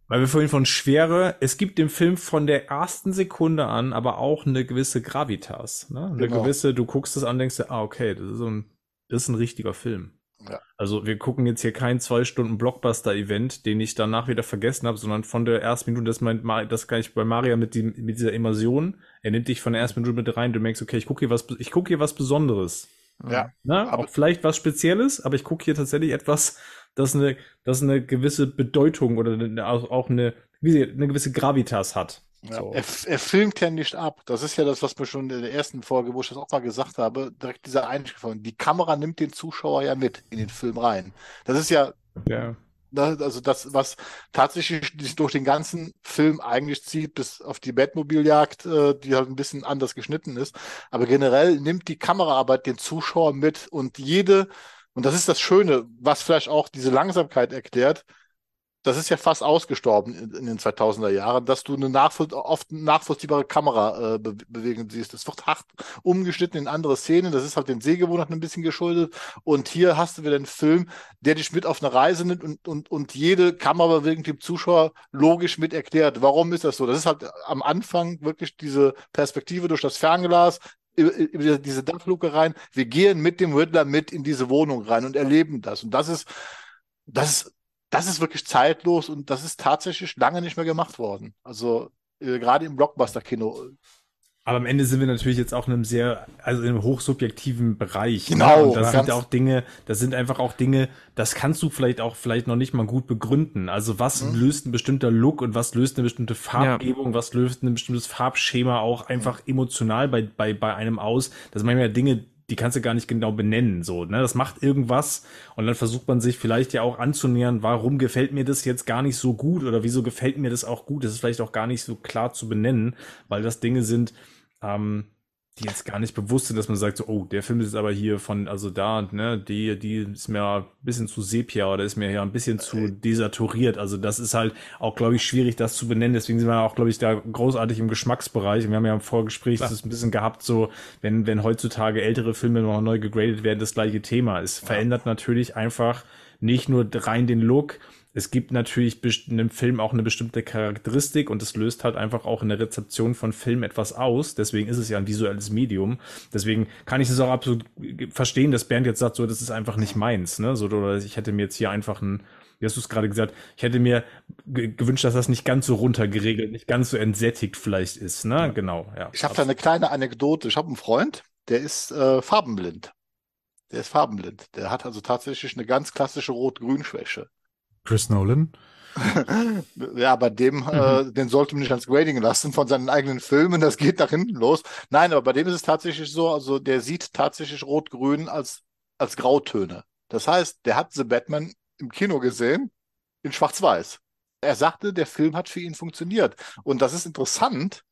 weil wir vorhin von Schwere, es gibt dem Film von der ersten Sekunde an aber auch eine gewisse Gravitas, ne? Eine Genau. gewisse, du guckst es an, denkst dir, ah, okay, das ist so ein, das ist ein richtiger Film. Ja. Also wir gucken jetzt hier kein zwei Stunden Blockbuster-Event, den ich danach wieder vergessen habe, sondern von der ersten Minute, das meint das kann ich bei Maria mit, die, mit dieser Immersion, er nimmt dich von der ersten Minute mit rein, du merkst, okay, ich gucke hier was, ich gucke hier was Besonderes. Ja. Ne? Aber- auch vielleicht was Spezielles, aber ich gucke hier tatsächlich etwas, das eine, das eine gewisse Bedeutung oder eine, auch auch eine, wie sie- eine gewisse Gravitas hat. Ja, So. er, er filmt ja nicht ab. Das ist ja das, was mir schon in der ersten Folge, wo ich das auch mal gesagt habe, direkt dieser von. Die Kamera nimmt den Zuschauer ja mit in den Film rein. Das ist ja Ja. Also das, was tatsächlich sich durch den ganzen Film eigentlich zieht, bis auf die Batmobiljagd, äh, die halt ein bisschen anders geschnitten ist. Aber generell nimmt die Kameraarbeit den Zuschauer mit und jede, und das ist das Schöne, was vielleicht auch diese Langsamkeit erklärt, das ist ja fast ausgestorben in, in den 2000er Jahren, dass du eine nachvoll oft nachvollziehbare Kamera äh, be bewegen siehst. Es wird hart umgeschnitten in andere Szenen. Das ist halt den Sehgewohnheiten ein bisschen geschuldet. Und hier hast du wieder einen Film, der dich mit auf eine Reise nimmt und, und, und jede Kamerabewegung dem Zuschauer logisch mit erklärt. Warum ist das so? Das ist halt am Anfang wirklich diese Perspektive durch das Fernglas, über, diese Dachluke rein. Wir gehen mit dem Riddler mit in diese Wohnung rein und erleben das. Und das ist, das ist, das ist wirklich zeitlos und das ist tatsächlich lange nicht mehr gemacht worden. Also äh, gerade im Blockbuster-Kino Aber am Ende sind wir natürlich jetzt auch in einem sehr, also in einem hochsubjektiven Bereich. ne? Genau, Und das sind auch Dinge, das sind einfach auch Dinge, das kannst du vielleicht auch vielleicht noch nicht mal gut begründen. Also was Mhm. löst ein bestimmter Look und was löst eine bestimmte Farbgebung, was löst ein bestimmtes Farbschema auch einfach emotional bei, bei, bei einem aus. Das sind manchmal Dinge, die kannst du gar nicht genau benennen, so, ne? Das macht irgendwas und dann versucht man sich vielleicht ja auch anzunähern, warum gefällt mir das jetzt gar nicht so gut oder wieso gefällt mir das auch gut? Das ist vielleicht auch gar nicht so klar zu benennen, weil das Dinge sind, ähm, die jetzt gar nicht bewusst sind, dass man sagt, so, oh, der Film ist jetzt aber hier von, also da, ne, die, die ist mir ein bisschen zu sepia oder ist mir ja ein bisschen zu desaturiert. Also das ist halt auch, glaube ich, schwierig, das zu benennen. Deswegen sind wir auch, glaube ich, da großartig im Geschmacksbereich. Und wir haben ja im Vorgespräch das ein bisschen gehabt, so, wenn, wenn heutzutage ältere Filme noch neu gegradet werden, das gleiche Thema. Es verändert natürlich einfach nicht nur rein den Look, es gibt natürlich einem Film auch eine bestimmte Charakteristik und es löst halt einfach auch in der Rezeption von Film etwas aus. Deswegen ist es ja ein visuelles Medium. Deswegen kann ich es auch absolut verstehen, dass Bernd jetzt sagt, so, das ist einfach nicht meins. Ne? So, oder ich hätte mir jetzt hier einfach ein, wie hast du es gerade gesagt, ich hätte mir ge- gewünscht, dass das nicht ganz so runtergeregelt, nicht ganz so entsättigt vielleicht ist. Ne? Genau, ja. Ich habe da eine kleine Anekdote. Ich habe einen Freund, der ist äh, farbenblind. Der ist farbenblind. Der hat also tatsächlich eine ganz klassische Rot-Grün-Schwäche. Chris Nolan. Ja, bei dem, äh, den sollte man nicht ans Grading lassen von seinen eigenen Filmen, das geht nach hinten los. Nein, aber bei dem ist es tatsächlich so, also der sieht tatsächlich Rot-Grün als, als Grautöne. Das heißt, der hat The Batman im Kino gesehen, in Schwarz-Weiß. Er sagte, der Film hat für ihn funktioniert. Und das ist interessant,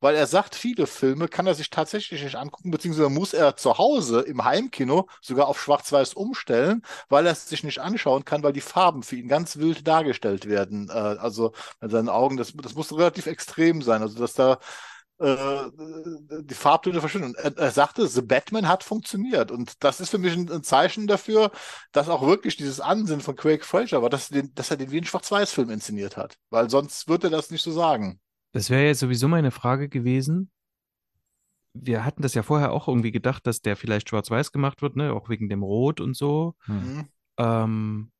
weil er sagt, viele Filme kann er sich tatsächlich nicht angucken, beziehungsweise muss er zu Hause im Heimkino sogar auf Schwarz-Weiß umstellen, weil er es sich nicht anschauen kann, weil die Farben für ihn ganz wild dargestellt werden. Äh, also in seinen Augen, das, das muss relativ extrem sein, also dass da äh, die Farbtöne verschwinden. Er, er sagte, The Batman hat funktioniert. Und das ist für mich ein, ein Zeichen dafür, dass auch wirklich dieses Ansinnen von Craig Fraser war, dass, den, dass er den wie einen Schwarz-Weiß-Film inszeniert hat. Weil sonst würde er das nicht so sagen. Das wäre jetzt sowieso meine Frage gewesen. Wir hatten das ja vorher auch irgendwie gedacht, dass der vielleicht schwarz-weiß gemacht wird, ne? Auch wegen dem Rot und so. Mhm. Ähm,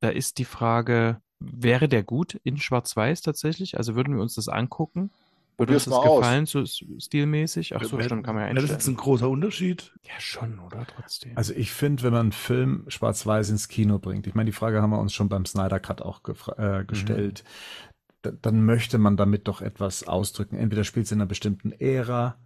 da ist die Frage, wäre der gut in schwarz-weiß tatsächlich? Also würden wir uns das angucken? Würde uns das aus. gefallen, so stilmäßig? Ach so, stimmt, kann man ja Ja, das ist jetzt einstellen. ein großer Unterschied. Ja, schon, oder? Trotzdem. Also ich finde, wenn man einen Film schwarz-weiß ins Kino bringt, ich meine, die Frage haben wir uns schon beim Snyder Cut auch äh, gestellt, da, dann möchte man damit doch etwas ausdrücken. Entweder spielt es in einer bestimmten Ära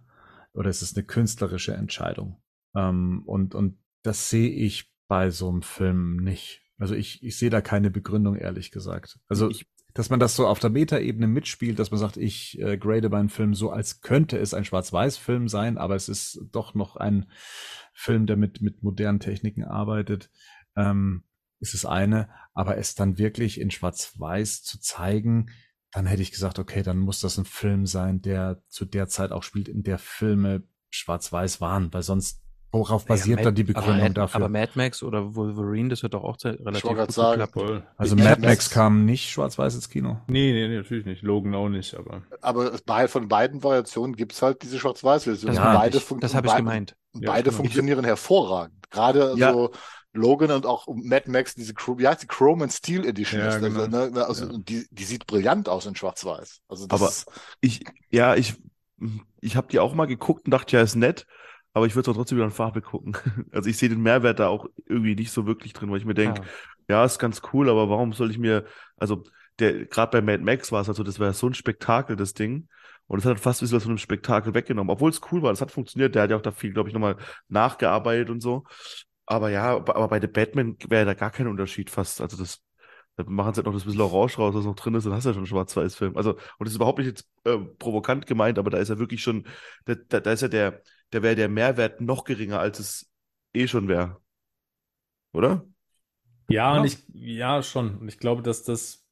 oder es ist eine künstlerische Entscheidung. Ähm, und, und das sehe ich bei so einem Film nicht. Also ich, ich sehe da keine Begründung, ehrlich gesagt. Also Ich- dass man das so auf der Metaebene mitspielt, dass man sagt, ich äh, grade bei einem Film so, als könnte es ein Schwarz-Weiß-Film sein, aber es ist doch noch ein Film, der mit, mit modernen Techniken arbeitet, ähm, ist das eine. Aber es dann wirklich in Schwarz-Weiß zu zeigen, dann hätte ich gesagt, okay, dann muss das ein Film sein, der zu der Zeit auch spielt, in der Filme Schwarz-Weiß waren, weil sonst, worauf basiert Ja, dann die Begründung aber dafür? Aber Mad Max oder Wolverine, das wird doch auch relativ wollte grad gut sagen, geklappt. Also Mad Mad Max- kam nicht schwarz-weiß ins Kino. Nee, nee, nee, natürlich nicht. Logan auch nicht, aber. Aber bei, von beiden Variationen gibt es halt diese Schwarz-Weiß-Version. Das, Ja, beide ich. das habe ich beide- gemeint. und Ja, beide genau. funktionieren hervorragend. Gerade Ja. so Logan und auch Mad Max, diese Chrome, wie heißt die Chrome and Steel Edition? Ja, ist das, genau. ne? Also Ja. die, die sieht brillant aus in Schwarz-Weiß. Also das Aber- ist, Ich, ja, ich, ich habe die auch mal geguckt und dachte, ja, ist nett, aber ich würde es auch trotzdem wieder in Farbe gucken. Also ich sehe den Mehrwert da auch irgendwie nicht so wirklich drin, weil ich mir denke, Ah. ja, ist ganz cool, aber warum soll ich mir, also der, gerade bei Mad Max war es also, das war so ein Spektakel, das Ding. Und es hat fast ein bisschen was von einem Spektakel weggenommen, obwohl es cool war, das hat funktioniert. Der hat ja auch da viel, glaube ich, nochmal nachgearbeitet und so. Aber ja, aber bei The Batman wäre da gar kein Unterschied fast. Also das, da machen sie halt noch das bisschen Orange raus, was noch drin ist, dann hast du ja schon einen Schwarz-Weiß-Film. Also, und das ist überhaupt nicht jetzt äh, provokant gemeint, aber da ist ja wirklich schon, da, da, da ist ja der, da wäre der Mehrwert noch geringer, als es eh schon wäre. Oder? Ja, Ja. und ich, ja, schon. Und ich glaube, dass das,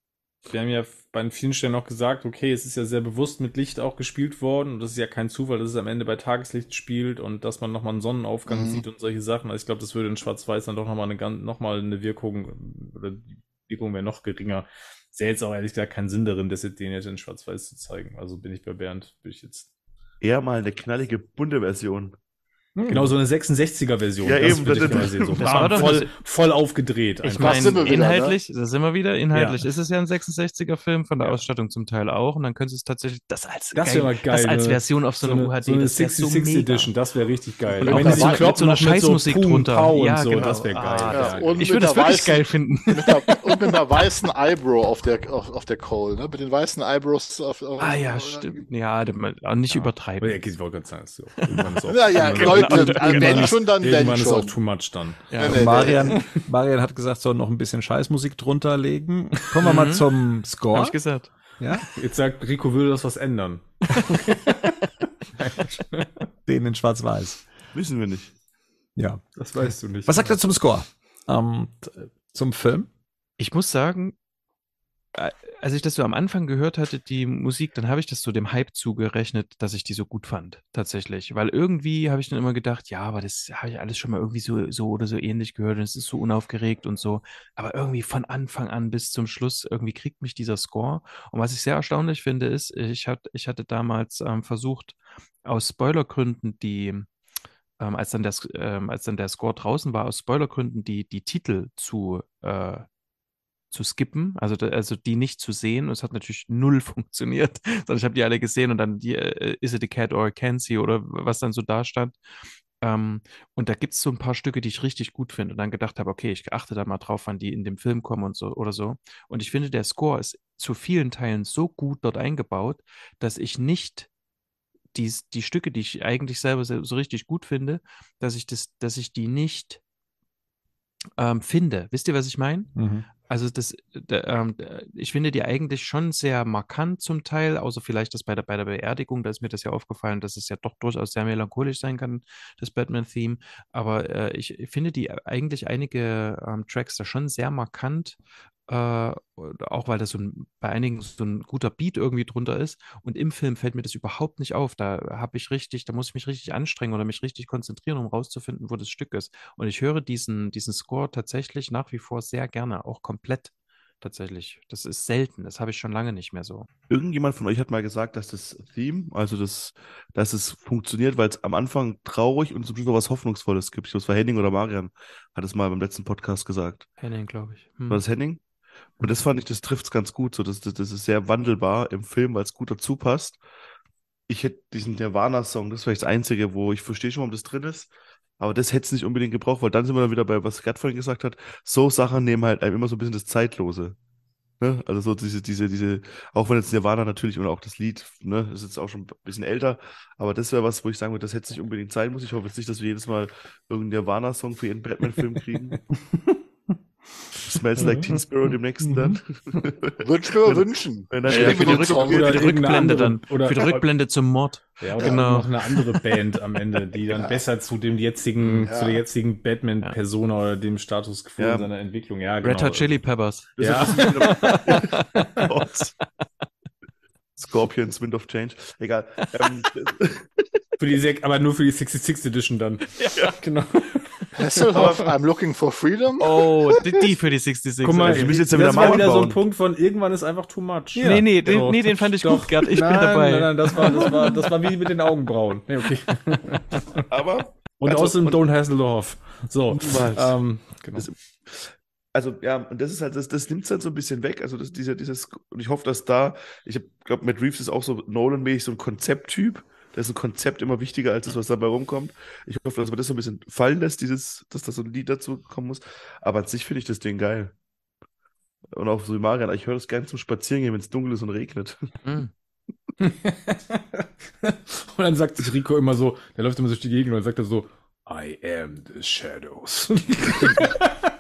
wir haben ja bei vielen Stellen auch gesagt, okay, es ist ja sehr bewusst mit Licht auch gespielt worden und das ist ja kein Zufall, dass es am Ende bei Tageslicht spielt und dass man nochmal einen Sonnenaufgang Mhm. sieht und solche Sachen. Also ich glaube, das würde in Schwarz-Weiß dann doch nochmal eine, noch mal eine Wirkung, oder die Wirkung wäre noch geringer. Sehe jetzt auch ehrlich gesagt keinen Sinn darin, das jetzt den jetzt in Schwarz-Weiß zu zeigen. Also bin ich bei Bernd, bin ich jetzt. Eher mal eine knallige, bunte Version. Genau, so eine 66er-Version. Ja, das eben, würde ich das- sehen. So das war doch voll, eine- voll aufgedreht. Ich meine, ne? inhaltlich, da sind wir wieder, inhaltlich Ja. ist es ja ein 66er-Film, von der Ja. Ausstattung zum Teil auch. Und dann können sie es tatsächlich, das als, Das wäre mal geil. das als ne? Version auf so, einer UHD, so eine das wär 66 so. Edition, das wäre richtig geil. Und Wenn mit sich so- mit kloppen so einer Scheißmusik drunter. Ja, und so, genau. das wäre geil. Ah, Ja, ja, und Ich würde das wirklich geil finden. Und mit einer weißen Eyebrow auf der, auf, auf der Cole, ne? Mit den weißen Eyebrows auf, auf Ah ja, stimmt. Ja, aber nicht Ja. übertreiben. Ja, ich wollte gerade sagen, ist so. Ja, ja, Leute, irgendwann wenn schon, dann wenn Irgendwann ist auch schon. too much dann. Ja. Nee, nee, nee. Marian, Marian hat gesagt, soll noch ein bisschen Scheißmusik drunter legen. Kommen wir mal Mhm. zum Hab Score. ich gesagt. Ja, Jetzt sagt Rico, würde das was ändern. den in Schwarz-Weiß. Wissen wir nicht. Ja. Das weißt du nicht. Was sagt er zum Score? Ähm, zum Film? Ich muss sagen, als ich das so am Anfang gehört hatte, die Musik, dann habe ich das so dem Hype zugerechnet, dass ich die so gut fand, tatsächlich. Weil irgendwie habe ich dann immer gedacht, ja, aber das habe ich alles schon mal irgendwie so, so oder so ähnlich gehört und es ist so unaufgeregt und so. Aber irgendwie von Anfang an bis zum Schluss, irgendwie kriegt mich dieser Score. Und was ich sehr erstaunlich finde, ist, ich, hat, ich hatte damals ähm, versucht, aus Spoilergründen die, ähm, als, dann der, S- ähm, als dann der Score draußen war, aus Spoilergründen die, die Titel zu, äh, zu skippen, also, also die nicht zu sehen. Und es hat natürlich null funktioniert, sondern ich habe die alle gesehen und dann die äh, Is it a cat or a Kenzie oder was dann so da stand. Ähm, und da gibt es so ein paar Stücke, die ich richtig gut finde und dann gedacht habe, okay, ich achte da mal drauf, wann die in dem Film kommen und so oder so. Und ich finde, der Score ist zu vielen Teilen so gut dort eingebaut, dass ich nicht die, die Stücke, die ich eigentlich selber so, so richtig gut finde, dass ich das, dass ich die nicht ähm, finde. Wisst ihr, was ich meine? Also das, da, ähm, ich finde die eigentlich schon sehr markant zum Teil, außer vielleicht das bei der, bei der Beerdigung, da ist mir das ja aufgefallen, dass es ja doch durchaus sehr melancholisch sein kann, das Batman-Theme. Aber äh, ich finde die eigentlich einige ähm, Tracks da schon sehr markant, äh, auch weil das so ein, bei einigen so ein guter Beat irgendwie drunter ist. Und im Film fällt mir das überhaupt nicht auf. Da habe ich richtig, da muss ich mich richtig anstrengen oder mich richtig konzentrieren, um rauszufinden, wo das Stück ist. Und ich höre diesen, diesen Score tatsächlich nach wie vor sehr gerne, auch komplett tatsächlich. Das ist selten, das habe ich schon lange nicht mehr so. Irgendjemand von euch hat mal gesagt, dass das Theme, also das, dass es funktioniert, weil es am Anfang traurig und zum Schluss noch was Hoffnungsvolles gibt. Ich glaube, es war Henning oder Marian, hat es mal beim letzten Podcast gesagt. Henning, glaube ich. Hm. War das Henning? Und das fand ich, das trifft es ganz gut. So, das, das, das ist sehr wandelbar im Film, weil es gut dazu passt. Ich hätte diesen Nirvana-Song, das vielleicht das Einzige, wo ich verstehe schon, warum das drin ist. Aber das hätte es nicht unbedingt gebraucht, weil dann sind wir dann wieder bei, was Gerd vorhin gesagt hat, so Sachen nehmen halt einem immer so ein bisschen das Zeitlose. Ne? Also so diese, diese, diese, auch wenn jetzt Nirvana natürlich und auch das Lied, ne, ist jetzt auch schon ein bisschen älter, aber das wäre was, wo ich sagen würde, das hätte es nicht unbedingt sein muss. Ich hoffe jetzt nicht, dass wir jedes Mal irgendeinen Nirvana-Song für jeden Batman-Film kriegen. Smells Like Teen Spirit im nächsten dann. Wünsch mir wünschen. Wenn dann Ja, der- für die Rück- Für Oder die irgendeine Rückblende dann. oder- Für die Rückblende zum Mord. Ja, oder Genau. noch eine andere Band am Ende, die dann Ja. besser zu dem jetzigen, Ja. zu der jetzigen Batman-Persona oder dem Status quo Ja. seiner Entwicklung. Ja, genau. Red Hot Chili Peppers. Ja. Scorpions, Wind of Change. Egal. Ähm, Für die aber nur für die 66 Edition dann. Ja, genau. Hasselhoff, I'm looking for freedom. Oh, die, die für die 66. Guck mal, Also, ich muss jetzt ja wieder das war wieder so ein. Punkt von irgendwann ist einfach too much. Nee, nee, den, nee, den fand ich Doch. gut, Gerd. Ich nein, bin dabei. Nein, nein, das war, das war, das war wie mit den Augenbrauen. Nee, okay. aber, Und Also, außerdem und- Don't Hasselhoff. So. Ähm, genau. Das- also ja, und das ist halt, das, das nimmt es halt so ein bisschen weg. Also das, dieser, dieses, und ich hoffe, dass da, ich glaube, Matt Reeves ist auch so Nolan-mäßig so ein Konzepttyp. Da ist ein Konzept immer wichtiger als das, was dabei rumkommt. Ich hoffe, dass man das so ein bisschen fallen lässt, dieses, dass da so ein Lied dazu kommen muss. Aber an sich finde ich das Ding geil. Und auch so wie Marian, ich höre das gerne zum Spazierengehen, wenn es dunkel ist und regnet. Hm. und dann sagt sich Rico immer so, der läuft immer so durch die Gegend und dann sagt er so, I am the shadows.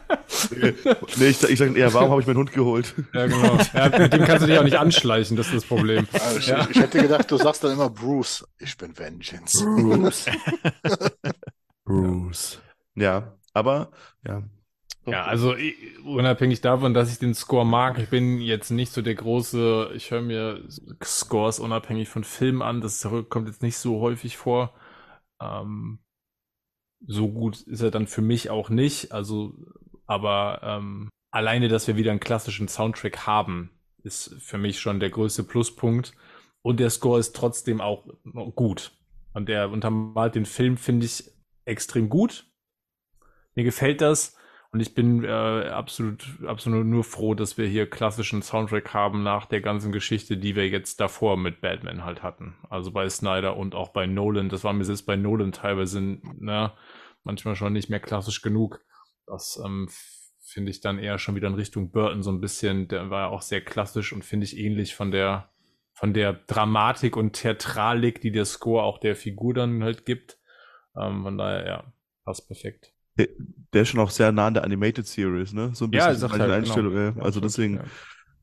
nee, ich, ich sage eher, warum habe ich meinen Hund geholt? ja, genau. Ja, mit dem kannst du dich auch nicht anschleichen, das ist das Problem. Also ich, Ja. ich hätte gedacht, du sagst dann immer Bruce. Ich bin Vengeance. Bruce. Bruce. Ja, aber, ja. Ja, also unabhängig davon, dass ich den Score mag, ich bin jetzt nicht so der große, ich höre mir Scores unabhängig von Filmen an, das kommt jetzt nicht so häufig vor. Ähm, so gut ist er dann für mich auch nicht, also, aber ähm, alleine, dass wir wieder einen klassischen Soundtrack haben, ist für mich schon der größte Pluspunkt. Und der Score ist trotzdem auch gut. Und der untermalt den Film, finde ich, extrem gut. Mir gefällt das. Und ich bin äh, absolut, absolut nur froh, dass wir hier klassischen Soundtrack haben nach der ganzen Geschichte, die wir jetzt davor mit Batman halt hatten. Also bei Snyder und auch bei Nolan. Das war mir jetzt bei Nolan teilweise ne, manchmal schon nicht mehr klassisch genug. Das ähm, finde ich dann eher schon wieder in Richtung Burton so ein bisschen. Der war ja auch sehr klassisch und finde ich ähnlich von der von der Dramatik und Theatralik, die der Score auch der Figur dann halt gibt. Ähm, von daher, ja, passt perfekt. Der, der, ist schon auch sehr nah an der Animated Series, ne? So ein bisschen ja, ist halt, Einstellung. Genau. Also deswegen, ja.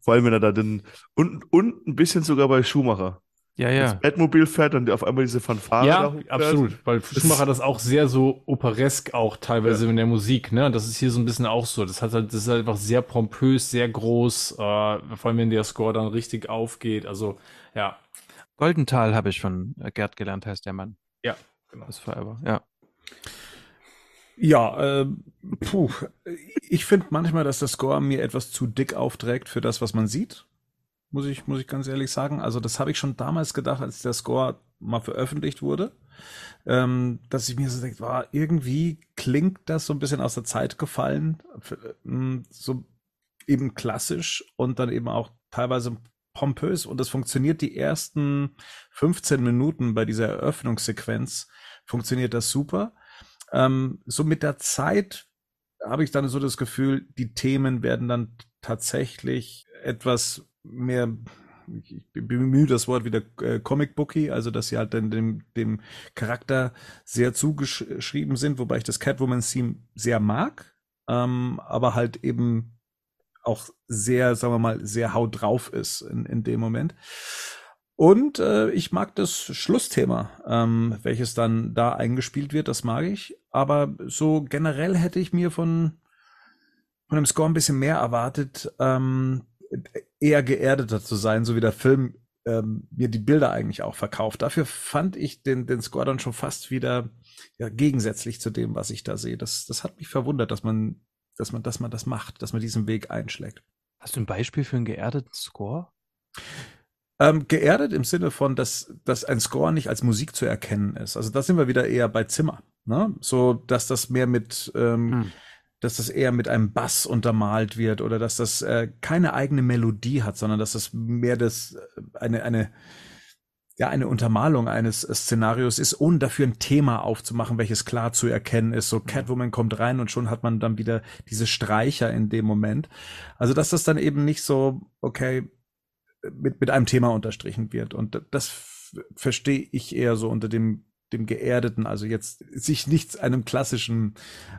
vor allem wenn er da den und, und ein bisschen sogar bei Schumacher. Ja, ja. Das Batmobil fährt und auf einmal diese Fanfare. Ja, absolut. Weil Schumacher das auch sehr so operesk auch teilweise ja. in der Musik, ne? Das ist hier so ein bisschen auch so. Das hat halt, das ist halt einfach sehr pompös, sehr groß, äh, vor allem wenn der Score dann richtig aufgeht. Also, ja. Goldenthal habe ich von Gerd gelernt, heißt der Mann. Ja, genau. Das Forever, ja. Ja, äh, puh. Ich finde manchmal, dass der Score mir etwas zu dick aufträgt für das, was man sieht muss ich, muss ich ganz ehrlich sagen. Also das habe ich schon damals gedacht, als der Score mal veröffentlicht wurde, ähm, dass ich mir so denke, war irgendwie klingt das so ein bisschen aus der Zeit gefallen, ähm, so eben klassisch und dann eben auch teilweise pompös und das funktioniert die ersten 15 Minuten bei dieser Eröffnungssequenz funktioniert das super. Ähm, so mit der Zeit habe ich dann so das Gefühl, die Themen werden dann tatsächlich etwas mehr, ich bemühe das Wort wieder äh, Comic Booky, also dass sie halt dann dem, dem Charakter sehr zugeschrieben sind, wobei ich das Catwoman-Theme sehr mag, ähm, aber halt eben auch sehr, sagen wir mal, sehr haut drauf ist in, in dem Moment. Und äh, ich mag das Schlussthema, ähm, welches dann da eingespielt wird, das mag ich. Aber so generell hätte ich mir von, von dem Score ein bisschen mehr erwartet. Ähm, eher geerdeter zu sein, so wie der Film ähm, mir die Bilder eigentlich auch verkauft. Dafür fand ich den, den Score dann schon fast wieder ja, gegensätzlich zu dem, was ich da sehe. Das, das hat mich verwundert, dass man, dass man, dass man das macht, dass man diesen Weg einschlägt. Hast du ein Beispiel für einen geerdeten Score? Ähm, geerdet im Sinne von, dass, dass ein Score nicht als Musik zu erkennen ist. Also da sind wir wieder eher bei Zimmer. Ne? So, dass das mehr mit ähm, hm dass das eher mit einem Bass untermalt wird oder dass das äh, keine eigene Melodie hat, sondern dass das mehr das äh, eine eine ja eine Untermalung eines Szenarios ist, ohne dafür ein Thema aufzumachen, welches klar zu erkennen ist. So Catwoman kommt rein und schon hat man dann wieder diese Streicher in dem Moment. Also dass das dann eben nicht so okay mit mit einem Thema unterstrichen wird und das verstehe ich eher so unter dem dem geerdeten, also jetzt sich nichts einem klassischen,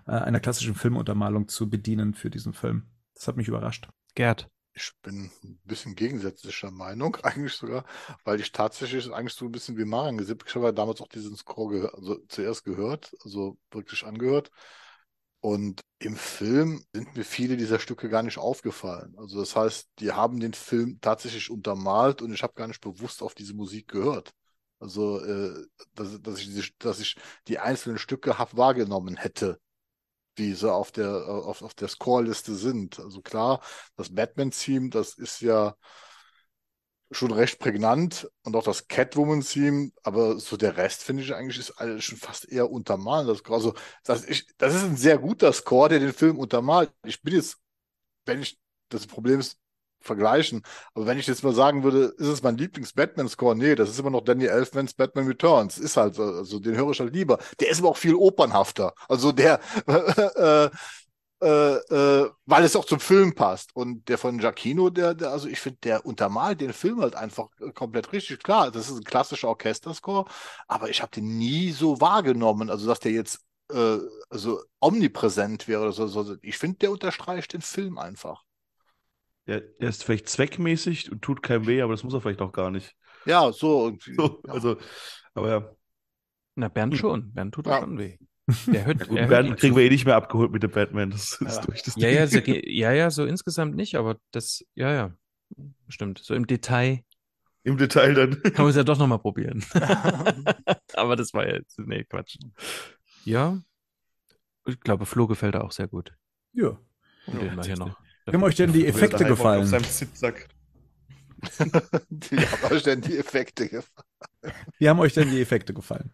äh, einer klassischen Filmuntermalung zu bedienen für diesen Film. Das hat mich überrascht. Gerd. Ich bin ein bisschen gegensätzlicher Meinung, eigentlich sogar, weil ich tatsächlich eigentlich so ein bisschen wie Marian gesippt. Ich habe ja damals auch diesen Score gehört, also zuerst gehört, also wirklich angehört. Und im Film sind mir viele dieser Stücke gar nicht aufgefallen. Also das heißt, die haben den Film tatsächlich untermalt und ich habe gar nicht bewusst auf diese Musik gehört. Also, äh, dass, dass, ich die, dass ich die einzelnen Stücke wahrgenommen hätte, die so auf der, auf, auf der Scoreliste sind. Also klar, das Batman-Theme, das ist ja schon recht prägnant und auch das Catwoman-Theme, aber so der Rest finde ich eigentlich ist alles schon fast eher untermalt. Das, also, das, ich, das ist ein sehr guter Score, der den Film untermalt. Ich bin jetzt, wenn ich, das Problem ist, vergleichen. Aber wenn ich jetzt mal sagen würde, ist es mein Lieblings-Batman-Score? Nee, das ist immer noch Danny Elfmans Batman Returns. Ist halt, also den höre ich halt lieber. Der ist aber auch viel opernhafter. Also der, äh, äh, äh, weil es auch zum Film passt. Und der von Giacchino, der, der also ich finde, der untermalt den Film halt einfach komplett richtig. Klar, das ist ein klassischer Orchesterscore, aber ich habe den nie so wahrgenommen. Also, dass der jetzt äh, also omnipräsent wäre oder so. Ich finde, der unterstreicht den Film einfach. Der, der ist vielleicht zweckmäßig und tut keinem weh, aber das muss er vielleicht auch gar nicht. Ja, so irgendwie. So, ja. Also, aber ja. Na, Bernd schon. Bernd tut ja. schon weh. Der hört, ja, gut, Bernd kriegen wir eh nicht mehr abgeholt mit dem Batman. Das ist ja. durch das ja, ja, so, ja, ja, so insgesamt nicht, aber das, ja, ja, stimmt. So im Detail. Im Detail dann. Kann man es ja doch nochmal probieren. aber das war ja jetzt, nee, Quatsch. Ja, ich glaube, Flo gefällt er auch sehr gut. Ja. Und den wir hier noch. Wie haben euch denn die Effekte gefallen? Wie haben euch denn die Effekte gefallen? Wie haben euch denn die Effekte gefallen?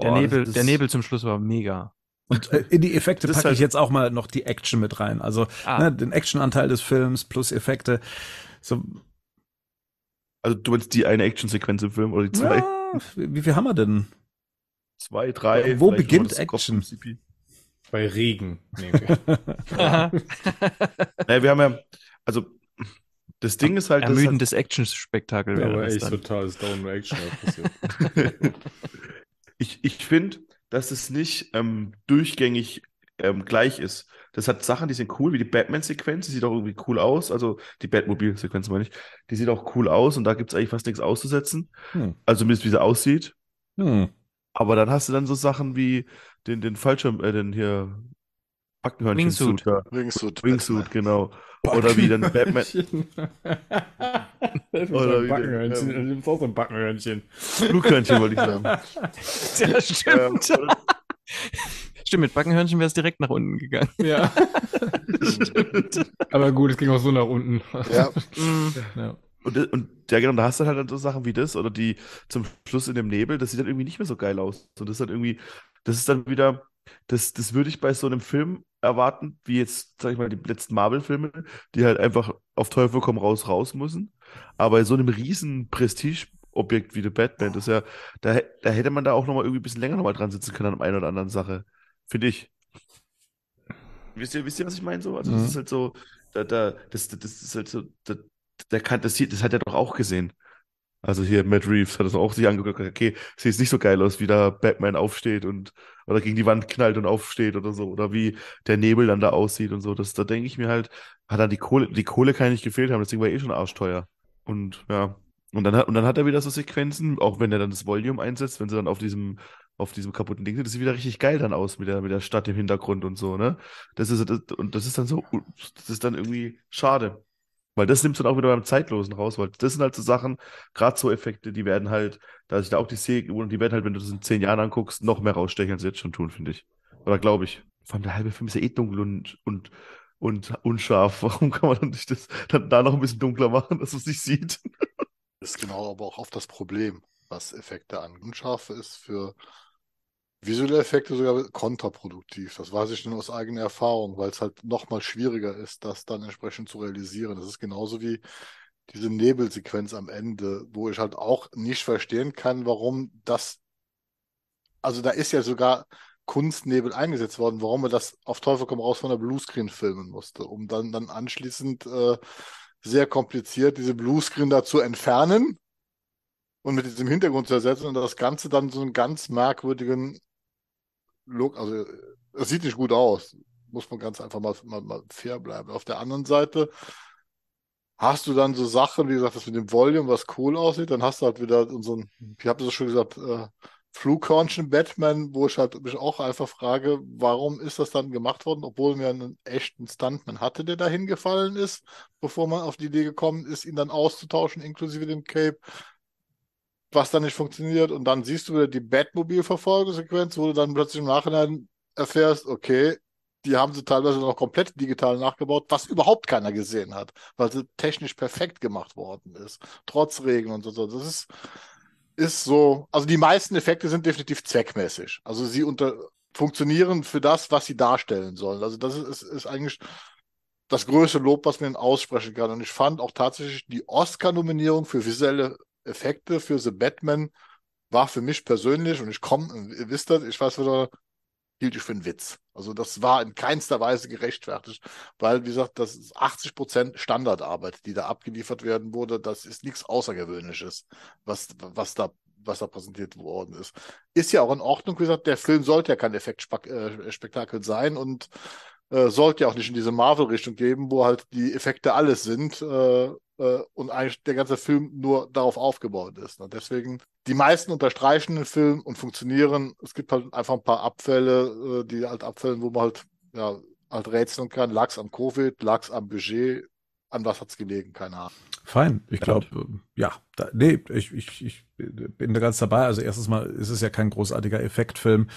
Der Nebel, das- der Nebel zum Schluss war mega. Und äh, in die Effekte packe ich halt- jetzt auch mal noch die Action mit rein. Also Ah. ne, den Actionanteil des Films plus Effekte. So, Also du meinst die eine Actionsequenz im Film oder die zwei? ja, wie viel haben wir denn? Zwei, drei. Wo beginnt Action? Bei Regen. Nee, okay. Naja, wir haben ja, also das Ding ist halt, das ist halt Ermüdendes Action-Spektakel wäre aber das echt dann. total ist Down Action was passiert. ich, ich finde, dass es nicht ähm, durchgängig ähm, gleich ist. Das hat Sachen, die sind cool, wie die Batman-Sequenz, die sieht auch irgendwie cool aus. Also die Batmobil-Sequenz meine ich. Die sieht auch cool aus und da gibt es eigentlich fast nichts auszusetzen. Hm. Also zumindest wie sie aussieht. Hm. Aber dann hast du dann so Sachen wie den, den Fallschirm, äh, den hier Backenhörnchen-Suit Wingsuit. Wingsuit. Wingsuit, genau. Oder wie dann Batman. Oder wie Backenhörnchen. ähm, Du nimmst auch so ein Backenhörnchen. Flughörnchen wollte ich sagen. Ja, stimmt. Ähm, Stimmt, mit Backenhörnchen wäre es direkt nach unten gegangen. Ja. Aber gut, es ging auch so nach unten. Ja. Ja. Und, das- und ja, genau, da hast du halt dann so Sachen wie das oder die zum Schluss in dem Nebel, das sieht dann irgendwie nicht mehr so geil aus. Und das ist dann irgendwie, das ist dann wieder, das, das würde ich bei so einem Film erwarten, wie jetzt, sag ich mal, die letzten Marvel-Filme, die halt einfach auf Teufel komm raus, raus müssen. Aber bei so einem riesen Prestige-Objekt wie The Batman, das ist ja, da, da hätte man da auch noch mal irgendwie ein bisschen länger noch mal dran sitzen können an einer oder anderen Sache. Finde ich. Wisst ihr, wisst ihr, was ich meine so? Also, das Mhm. ist halt so, da, da, das, das ist halt so, da, der kann, das, sieht, das hat er doch auch gesehen. Also hier, Matt Reeves hat das auch sich angeguckt, okay, sieht nicht so geil aus, wie da Batman aufsteht und oder gegen die Wand knallt und aufsteht oder so, oder wie der Nebel dann da aussieht und so. Das, da denke ich mir halt, hat dann die Kohle, die Kohle kann nicht gefehlt haben, das Ding war eh schon arschteuer. Und ja, und dann hat, und dann hat er wieder so Sequenzen, auch wenn er dann das Volume einsetzt, wenn sie dann auf diesem, auf diesem kaputten Ding sind, das sieht wieder richtig geil dann aus mit der, mit der Stadt im Hintergrund und so, ne? Das ist, das, und das ist dann so, das ist dann irgendwie schade. Weil das nimmst du dann auch wieder beim Zeitlosen raus, weil das sind halt so Sachen, gerade so Effekte, die werden halt, da ich da auch die sehe, und die werden halt, wenn du das in zehn Jahren anguckst, noch mehr rausstechen, als sie jetzt schon tun, finde ich. Oder glaube ich. Vor allem der halbe Film ist ja eh dunkel und, und, und unscharf. Warum kann man dann nicht das dann da noch ein bisschen dunkler machen, dass man es nicht sieht? ist genau aber auch oft das Problem, was Effekte angeht. Unscharf ist für visuelle Effekte sogar kontraproduktiv. Das weiß ich nur aus eigener Erfahrung, weil es halt nochmal schwieriger ist, das dann entsprechend zu realisieren. Das ist genauso wie diese Nebelsequenz am Ende, wo ich halt auch nicht verstehen kann, warum das, also da ist ja sogar Kunstnebel eingesetzt worden, warum man das auf Teufel komm raus von der Bluescreen filmen musste, um dann, dann anschließend äh, sehr kompliziert diese Bluescreen da zu entfernen und mit diesem Hintergrund zu ersetzen und das Ganze dann so einen ganz merkwürdigen also es sieht nicht gut aus, muss man ganz einfach mal, mal, mal fair bleiben. Auf der anderen Seite hast du dann so Sachen, wie gesagt, das mit dem Volume, was cool aussieht, dann hast du halt wieder unseren, ich habe das schon gesagt, äh, Flughornchen Batman, wo ich halt mich auch einfach frage, warum ist das dann gemacht worden, obwohl mir einen echten Stuntman hatte, der da hingefallen ist, bevor man auf die Idee gekommen ist, ihn dann auszutauschen, inklusive dem Cape, was dann nicht funktioniert. Und dann siehst du wieder die Batmobil-Verfolgungssequenz, wo du dann plötzlich im Nachhinein erfährst, okay, die haben sie teilweise noch komplett digital nachgebaut, was überhaupt keiner gesehen hat, weil sie technisch perfekt gemacht worden ist, trotz Regen und so. Das ist ist so, also die meisten Effekte sind definitiv zweckmäßig. Also sie unter, funktionieren für das, was sie darstellen sollen. Also das ist, ist eigentlich das größte Lob, was man aussprechen kann. Und ich fand auch tatsächlich die Oscar-Nominierung für visuelle Effekte für The Batman war für mich persönlich, und ich komme, ihr wisst das, ich weiß wieder, hielt ich für einen Witz. Also das war in keinster Weise gerechtfertigt, weil, wie gesagt, das ist 80 Prozent Standardarbeit, die da abgeliefert werden wurde. Das ist nichts Außergewöhnliches, was, was da was da präsentiert worden ist. Ist ja auch in Ordnung, wie gesagt, der Film sollte ja kein Effektspektakel sein und äh, sollte ja auch nicht in diese Marvel-Richtung geben, wo halt die Effekte alles sind äh, äh, und eigentlich der ganze Film nur darauf aufgebaut ist. Ne? Deswegen, die meisten unterstreichen den Film und funktionieren. Es gibt halt einfach ein paar Abfälle, äh, die halt abfällen, wo man halt, ja, halt rätseln kann. Lag's am Covid, lag's am Budget, an was hat es gelegen? Keine Ahnung. Fein. Ich glaube, ja, da, nee, ich, ich, ich bin da ganz dabei. Also erstens mal ist es ja kein großartiger Effektfilm.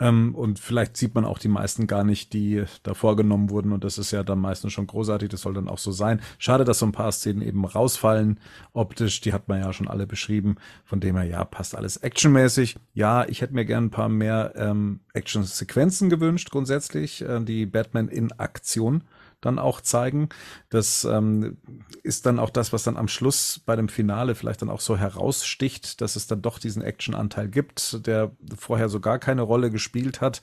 Ähm, und vielleicht sieht man auch die meisten gar nicht, die da vorgenommen wurden. Und das ist ja dann meistens schon großartig. Das soll dann auch so sein. Schade, dass so ein paar Szenen eben rausfallen. Optisch, die hat man ja schon alle beschrieben. Von dem her, ja, passt alles actionmäßig. Ja, ich hätte mir gern ein paar mehr ähm, Action-Sequenzen gewünscht, grundsätzlich. Äh, die Batman in Aktion dann auch zeigen. Das ähm, ist dann auch das, was dann am Schluss bei dem Finale vielleicht dann auch so heraussticht, dass es dann doch diesen Action-Anteil gibt, der vorher so gar keine Rolle gespielt hat.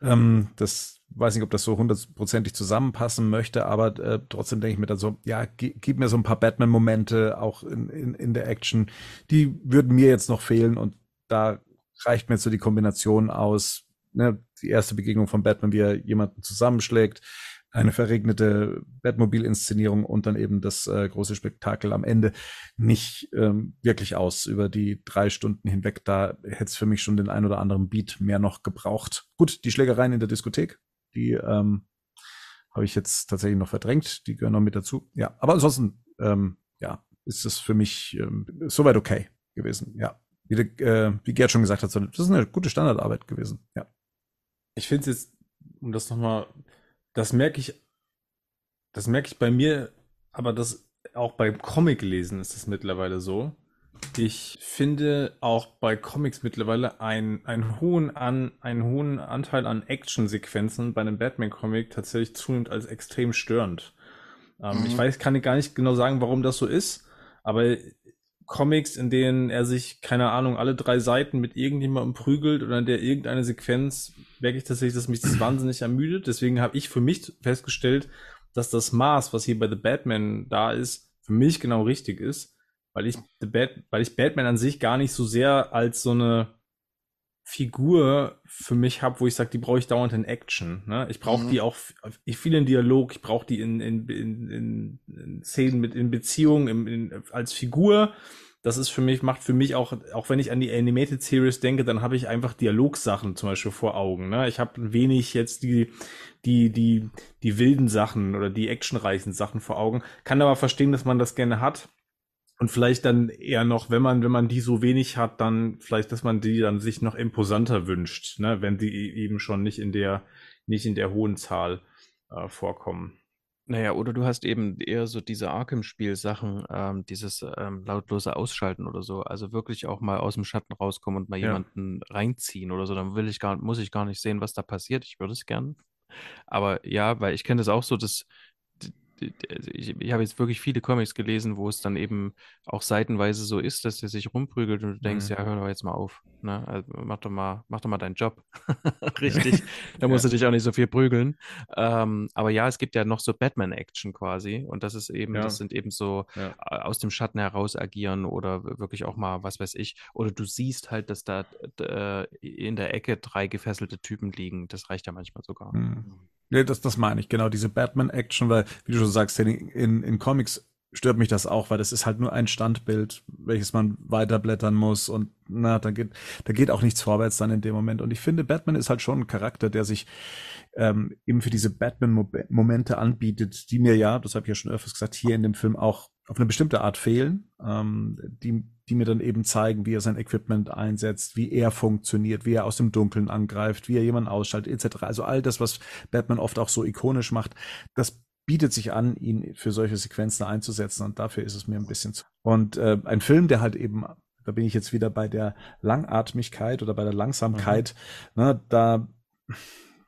Ähm, das weiß nicht, ob das so hundertprozentig zusammenpassen möchte, aber äh, trotzdem denke ich mir dann so, ja, gib mir so ein paar Batman-Momente auch in, in, in der Action, die würden mir jetzt noch fehlen und da reicht mir jetzt so die Kombination aus, ne, die erste Begegnung von Batman, wie er jemanden zusammenschlägt, eine verregnete Batmobil-Inszenierung und dann eben das äh, große Spektakel am Ende nicht ähm, wirklich aus über die drei Stunden hinweg. Da hätte es für mich schon den ein oder anderen Beat mehr noch gebraucht. Gut, die Schlägereien in der Diskothek, die ähm, habe ich jetzt tatsächlich noch verdrängt. Die gehören noch mit dazu. Ja, aber ansonsten, ähm, ja, ist es für mich ähm, soweit okay gewesen. Ja, wie, äh, wie Gerd schon gesagt hat, das ist eine gute Standardarbeit gewesen. Ja. Ich finde es jetzt, um das nochmal das merke ich, das merke ich bei mir, aber das auch beim Comic lesen ist es mittlerweile so. Ich finde auch bei Comics mittlerweile einen, einen, hohen, an, einen hohen Anteil an Actionsequenzen bei einem Batman-Comic tatsächlich zunehmend als extrem störend. Ähm, mhm. Ich weiß, kann ich gar nicht genau sagen, warum das so ist, aber Comics, in denen er sich, keine Ahnung, alle drei Seiten mit irgendjemandem prügelt oder in der irgendeine Sequenz, merke ich tatsächlich, dass mich das wahnsinnig ermüdet. Deswegen habe ich für mich festgestellt, dass das Maß, was hier bei The Batman da ist, für mich genau richtig ist, weil ich, The Bat weil ich Batman an sich gar nicht so sehr als so eine Figur für mich habe, wo ich sage, die brauche ich dauernd in Action. Ne? Ich brauche mhm. die auch, ich viel in Dialog, ich brauche die in, in, in, in, Szenen mit in Beziehungen, in, als Figur. Das ist für mich, macht für mich auch, auch wenn ich an die Animated Series denke, dann habe ich einfach Dialogsachen zum Beispiel vor Augen. Ne? Ich habe wenig jetzt die, die, die, die wilden Sachen oder die actionreichen Sachen vor Augen. Kann aber verstehen, dass man das gerne hat. Und vielleicht dann eher noch, wenn man, wenn man die so wenig hat, dann vielleicht, dass man die dann sich noch imposanter wünscht, ne? wenn die e-, eben schon nicht in der, nicht in der hohen Zahl äh, vorkommen. Naja, oder du hast eben eher so diese Arkham-Spiel-Sachen, ähm, dieses ähm, lautlose Ausschalten oder so. Also wirklich auch mal aus dem Schatten rauskommen und mal ja. jemanden reinziehen oder so. Dann will ich gar, muss ich gar nicht sehen, was da passiert. Ich würde es gern. Aber ja, weil ich kenne das auch so, dass ich, ich habe jetzt wirklich viele Comics gelesen, wo es dann eben auch seitenweise so ist, dass er sich rumprügelt und du denkst, mhm. ja, hör doch jetzt mal auf. Ne? Also mach doch mal, mach doch mal deinen Job. Richtig. da musst ja. du dich auch nicht so viel prügeln. Ähm, aber ja, es gibt ja noch so Batman-Action quasi. Und das ist eben, ja. das sind eben so ja. aus dem Schatten heraus agieren oder wirklich auch mal, was weiß ich. Oder du siehst halt, dass da äh, in der Ecke drei gefesselte Typen liegen. Das reicht ja manchmal sogar. Mhm. Nee, das, das meine ich, genau, diese Batman-Action, weil, wie du schon sagst, in, in, in Comics stört mich das auch, weil das ist halt nur ein Standbild, welches man weiterblättern muss und na, da geht, da geht auch nichts vorwärts dann in dem Moment. Und ich finde, Batman ist halt schon ein Charakter, der sich ähm, eben für diese Batman-Momente anbietet, die mir ja, das habe ich ja schon öfters gesagt, hier in dem Film auch auf eine bestimmte Art fehlen, ähm, die, die mir dann eben zeigen, wie er sein Equipment einsetzt, wie er funktioniert, wie er aus dem Dunkeln angreift, wie er jemanden ausschaltet, etc. Also all das, was Batman oft auch so ikonisch macht, das bietet sich an, ihn für solche Sequenzen einzusetzen und dafür ist es mir ein bisschen zu. Und äh, ein Film, der halt eben, da bin ich jetzt wieder bei der Langatmigkeit oder bei der Langsamkeit, mhm. ne, da,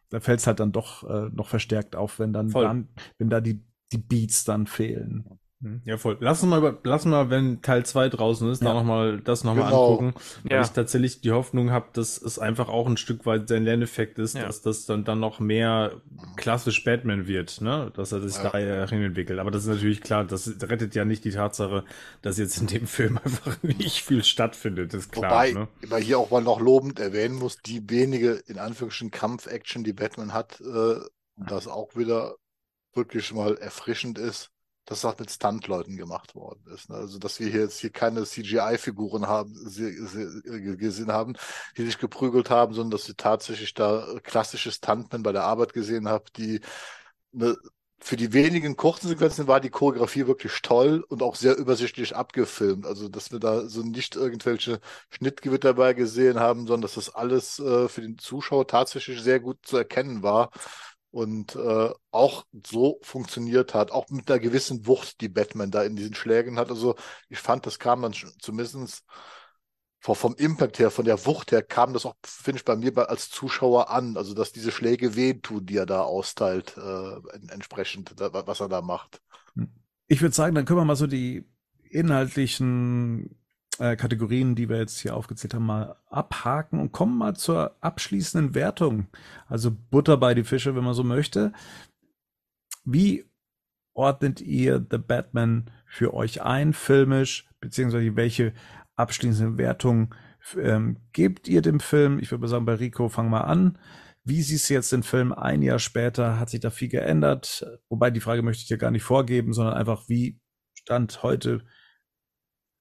da fällt es halt dann doch äh, noch verstärkt auf, wenn dann, dann wenn da die, die Beats dann fehlen. Hm, ja, voll. Lass uns mal, über, lass mal, wenn Teil 2 draußen ist, ja. da noch mal, das nochmal genau. angucken. Weil ja. ich tatsächlich die Hoffnung habe, dass es einfach auch ein Stück weit sein Lerneffekt ist, ja. dass das dann, dann noch mehr klassisch Batman wird, ne? Dass er sich ja. da entwickelt. Aber das ist natürlich klar, das rettet ja nicht die Tatsache, dass jetzt in dem Film einfach nicht viel stattfindet, das ist klar. Wobei, ne? man hier auch mal noch lobend erwähnen muss, die wenige, in Anführungsstrichen, Kampf-Action, die Batman hat, äh, das auch wieder wirklich mal erfrischend ist dass das mit Stuntleuten gemacht worden ist. Ne? Also, dass wir hier jetzt hier keine CGI-Figuren haben, gesehen haben, die sich geprügelt haben, sondern dass wir tatsächlich da klassische Stuntmen bei der Arbeit gesehen haben, die eine für die wenigen kurzen Sequenzen war die Choreografie wirklich toll und auch sehr übersichtlich abgefilmt. Also, dass wir da so nicht irgendwelche Schnittgewitter dabei gesehen haben, sondern dass das alles äh, für den Zuschauer tatsächlich sehr gut zu erkennen war und äh, auch so funktioniert hat, auch mit einer gewissen Wucht, die Batman da in diesen Schlägen hat. Also, ich fand, das kam dann zumindest vom Impact her, von der Wucht her, kam das auch, finde ich, bei mir als Zuschauer an. Also, dass diese Schläge wehtun, die er da austeilt, äh, entsprechend, was er da macht. Hm. Ich würde sagen, dann können wir mal so die inhaltlichen äh, Kategorien, die wir jetzt hier aufgezählt haben, mal abhaken und kommen mal zur abschließenden Wertung. Also Butter bei die Fische, wenn man so möchte. Wie ordnet ihr The Batman für euch ein, filmisch, beziehungsweise welche abschließende Wertung ähm, gebt ihr dem Film? Ich würde sagen, bei Rico, fang mal an. Wie siehst du jetzt den Film ein Jahr später? Hat sich da viel geändert? Wobei die Frage möchte ich dir gar nicht vorgeben, sondern einfach, wie stand heute,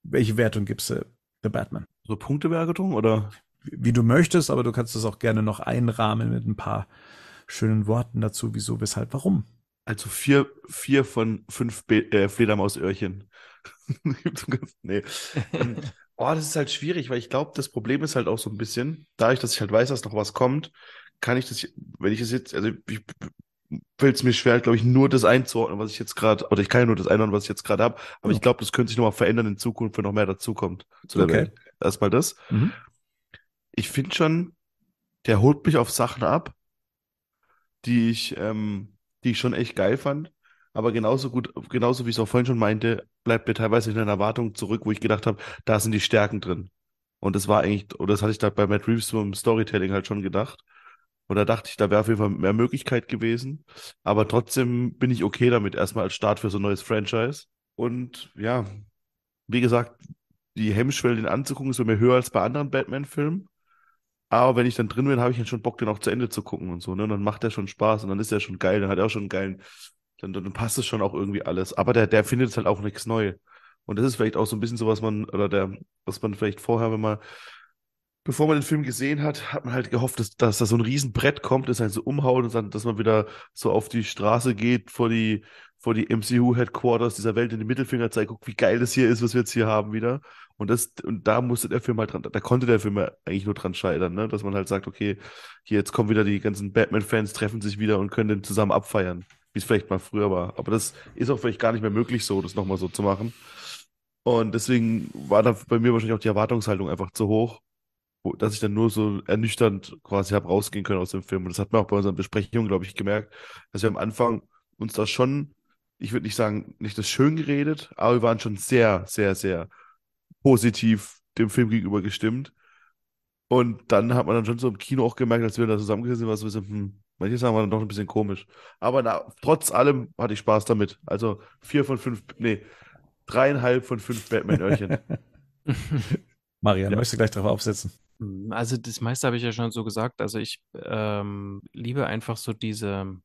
welche Wertung gibst du The Batman? So Punktewertung oder? Wie, wie du möchtest, aber du kannst es auch gerne noch einrahmen mit ein paar schönen Worten dazu, wieso, weshalb, warum. Also vier, vier von fünf Be äh, Fledermausöhrchen. nee. Ähm, Oh, das ist halt schwierig, weil ich glaube, das Problem ist halt auch so ein bisschen, dadurch, dass ich halt weiß, dass noch was kommt, kann ich das, wenn ich es jetzt, also ich fällt es mir schwer, glaube ich, nur das einzuordnen, was ich jetzt gerade, oder ich kann ja nur das einordnen, was ich jetzt gerade habe, aber ja. ich glaube, das könnte sich nochmal verändern in Zukunft, wenn noch mehr dazukommt zu der okay. Welt. Erstmal das. Mhm. Ich finde schon, der holt mich auf Sachen ab, die ich, ähm, die ich schon echt geil fand. Aber genauso gut, genauso wie ich es auch vorhin schon meinte, bleibt mir teilweise in einer Erwartung zurück, wo ich gedacht habe, da sind die Stärken drin. Und das war eigentlich, oder das hatte ich da bei Matt Reeves im Storytelling halt schon gedacht. Und da dachte ich, da wäre auf jeden Fall mehr Möglichkeit gewesen. Aber trotzdem bin ich okay damit, erstmal als Start für so ein neues Franchise. Und ja, wie gesagt, die Hemmschwelle, den anzugucken, ist bei mir höher als bei anderen Batman-Filmen. Aber wenn ich dann drin bin, habe ich dann schon Bock, den auch zu Ende zu gucken und so. Ne? Und dann macht er schon Spaß und dann ist er schon geil. Dann hat er auch schon einen geilen dann, dann passt es schon auch irgendwie alles. Aber der, der findet halt auch nichts neu. Und das ist vielleicht auch so ein bisschen so, was man, oder der, was man vielleicht vorher, wenn man, bevor man den Film gesehen hat, hat man halt gehofft, dass, dass da so ein Riesenbrett kommt, das halt so umhaut und dann, dass man wieder so auf die Straße geht vor die, vor die MCU-Headquarters dieser Welt in den Mittelfinger zeigt, guck, wie geil das hier ist, was wir jetzt hier haben wieder. Und das, und da musste der Film halt dran, da konnte der Film eigentlich nur dran scheitern, ne? Dass man halt sagt, okay, hier jetzt kommen wieder die ganzen Batman-Fans, treffen sich wieder und können den zusammen abfeiern wie es vielleicht mal früher war. Aber das ist auch vielleicht gar nicht mehr möglich, so das nochmal so zu machen. Und deswegen war da bei mir wahrscheinlich auch die Erwartungshaltung einfach zu hoch, dass ich dann nur so ernüchternd quasi habe rausgehen können aus dem Film. Und das hat man auch bei unseren Besprechungen, glaube ich, gemerkt, dass wir am Anfang uns da schon, ich würde nicht sagen, nicht das schön geredet, aber wir waren schon sehr, sehr, sehr positiv dem Film gegenüber gestimmt. Und dann hat man dann schon so im Kino auch gemerkt, als wir da zusammengesessen sind, war so ein bisschen, hm, Manche sagen waren doch ein bisschen komisch. Aber na, trotz allem hatte ich Spaß damit. Also vier von fünf, nee, dreieinhalb von fünf Batman-Öhrchen. Marian, ja. möchtest du gleich darauf aufsetzen? Also das meiste habe ich ja schon so gesagt. Also ich ähm, liebe einfach so diese,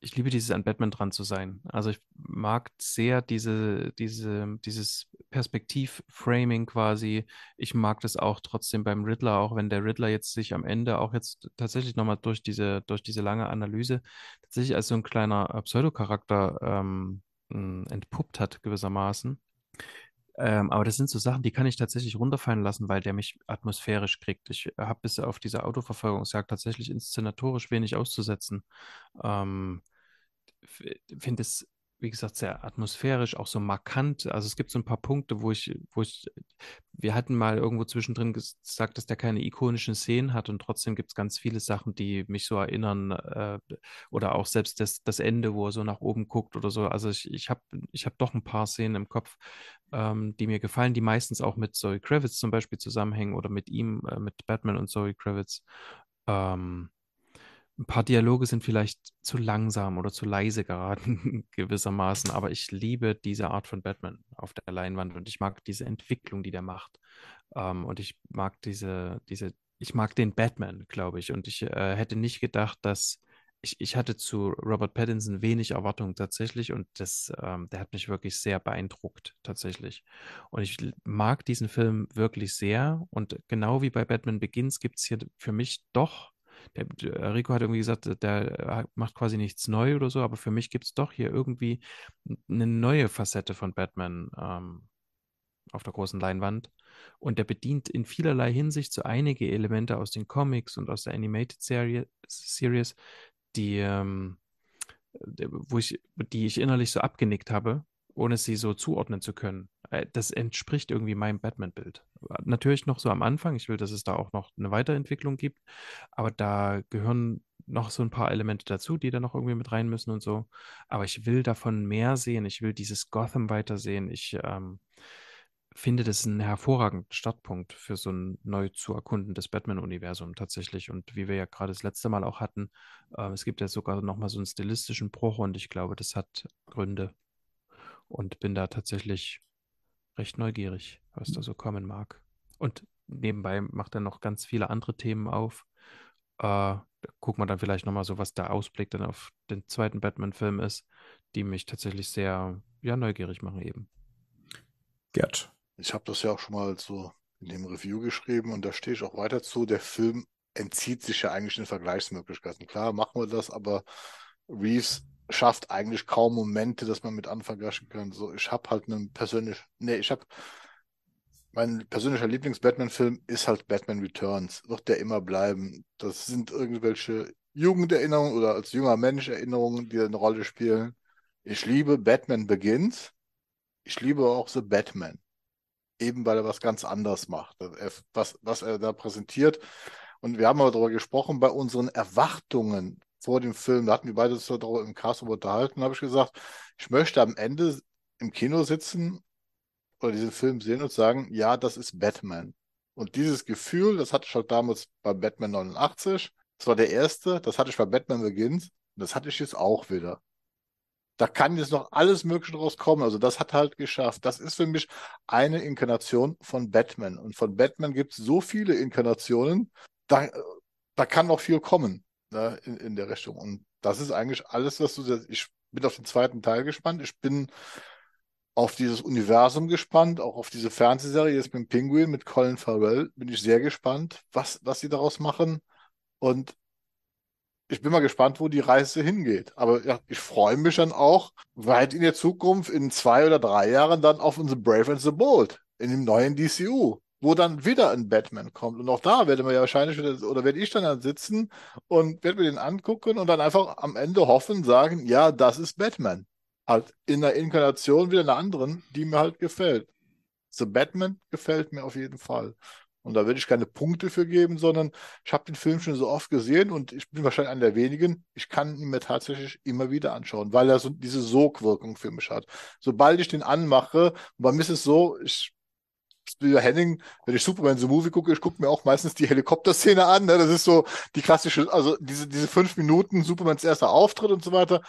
ich liebe dieses an Batman dran zu sein. Also ich mag sehr diese, diese, dieses Perspektivframing quasi. Ich mag das auch trotzdem beim Riddler, auch wenn der Riddler jetzt sich am Ende auch jetzt tatsächlich nochmal durch diese, durch diese lange Analyse tatsächlich als so ein kleiner Pseudocharakter ähm, entpuppt hat, gewissermaßen. Ähm, aber das sind so Sachen, die kann ich tatsächlich runterfallen lassen, weil der mich atmosphärisch kriegt. Ich habe bis auf diese Autoverfolgungsjagd tatsächlich inszenatorisch wenig auszusetzen. Ähm, finde es, wie gesagt, sehr atmosphärisch, auch so markant. Also es gibt so ein paar Punkte, wo ich, wo ich, wir hatten mal irgendwo zwischendrin gesagt, dass der keine ikonischen Szenen hat und trotzdem gibt es ganz viele Sachen, die mich so erinnern äh, oder auch selbst das, das Ende, wo er so nach oben guckt oder so. Also ich, ich habe ich hab doch ein paar Szenen im Kopf, ähm, die mir gefallen, die meistens auch mit Zoe Kravitz zum Beispiel zusammenhängen oder mit ihm, äh, mit Batman und Zoe Kravitz. Ähm, ein paar Dialoge sind vielleicht zu langsam oder zu leise geraten, gewissermaßen, aber ich liebe diese Art von Batman auf der Leinwand und ich mag diese Entwicklung, die der macht. Ähm, und ich mag diese, diese, ich mag den Batman, glaube ich. Und ich äh, hätte nicht gedacht, dass ich, ich hatte zu Robert Pattinson wenig Erwartungen tatsächlich und das, ähm, der hat mich wirklich sehr beeindruckt tatsächlich. Und ich mag diesen Film wirklich sehr und genau wie bei Batman Begins gibt es hier für mich doch der, der Rico hat irgendwie gesagt, der macht quasi nichts neu oder so, aber für mich gibt es doch hier irgendwie eine neue Facette von Batman ähm, auf der großen Leinwand. Und der bedient in vielerlei Hinsicht so einige Elemente aus den Comics und aus der Animated Serie, Series, die, ähm, wo ich, die ich innerlich so abgenickt habe, ohne sie so zuordnen zu können. Äh, das entspricht irgendwie meinem Batman-Bild. Natürlich noch so am Anfang. Ich will, dass es da auch noch eine Weiterentwicklung gibt. Aber da gehören noch so ein paar Elemente dazu, die da noch irgendwie mit rein müssen und so. Aber ich will davon mehr sehen. Ich will dieses Gotham weitersehen. Ich ähm, finde, das ist ein hervorragender Startpunkt für so ein neu zu erkundendes Batman-Universum tatsächlich. Und wie wir ja gerade das letzte Mal auch hatten, äh, es gibt ja sogar nochmal so einen stilistischen Bruch und ich glaube, das hat Gründe. Und bin da tatsächlich recht neugierig, was da so kommen mag. Und nebenbei macht er noch ganz viele andere Themen auf. Äh, da guckt man dann vielleicht nochmal so, was der Ausblick dann auf den zweiten Batman-Film ist, die mich tatsächlich sehr ja, neugierig machen eben. Gerd. Ich habe das ja auch schon mal so in dem Review geschrieben und da stehe ich auch weiter zu. Der Film entzieht sich ja eigentlich den Vergleichsmöglichkeiten. Klar, machen wir das, aber Reeves schafft eigentlich kaum Momente, dass man mit anvergleichen kann. So, ich habe halt einen persönlich, nee, ich habe mein persönlicher Lieblings-Batman-Film ist halt Batman Returns. Wird der immer bleiben. Das sind irgendwelche Jugenderinnerungen oder als junger Mensch Erinnerungen, die eine Rolle spielen. Ich liebe Batman Begins. Ich liebe auch The Batman. Eben weil er was ganz anderes macht. Was, was er da präsentiert. Und wir haben aber darüber gesprochen, bei unseren Erwartungen vor dem Film, da hatten wir beide uns darüber im Cast unterhalten, habe ich gesagt, ich möchte am Ende im Kino sitzen oder diesen Film sehen und sagen, ja, das ist Batman. Und dieses Gefühl, das hatte ich halt damals bei Batman 89, das war der erste, das hatte ich bei Batman Begins und das hatte ich jetzt auch wieder. Da kann jetzt noch alles Mögliche draus kommen. Also das hat halt geschafft. Das ist für mich eine Inkarnation von Batman. Und von Batman gibt es so viele Inkarnationen, da, da kann noch viel kommen ne, in, in der Richtung. Und das ist eigentlich alles, was du. Ich bin auf den zweiten Teil gespannt. Ich bin auf dieses Universum gespannt, auch auf diese Fernsehserie jetzt mit Penguin, mit Colin Farrell, bin ich sehr gespannt, was, was sie daraus machen. Und ich bin mal gespannt, wo die Reise hingeht. Aber ja, ich freue mich dann auch weit in der Zukunft, in zwei oder drei Jahren, dann auf unsere Brave and the Bold, in dem neuen DCU wo dann wieder ein Batman kommt. Und auch da werden wir ja wahrscheinlich wieder, oder werde ich dann, dann sitzen und werde mir den angucken und dann einfach am Ende hoffen, sagen, ja, das ist Batman. Halt in der Inkarnation wieder einer anderen, die mir halt gefällt. The Batman gefällt mir auf jeden Fall. Und da würde ich keine Punkte für geben, sondern ich habe den Film schon so oft gesehen und ich bin wahrscheinlich einer der wenigen. Ich kann ihn mir tatsächlich immer wieder anschauen, weil er so diese Sogwirkung für mich hat. Sobald ich den anmache, bei mir ist es so, ich Spielberg Henning, wenn ich Superman the Movie gucke, ich gucke mir auch meistens die Helikopterszene an. Ne? Das ist so die klassische, also diese, diese fünf Minuten Supermans erster Auftritt und so weiter.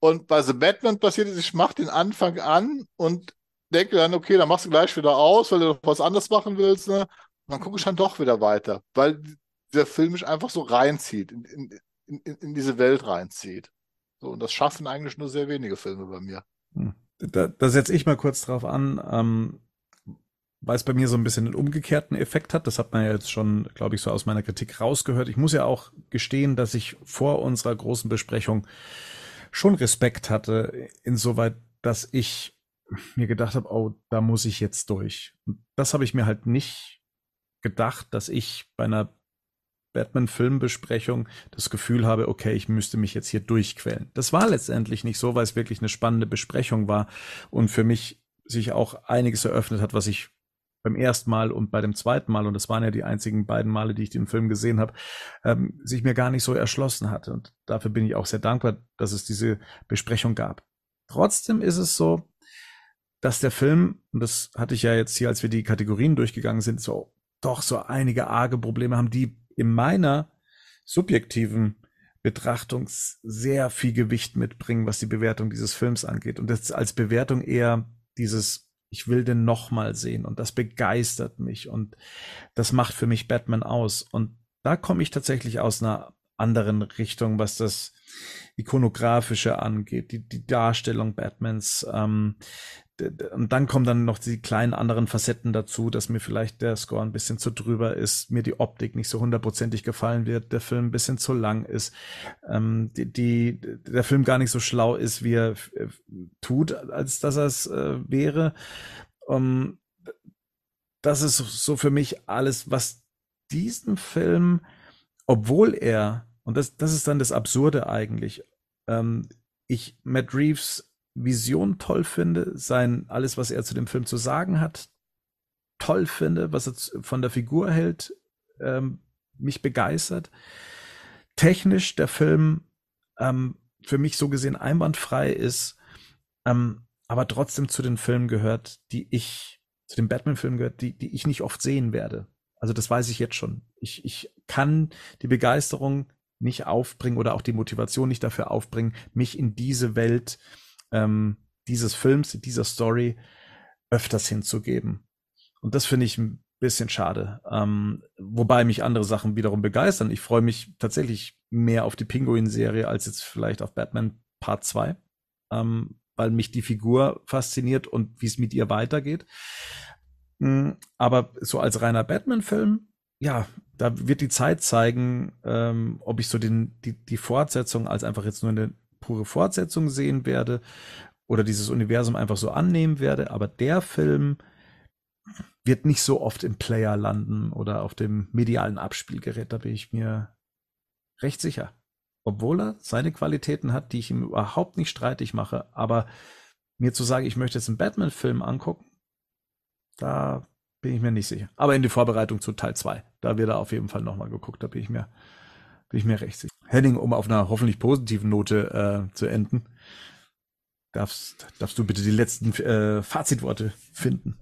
Und bei The Batman passiert es, ich mache den Anfang an und denke dann, okay, dann machst du gleich wieder aus, weil du noch was anderes machen willst. Ne? Und dann gucke ich dann doch wieder weiter, weil der Film mich einfach so reinzieht, in, in, in, in diese Welt reinzieht. So, und das schaffen eigentlich nur sehr wenige Filme bei mir. Hm. Da, da setze ich mal kurz drauf an. Ähm, weil es bei mir so ein bisschen einen umgekehrten Effekt hat. Das hat man ja jetzt schon, glaube ich, so aus meiner Kritik rausgehört. Ich muss ja auch gestehen, dass ich vor unserer großen Besprechung schon Respekt hatte, insoweit, dass ich mir gedacht habe, oh, da muss ich jetzt durch. Und das habe ich mir halt nicht gedacht, dass ich bei einer Batman-Filmbesprechung das Gefühl habe, okay, ich müsste mich jetzt hier durchquälen. Das war letztendlich nicht so, weil es wirklich eine spannende Besprechung war und für mich sich auch einiges eröffnet hat, was ich beim ersten Mal und bei dem zweiten Mal, und das waren ja die einzigen beiden Male, die ich den Film gesehen habe, ähm, sich mir gar nicht so erschlossen hatte. Und dafür bin ich auch sehr dankbar, dass es diese Besprechung gab. Trotzdem ist es so, dass der Film, und das hatte ich ja jetzt hier, als wir die Kategorien durchgegangen sind, so doch so einige arge Probleme haben, die in meiner subjektiven Betrachtung sehr viel Gewicht mitbringen, was die Bewertung dieses Films angeht. Und das als Bewertung eher dieses ich will den nochmal sehen und das begeistert mich und das macht für mich Batman aus. Und da komme ich tatsächlich aus einer anderen Richtung, was das ikonografische angeht, die, die Darstellung Batmans. Ähm, und dann kommen dann noch die kleinen anderen Facetten dazu, dass mir vielleicht der Score ein bisschen zu drüber ist, mir die Optik nicht so hundertprozentig gefallen wird, der Film ein bisschen zu lang ist, ähm, die, die, der Film gar nicht so schlau ist, wie er äh, tut, als dass er es äh, wäre. Um, das ist so für mich alles, was diesen Film, obwohl er, und das, das ist dann das Absurde eigentlich, ähm, ich Matt Reeves Vision toll finde, sein, alles, was er zu dem Film zu sagen hat, toll finde, was er von der Figur hält, ähm, mich begeistert. Technisch der Film ähm, für mich so gesehen einwandfrei ist, ähm, aber trotzdem zu den Filmen gehört, die ich, zu den Batman-Filmen gehört, die, die ich nicht oft sehen werde. Also das weiß ich jetzt schon. Ich, ich kann die Begeisterung nicht aufbringen oder auch die Motivation nicht dafür aufbringen, mich in diese Welt ähm, dieses Films, dieser Story öfters hinzugeben. Und das finde ich ein bisschen schade. Ähm, wobei mich andere Sachen wiederum begeistern. Ich freue mich tatsächlich mehr auf die Pinguin-Serie als jetzt vielleicht auf Batman Part 2, ähm, weil mich die Figur fasziniert und wie es mit ihr weitergeht. Mhm, aber so als reiner Batman-Film, ja, da wird die Zeit zeigen, ähm, ob ich so den, die, die Fortsetzung als einfach jetzt nur eine pure Fortsetzung sehen werde oder dieses Universum einfach so annehmen werde. Aber der Film wird nicht so oft im Player landen oder auf dem medialen Abspielgerät. Da bin ich mir recht sicher. Obwohl er seine Qualitäten hat, die ich ihm überhaupt nicht streitig mache. Aber mir zu sagen, ich möchte jetzt einen Batman-Film angucken, da bin ich mir nicht sicher. Aber in die Vorbereitung zu Teil 2, da wird er auf jeden Fall nochmal geguckt. Da bin ich mir, bin ich mir recht sicher. Henning, um auf einer hoffentlich positiven Note äh, zu enden, darfst, darfst du bitte die letzten äh, Fazitworte finden.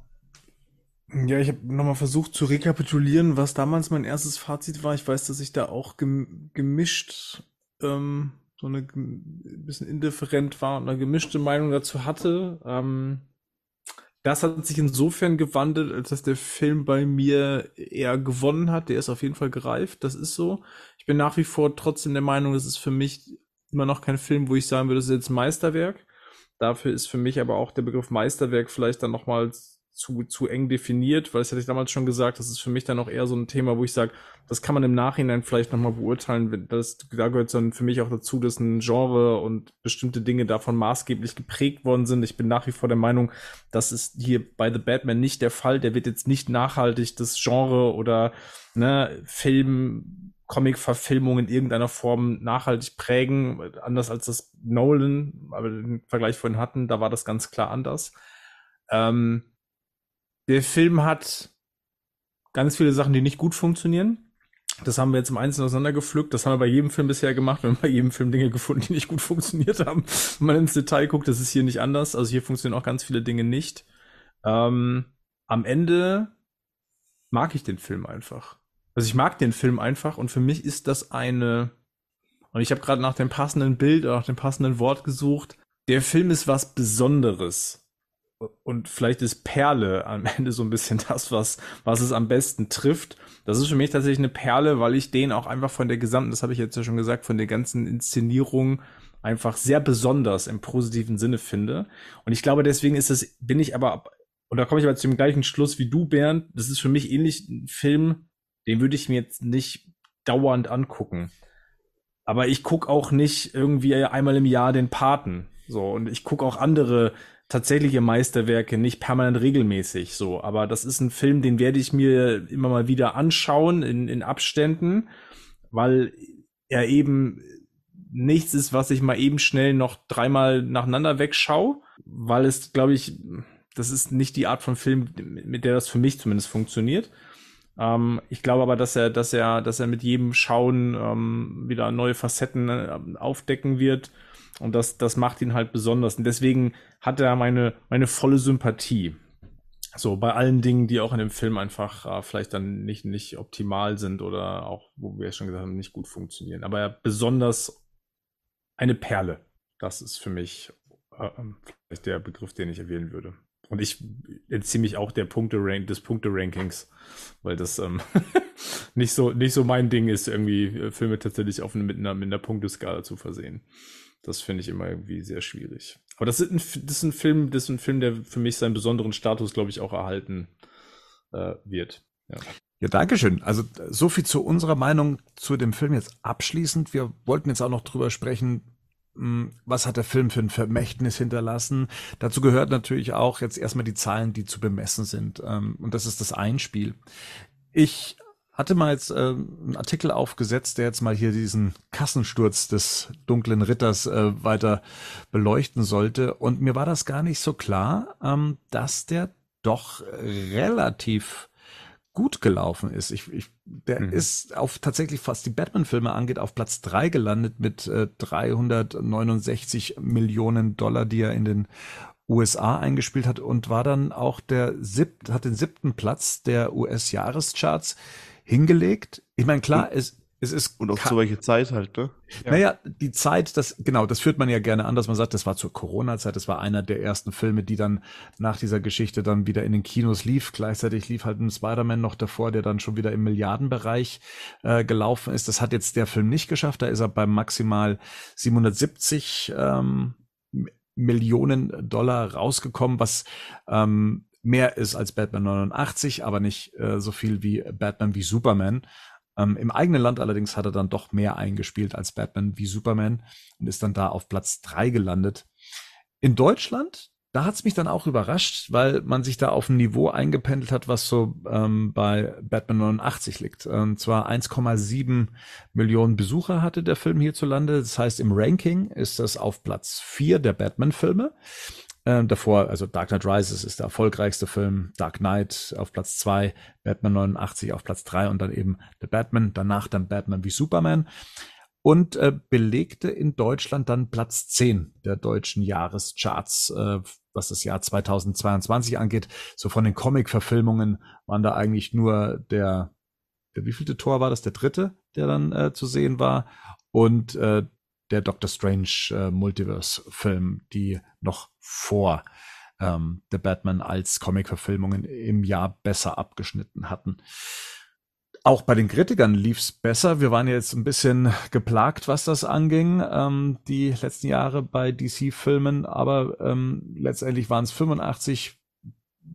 Ja, ich habe nochmal versucht zu rekapitulieren, was damals mein erstes Fazit war. Ich weiß, dass ich da auch gemischt ähm, so eine bisschen indifferent war und eine gemischte Meinung dazu hatte. Ähm, das hat sich insofern gewandelt, als dass der Film bei mir eher gewonnen hat. Der ist auf jeden Fall gereift, das ist so. Bin nach wie vor trotzdem der Meinung, das ist für mich immer noch kein Film, wo ich sagen würde, das ist jetzt Meisterwerk. Dafür ist für mich aber auch der Begriff Meisterwerk vielleicht dann nochmals zu, zu eng definiert, weil das hatte ich damals schon gesagt, das ist für mich dann auch eher so ein Thema, wo ich sage, das kann man im Nachhinein vielleicht nochmal beurteilen. Das, da gehört dann für mich auch dazu, dass ein Genre und bestimmte Dinge davon maßgeblich geprägt worden sind. Ich bin nach wie vor der Meinung, das ist hier bei The Batman nicht der Fall. Der wird jetzt nicht nachhaltig das Genre oder ne, Film, Comic-Verfilmung in irgendeiner Form nachhaltig prägen, anders als das Nolan, aber den Vergleich vorhin hatten, da war das ganz klar anders. Ähm, der Film hat ganz viele Sachen, die nicht gut funktionieren. Das haben wir jetzt im Einzelnen auseinandergepflückt. Das haben wir bei jedem Film bisher gemacht. Wir haben bei jedem Film Dinge gefunden, die nicht gut funktioniert haben. Wenn man ins Detail guckt, das ist hier nicht anders. Also hier funktionieren auch ganz viele Dinge nicht. Ähm, am Ende mag ich den Film einfach. Also ich mag den Film einfach und für mich ist das eine, und ich habe gerade nach dem passenden Bild oder nach dem passenden Wort gesucht. Der Film ist was Besonderes und vielleicht ist Perle am Ende so ein bisschen das, was, was es am besten trifft. Das ist für mich tatsächlich eine Perle, weil ich den auch einfach von der gesamten, das habe ich jetzt ja schon gesagt, von der ganzen Inszenierung einfach sehr besonders im positiven Sinne finde. Und ich glaube, deswegen ist es, bin ich aber, und da komme ich aber zu dem gleichen Schluss wie du, Bernd, das ist für mich ähnlich ein Film, den würde ich mir jetzt nicht dauernd angucken. Aber ich gucke auch nicht irgendwie einmal im Jahr den Paten. So, und ich gucke auch andere tatsächliche Meisterwerke, nicht permanent regelmäßig so. Aber das ist ein Film, den werde ich mir immer mal wieder anschauen in, in Abständen, weil er eben nichts ist, was ich mal eben schnell noch dreimal nacheinander wegschaue, weil es, glaube ich, das ist nicht die Art von Film, mit der das für mich zumindest funktioniert. Ähm, ich glaube aber, dass er, dass er, dass er mit jedem Schauen ähm, wieder neue Facetten äh, aufdecken wird und das, das macht ihn halt besonders. Und deswegen hat er meine, meine volle Sympathie. So, bei allen Dingen, die auch in dem Film einfach äh, vielleicht dann nicht, nicht optimal sind oder auch, wo wir schon gesagt haben, nicht gut funktionieren. Aber besonders eine Perle. Das ist für mich äh, vielleicht der Begriff, den ich erwähnen würde. Und ich entziehe mich auch der Punkte des Punkte-Rankings, weil das ähm, nicht, so, nicht so mein Ding ist, irgendwie äh, Filme tatsächlich auf, mit, einer, mit einer Punkteskala zu versehen. Das finde ich immer irgendwie sehr schwierig. Aber das ist, ein, das ist ein Film, das ist ein Film, der für mich seinen besonderen Status, glaube ich, auch erhalten äh, wird. Ja. Ja, Dankeschön. Also so viel zu unserer Meinung zu dem Film jetzt abschließend. Wir wollten jetzt auch noch drüber sprechen, was hat der Film für ein Vermächtnis hinterlassen. Dazu gehört natürlich auch jetzt erstmal die Zahlen, die zu bemessen sind. Ähm, und das ist das Einspiel. Ich hatte mal jetzt äh, einen Artikel aufgesetzt, der jetzt mal hier diesen Kassensturz des dunklen Ritters äh, weiter beleuchten sollte. Und mir war das gar nicht so klar, ähm, dass der doch relativ gut gelaufen ist. Ich, ich, der mhm. ist auf tatsächlich, was die Batman-Filme angeht, auf Platz drei gelandet mit äh, 369 Millionen Dollar, die er in den USA eingespielt hat und war dann auch der siebte, hat den siebten Platz der US-Jahrescharts hingelegt. Ich meine, klar, es, es ist. Und auch zu welcher Zeit halt, ne? Ja. Naja, die Zeit, das, genau, das führt man ja gerne an, dass man sagt, das war zur Corona-Zeit, das war einer der ersten Filme, die dann nach dieser Geschichte dann wieder in den Kinos lief. Gleichzeitig lief halt ein Spider-Man noch davor, der dann schon wieder im Milliardenbereich äh, gelaufen ist. Das hat jetzt der Film nicht geschafft, da ist er bei maximal 770 ähm, Millionen Dollar rausgekommen, was ähm, mehr ist als Batman 89, aber nicht äh, so viel wie Batman wie Superman. Ähm, Im eigenen Land allerdings hat er dann doch mehr eingespielt als Batman wie Superman und ist dann da auf Platz drei gelandet. In Deutschland, da hat's mich dann auch überrascht, weil man sich da auf ein Niveau eingependelt hat, was so ähm, bei Batman 89 liegt. Und zwar 1,7 Millionen Besucher hatte der Film hierzulande. Das heißt, im Ranking ist das auf Platz vier der Batman-Filme. Ähm, davor, also Dark Knight Rises ist der erfolgreichste Film, Dark Knight auf Platz zwei, Batman 89 auf Platz drei und dann eben The Batman, danach dann Batman wie Superman und äh, belegte in Deutschland dann Platz zehn der deutschen Jahrescharts, äh, was das Jahr 2022 angeht. So von den Comic-Verfilmungen waren da eigentlich nur der, der wievielte Tor war das? Der dritte, der dann äh, zu sehen war. Und äh, der Doctor Strange äh, Multiverse-Film, die noch vor ähm, The Batman als Comic-Verfilmungen im Jahr besser abgeschnitten hatten. Auch bei den Kritikern lief's besser. Wir waren jetzt ein bisschen geplagt, was das anging, ähm, die letzten Jahre bei DC-Filmen, aber ähm, letztendlich waren es 85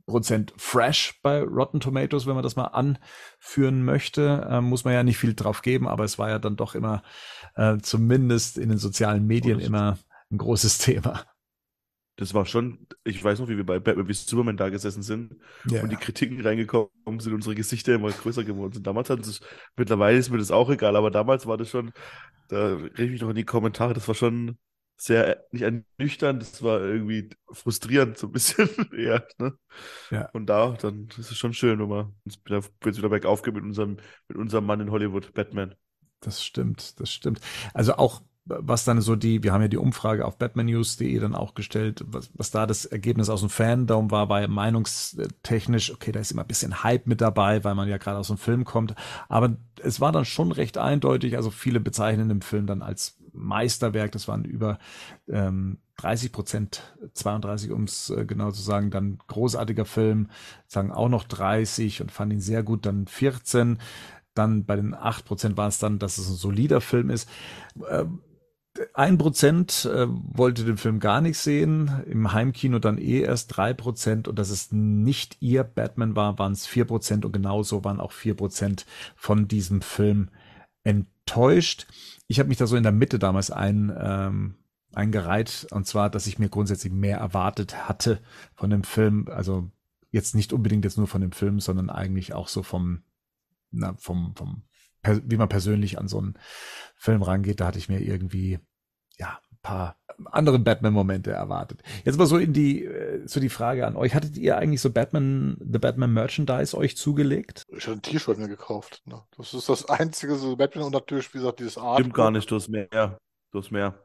Prozent fresh bei Rotten Tomatoes, wenn man das mal anführen möchte. Ähm, muss man ja nicht viel drauf geben, aber es war ja dann doch immer, äh, zumindest in den sozialen Medien, oh, immer ein großes Thema. Das war schon, ich weiß noch, wie wir bei Batman wie Superman da gesessen sind ja. und die Kritiken reingekommen sind, unsere Gesichter immer größer geworden sind. Damals hat es, mittlerweile ist mir das auch egal, aber damals war das schon, da rede ich mich noch in die Kommentare, das war schon sehr, nicht ernüchternd, das war irgendwie frustrierend, so ein bisschen eher. Ne? Ja. Und da, dann ist es schon schön, wenn man uns wieder, wieder bergauf geht mit unserem, mit unserem Mann in Hollywood, Batman. Das stimmt, das stimmt. Also auch was dann so die, wir haben ja die Umfrage auf batmannews.de dann auch gestellt, was, was da das Ergebnis aus dem Fandom war, war ja meinungstechnisch, okay, da ist immer ein bisschen Hype mit dabei, weil man ja gerade aus dem Film kommt, aber es war dann schon recht eindeutig, also viele bezeichnen den Film dann als Meisterwerk, das waren über ähm, 30 Prozent, 32 um es genau zu sagen, dann großartiger Film, sagen auch noch 30 und fand ihn sehr gut, dann 14, dann bei den 8 Prozent war es dann, dass es ein solider Film ist. Ähm, ein Prozent äh, wollte den Film gar nicht sehen, im Heimkino dann eh erst drei Prozent. Und dass es nicht ihr Batman war, waren es vier Prozent. Und genauso waren auch vier Prozent von diesem Film enttäuscht. Ich habe mich da so in der Mitte damals ein, ähm, eingereiht. Und zwar, dass ich mir grundsätzlich mehr erwartet hatte von dem Film, also jetzt nicht unbedingt jetzt nur von dem Film, sondern eigentlich auch so vom, na, vom, vom wie man persönlich an so einen Film rangeht, da hatte ich mir irgendwie ja ein paar andere Batman-Momente erwartet. Jetzt mal so in die äh, so die Frage an euch: Hattet ihr eigentlich so Batman, The Batman Merchandise euch zugelegt? Ich habe ein T-Shirt mir gekauft. Ne? Das ist das einzige so Batman und natürlich wie gesagt dieses Art. Stimmt gar nicht, du hast mehr. Du hast mehr.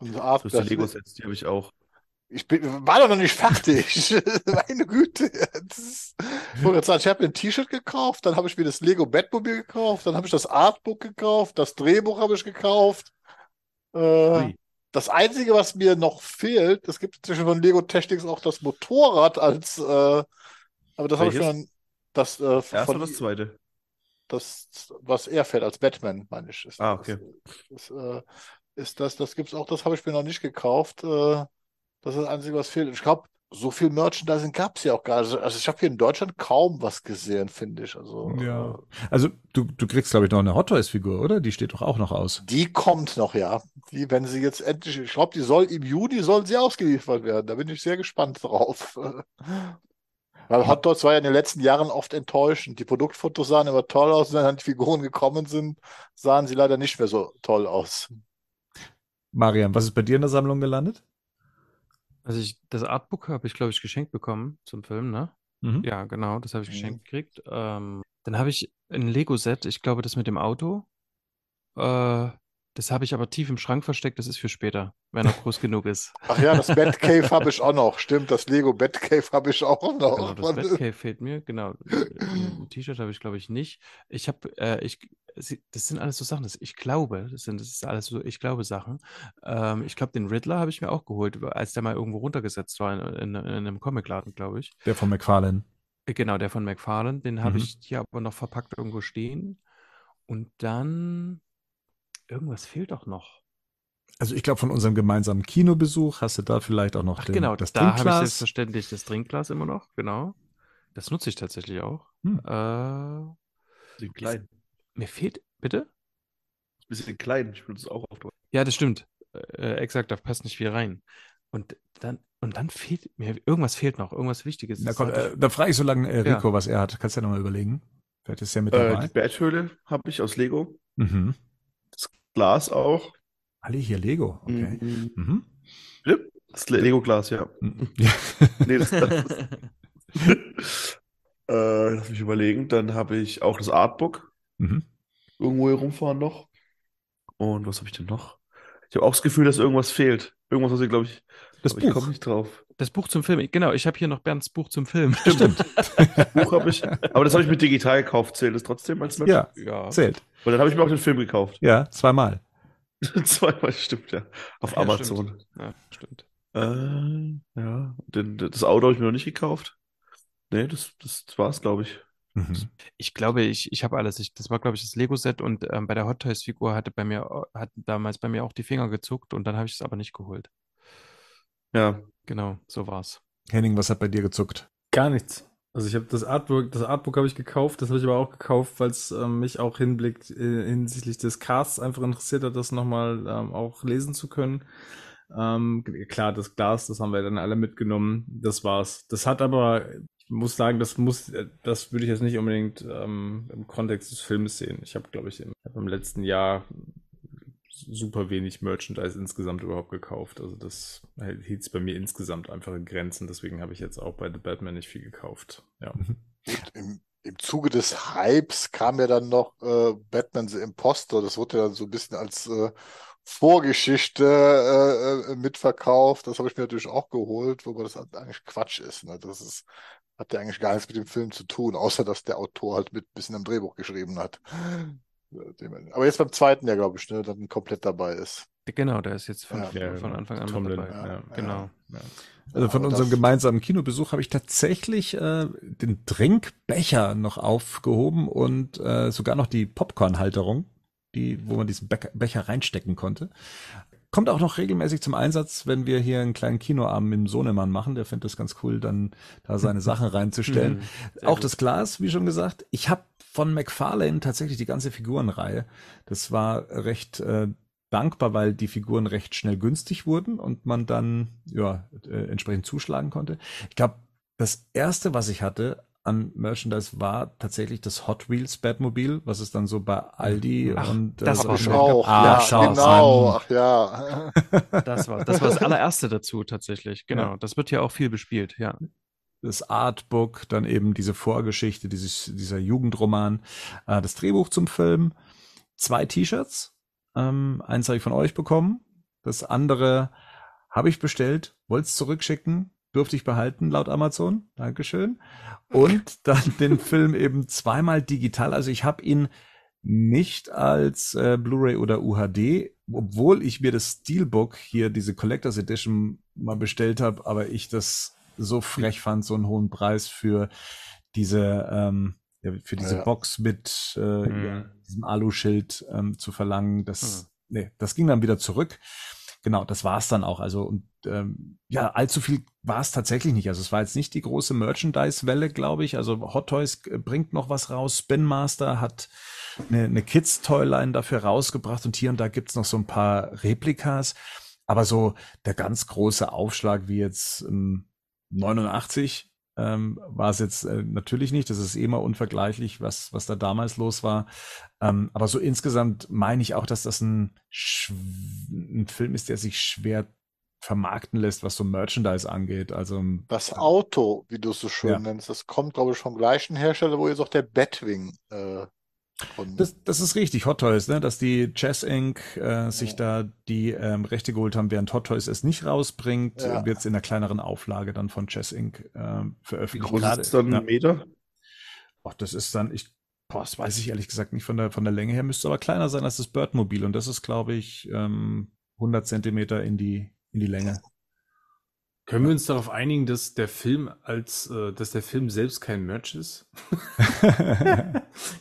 Und Art, du hast die Lego-Sets, die habe ich auch. Ich bin, war doch noch nicht fertig. Meine Güte. Das ich habe mir ein T-Shirt gekauft, dann habe ich mir das Lego Batmobil gekauft, dann habe ich das Artbook gekauft, das Drehbuch habe ich gekauft. Äh, Das Einzige, was mir noch fehlt, es gibt zwischen von Lego Technics auch das Motorrad als, äh, aber das habe ich schon, das, äh, oder das zweite? das, was er fährt als Batman, meine ich. Ist Ah, okay. Das, äh, ist das, das gibt's auch, das habe ich mir noch nicht gekauft. Äh, das ist das Einzige, was fehlt. Ich glaube, so viel Merchandising gab es ja auch gar nicht. Also ich habe hier in Deutschland kaum was gesehen, finde ich. Also Ja. äh, Also du, du kriegst, glaube ich, noch eine Hot Toys-Figur, oder? Die steht doch auch noch aus. die kommt noch, ja. Die, wenn sie jetzt endlich, ich glaube, die soll im Juni soll sie ausgeliefert werden. Da bin ich sehr gespannt drauf. Weil Hot Dogs war ja in den letzten Jahren oft enttäuschend. Die Produktfotos sahen immer toll aus, und wenn dann die Figuren gekommen sind, sahen sie leider nicht mehr so toll aus. Marian, was ist bei dir in der Sammlung gelandet? Also ich, das Artbook habe ich, glaube ich, geschenkt bekommen zum Film, ne? Mhm. Ja, genau, das habe ich Mhm. geschenkt gekriegt. Ähm, dann habe ich ein Lego-Set, ich glaube, das mit dem Auto. Äh, das habe ich aber tief im Schrank versteckt, das ist für später, wenn er groß genug ist. Ach ja, das Batcave habe ich auch noch. Stimmt, das Lego Batcave habe ich auch noch. Genau, das Batcave fehlt mir, genau. Ein T-Shirt habe ich, glaube ich, nicht. Ich habe, äh, ich, das sind alles so Sachen, das, ich glaube, das sind, das ist alles so, ich glaube Sachen. Ähm, ich glaube, den Riddler habe ich mir auch geholt, als der mal irgendwo runtergesetzt war in, in, in einem Comicladen, glaube ich. Der von McFarlane. Äh, Genau, der von McFarlane, den habe Mhm. ich hier aber noch verpackt irgendwo stehen. Und dann, irgendwas fehlt doch noch. Also ich glaube, von unserem gemeinsamen Kinobesuch hast du da vielleicht auch noch Ach den, genau, das da habe ich Trinkglas. selbstverständlich das Trinkglas immer noch, genau. Das nutze ich tatsächlich auch. Hm. Äh, Bisschen klein. mir fehlt, bitte? Bisschen klein. Ich benutze es auch oft. Ja, das stimmt. Äh, exakt, da passt nicht viel rein. Und dann, und dann fehlt mir, irgendwas fehlt noch, irgendwas Wichtiges. Na komm, hatte äh, da frage ich so lange äh, Ja. Rico, was er hat. Kannst du ja nochmal überlegen. Vielleicht ist er mit Äh, dabei. die Badhöhle habe ich aus Lego. mhm. Glas auch. Alle hier Lego. Okay. Mhm. Mhm. Das Le- Lego-Glas, ja. Mhm. Ja. Nee, das, das äh, lass mich überlegen. Dann habe ich auch das Artbook Mhm. irgendwo hier rumfahren noch. Und was habe ich denn noch? Ich habe auch das Gefühl, dass irgendwas fehlt. Irgendwas, was ich glaube ich. Das aber ich Buch. komme nicht drauf. das Buch zum Film, genau, ich habe hier noch Bernds Buch zum Film. Stimmt. Buch habe ich. Aber das habe ich mit digital gekauft. Zählt das trotzdem als Merch? ja, Ja. zählt. Und dann habe ich mir auch den Film gekauft. Ja, zweimal. Zweimal, stimmt ja. Auf Ja, Amazon. stimmt. Ja, stimmt. Äh, ja. Den, das Auto habe ich mir noch nicht gekauft. Nee, das, das war's, glaube ich. Mhm. Ich glaube, ich, ich habe alles. Ich, das war, glaube ich, das Lego-Set und ähm, bei der Hot Toys-Figur hatte bei mir, hat damals bei mir auch die Finger gezuckt und dann habe ich es aber nicht geholt. Ja. Genau, so war's. Henning, was hat bei dir gezuckt? Gar nichts. Also ich habe das Artbook, das Artbook habe ich gekauft, das habe ich aber auch gekauft, weil es ähm, mich auch hinblickt äh, hinsichtlich des Casts einfach interessiert hat, das nochmal ähm, auch lesen zu können. Ähm, klar, das Glas, das haben wir dann alle mitgenommen. Das war's. Das hat aber, ich muss sagen, das muss, äh, das würde ich jetzt nicht unbedingt ähm, im Kontext des Films sehen. Ich habe, glaube ich, im, hab im letzten Jahr super wenig Merchandise insgesamt überhaupt gekauft. Also das hielt es bei mir insgesamt einfach in Grenzen. Deswegen habe ich jetzt auch bei The Batman nicht viel gekauft. Ja. Gut, im, im Zuge des Hypes kam ja dann noch äh, Batman the Impostor. Das wurde ja dann so ein bisschen als äh, Vorgeschichte äh, äh, mitverkauft. Das habe ich mir natürlich auch geholt, wobei das eigentlich Quatsch ist. Ne? Das ist, hat ja eigentlich gar nichts mit dem Film zu tun, außer dass der Autor halt mit ein bisschen am Drehbuch geschrieben hat. Aber jetzt beim zweiten ja, glaube ich, ne, dann komplett dabei ist. Genau, der ist jetzt von, Ja. von Anfang an Tomlin, dabei. ja, Ja, Genau. ja. Also von unserem gemeinsamen Kinobesuch habe ich tatsächlich äh, den Trinkbecher noch aufgehoben und äh, sogar noch die Popcornhalterung, die, wo man diesen Becher, Becher reinstecken konnte. Kommt auch noch regelmäßig zum Einsatz, wenn wir hier einen kleinen Kinoabend mit dem Sohnemann machen. Der findet das ganz cool, dann da seine Sachen reinzustellen. Mhm, Auch gut. das Glas, wie schon gesagt. Ich habe von McFarlane tatsächlich die ganze Figurenreihe. Das war recht äh, dankbar, weil die Figuren recht schnell günstig wurden und man dann ja äh, entsprechend zuschlagen konnte. Ich glaube, das erste, was ich hatte an Merchandise war tatsächlich das Hot Wheels Batmobil, was es dann so bei Aldi Ach, und äh, das war gab. auch. Ah, ja, genau. an. Ach ja. Das war, das war das allererste dazu tatsächlich. Genau. Ja. Das wird ja auch viel bespielt, ja. Das Artbook, dann eben diese Vorgeschichte, dieses, dieser Jugendroman, äh, das Drehbuch zum Film, zwei T-Shirts. Ähm, eins habe ich von euch bekommen, das andere habe ich bestellt, wollte es zurückschicken, durfte ich behalten laut Amazon. Dankeschön. Und dann den Film eben zweimal digital. Also ich habe ihn nicht als äh, Blu-ray oder UHD, obwohl ich mir das Steelbook hier, diese Collectors Edition, mal bestellt habe, aber ich das so frech fand, so einen hohen Preis für diese ähm, ja, für diese Ja. Box mit äh, Mhm. ja, diesem Aluschild ähm, zu verlangen. Das, Mhm. nee, das ging dann wieder zurück. Genau, das war es dann auch. Also und ähm, ja, allzu viel war es tatsächlich nicht. Also es war jetzt nicht die große Merchandise-Welle, glaube ich. Also Hot Toys äh, bringt noch was raus. Spin Master hat eine, eine Kids-Toyline dafür rausgebracht und hier und da gibt's noch so ein paar Replikas. Aber so der ganz große Aufschlag wie jetzt ähm, 89 ähm, war es jetzt äh, natürlich nicht. Das ist eh mal unvergleichlich, was, was da damals los war. Ähm, aber so insgesamt meine ich auch, dass das ein, ein Film ist, der sich schwer vermarkten lässt, was so Merchandise angeht. Also Das Auto, wie du es so schön Ja. nennst, das kommt, glaube ich, vom gleichen Hersteller, wo jetzt auch der Batwing äh, Das, das ist richtig, Hot Toys, ne? dass die Chess Inc. Äh, sich da die ähm, Rechte geholt haben, während Hot Toys es nicht rausbringt, Ja. wird es in einer kleineren Auflage dann von Chess Inc. Äh, Wie veröffentlicht. groß Gerade- ist dann ja. ein Meter? Ach, das ist dann, ich, boah, das weiß ich ehrlich gesagt nicht von der, von der Länge her, müsste aber kleiner sein als das Birdmobil und das ist, glaube ich, ähm, 100 Zentimeter in die, in die Länge. Können wir uns darauf einigen, dass der Film als, äh, dass der Film selbst kein Merch ist?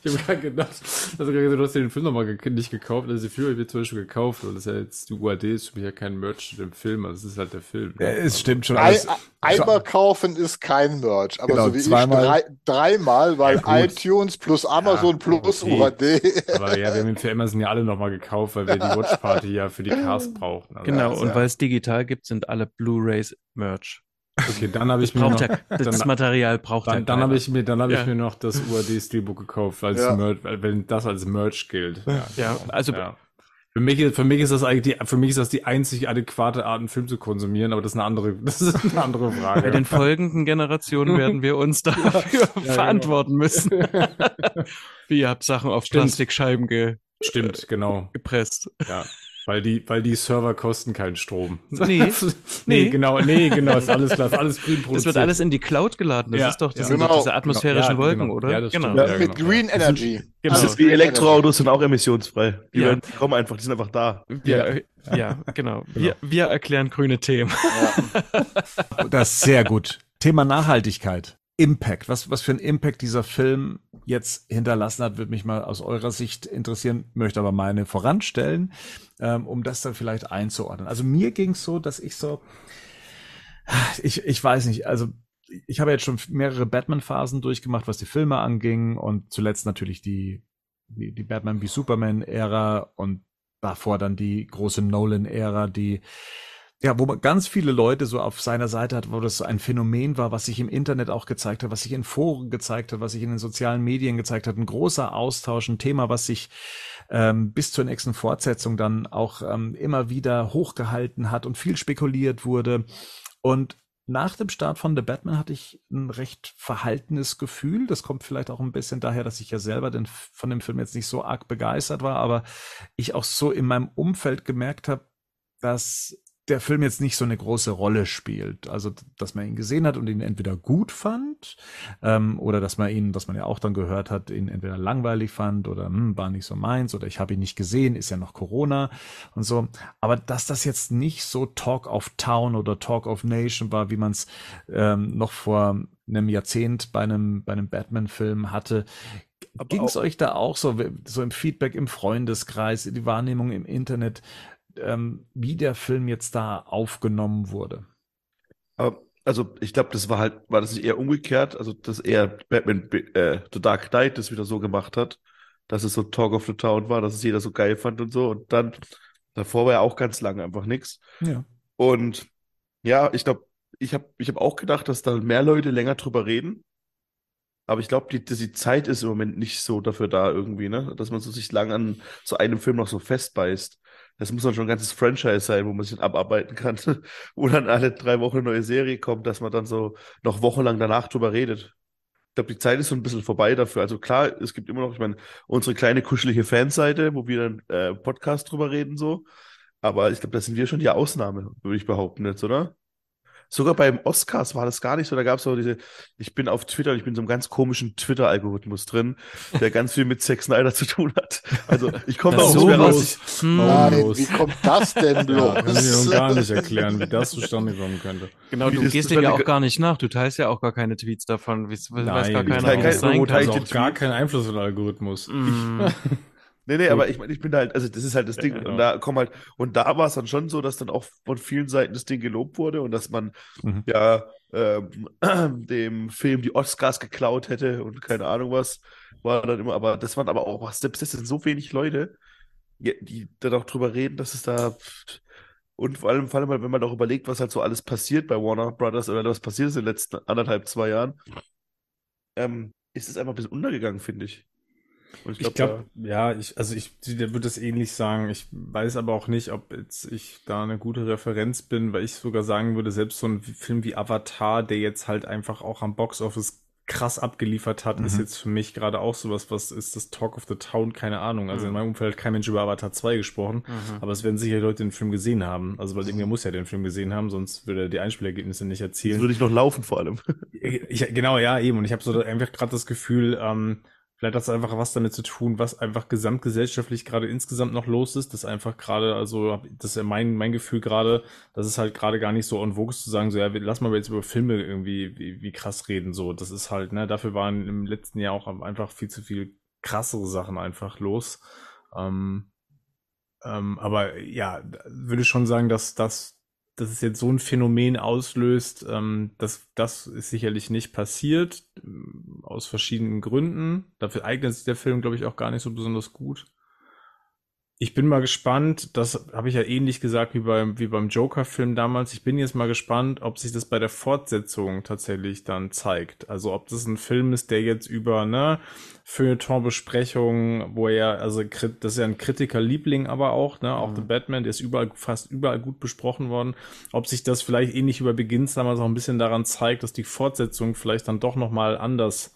Ich habe gerade gedacht, also du hast ja den Film nochmal ge nicht gekauft. Also die Film habe ich mir zum Beispiel gekauft, weil das ja jetzt die UAD ist für mich ja kein Merch dem Film, also es ist halt der Film. Ja, es stimmt schon. Ei- alles. Einmal kaufen ist kein Merch, aber Genau, so wie zweimal- ich drei, dreimal, weil Ja, iTunes plus Amazon plus okay. UHD. Aber ja, wir haben ihn für Amazon ja alle nochmal gekauft, weil wir die Watch Party ja für die Cast brauchen. Also, Genau, also, und ja. weil es digital gibt, sind alle Blu-rays Merch. Okay, dann habe ich mir noch, ja, das dann, Material braucht ja dann, dann habe ich mir, dann habe Ja. ich mir noch das UAD Steelbook gekauft, als Ja. Merch, weil- wenn das als Merch gilt. Ja, Ja, genau. also- ja. Für mich, für mich ist das eigentlich die, für mich ist das die einzig adäquate Art, einen Film zu konsumieren, aber das ist eine andere, das ist eine andere Frage. Bei den folgenden Generationen werden wir uns dafür genau. verantworten müssen. Wie ihr habt Sachen auf Stimmt. Plastikscheiben ge Stimmt, genau. gepresst. Ja. Weil die, weil die Server kosten keinen Strom. Nee. nee, Nee. genau, nee, genau, ist alles klar, ist alles grün Das produziert. wird alles in die Cloud geladen. Das Ja, ist doch, das ja. sind doch Genau. diese atmosphärischen Genau. Wolken, genau. oder? Ja, das genau. Ja, Ja, mit genau. Green Energy. Genau. Das ist wie Green Elektroautos sind auch emissionsfrei. Die, Ja. werden, die kommen einfach, die sind einfach da. Wir, ja, genau. Wir, wir erklären grüne Themen. Ja. Das ist sehr gut. Thema Nachhaltigkeit. Impact. Was, was für ein Impact dieser Film jetzt hinterlassen hat, würde mich mal aus eurer Sicht interessieren, möchte aber meine voranstellen, ähm, um das dann vielleicht einzuordnen. Also mir ging es so, dass ich so, ich, ich weiß nicht, also ich habe jetzt schon mehrere Batman-Phasen durchgemacht, was die Filme anging und zuletzt natürlich die, die, die Batman wie Superman-Ära und davor dann die große Nolan-Ära, die ja, wo man ganz viele Leute so auf seiner Seite hat, wo das so ein Phänomen war, was sich im Internet auch gezeigt hat, was sich in Foren gezeigt hat, was sich in den sozialen Medien gezeigt hat, ein großer Austausch, ein Thema, was sich ähm, bis zur nächsten Fortsetzung dann auch ähm, immer wieder hochgehalten hat und viel spekuliert wurde. Und nach dem Start von The Batman hatte ich ein recht verhaltenes Gefühl. Das kommt vielleicht auch ein bisschen daher, dass ich ja selber den, von dem Film jetzt nicht so arg begeistert war, aber ich auch so in meinem Umfeld gemerkt habe, dass der Film jetzt nicht so eine große Rolle spielt. Also, dass man ihn gesehen hat und ihn entweder gut fand, ähm, oder dass man ihn, was man ja auch dann gehört hat, ihn entweder langweilig fand oder hm, war nicht so meins oder ich habe ihn nicht gesehen, ist ja noch Corona und so. Aber dass das jetzt nicht so Talk of Town oder Talk of Nation war, wie man es ähm, noch vor einem Jahrzehnt bei einem, bei einem Batman-Film hatte, Ging es euch da auch so, so im Feedback im Freundeskreis, die Wahrnehmung im Internet, ähm, wie der Film jetzt da aufgenommen wurde? Aber, also, ich glaube, das war halt, war das nicht eher umgekehrt? Also, dass eher Batman, äh, The Dark Knight das wieder so gemacht hat, dass es so Talk of the Town war, dass es jeder so geil fand und so. Und dann, davor war ja auch ganz lange einfach nichts. Ja. Und ja, ich glaube, ich habe ich hab auch gedacht, dass da mehr Leute länger drüber reden. Aber ich glaube, die, die die Zeit ist im Moment nicht so dafür da irgendwie, ne? Dass man so sich lang an so einem Film noch so festbeißt. Das muss dann schon ein ganzes Franchise sein, wo man sich abarbeiten kann, wo dann alle drei Wochen eine neue Serie kommt, dass man dann so noch wochenlang danach drüber redet. Ich glaube, die Zeit ist so ein bisschen vorbei dafür. Also klar, es gibt immer noch, ich meine, unsere kleine kuschelige Fanseite, wo wir dann äh, Podcast drüber reden, so. Aber ich glaube, da sind wir schon die Ausnahme, würde ich behaupten jetzt, oder? Sogar beim Oscars war das gar nicht so. Da gab es so diese, ich bin auf Twitter, ich bin so einem ganz komischen Twitter-Algorithmus drin, der ganz viel mit Zack Snyder zu tun hat. Also ich komme da auch so nicht mehr raus. los. Ich, Hm. Nein, los. wie kommt das denn Ja, kann ich mir gar nicht erklären, wie das zustande kommen könnte. Genau, Wie du gehst dem ja auch gar nicht nach. Du teilst ja auch gar keine Tweets davon. Weiß, weiß Nein, gar ich keiner, teile kein- teile ich Also auch gar keinen Einfluss auf den Algorithmus. Mm. nee, nee, aber ich meine, ich bin da halt, also das ist halt das Ding. genau. Und da kommen halt, und da war es dann schon so, dass dann auch von vielen Seiten das Ding gelobt wurde und dass man Mhm. ja ähm, dem Film die Oscars geklaut hätte und keine Ahnung was. War dann immer, aber das waren aber auch, selbst das sind so wenig Leute, die, die dann auch drüber reden, dass es da. Und vor allem, vor allem, wenn man auch überlegt, was halt so alles passiert bei Warner Brothers oder was passiert ist in den letzten anderthalb, zwei Jahren, ähm, ist es einfach ein bisschen untergegangen, finde ich. Und Ich glaube, ja, ich, also ich würde das ähnlich sagen. Ich weiß aber auch nicht, ob jetzt ich da eine gute Referenz bin, weil ich sogar sagen würde, selbst so ein Film wie Avatar, der jetzt halt einfach auch am Boxoffice krass abgeliefert hat, ist Mhm. jetzt für mich gerade auch sowas, was ist das Talk of the Town, keine Ahnung. Also in Mhm. meinem Umfeld hat kein Mensch über Avatar 2 gesprochen, Mhm. aber es werden sicher Leute den Film gesehen haben. Also weil irgendwer muss ja den Film gesehen haben, sonst würde er die Einspielergebnisse nicht erzielen. würde ich noch laufen vor allem. Ich, genau, ja, eben. Und ich habe so einfach gerade das Gefühl, ähm, vielleicht hat es einfach was damit zu tun, was einfach gesamtgesellschaftlich gerade insgesamt noch los ist. Das einfach gerade, also das ist mein, mein Gefühl gerade, dass es halt gerade gar nicht so on vogue ist zu sagen, so ja, lass mal jetzt über Filme irgendwie wie, wie krass reden. So, das ist halt, ne, dafür waren im letzten Jahr auch einfach viel zu viel krassere Sachen einfach los. Ähm, ähm, aber ja, würde schon sagen, dass das dass es jetzt so ein Phänomen auslöst, ähm, das, das ist sicherlich nicht passiert, ähm, aus verschiedenen Gründen. Dafür eignet sich der Film, glaube ich, auch gar nicht so besonders gut. Ich bin mal gespannt, das habe ich ja ähnlich gesagt wie beim, wie beim Joker-Film damals. Ich bin jetzt mal gespannt, ob sich das bei der Fortsetzung tatsächlich dann zeigt. Also ob das ein Film ist, der jetzt über, ne, Feuilleton-Besprechungen, wo er, also krit- das ist ja ein Kritikerliebling aber auch, ne, auch Mhm. The Batman, der ist überall, fast überall gut besprochen worden. Ob sich das vielleicht ähnlich über Begins damals auch ein bisschen daran zeigt, dass die Fortsetzung vielleicht dann doch nochmal anders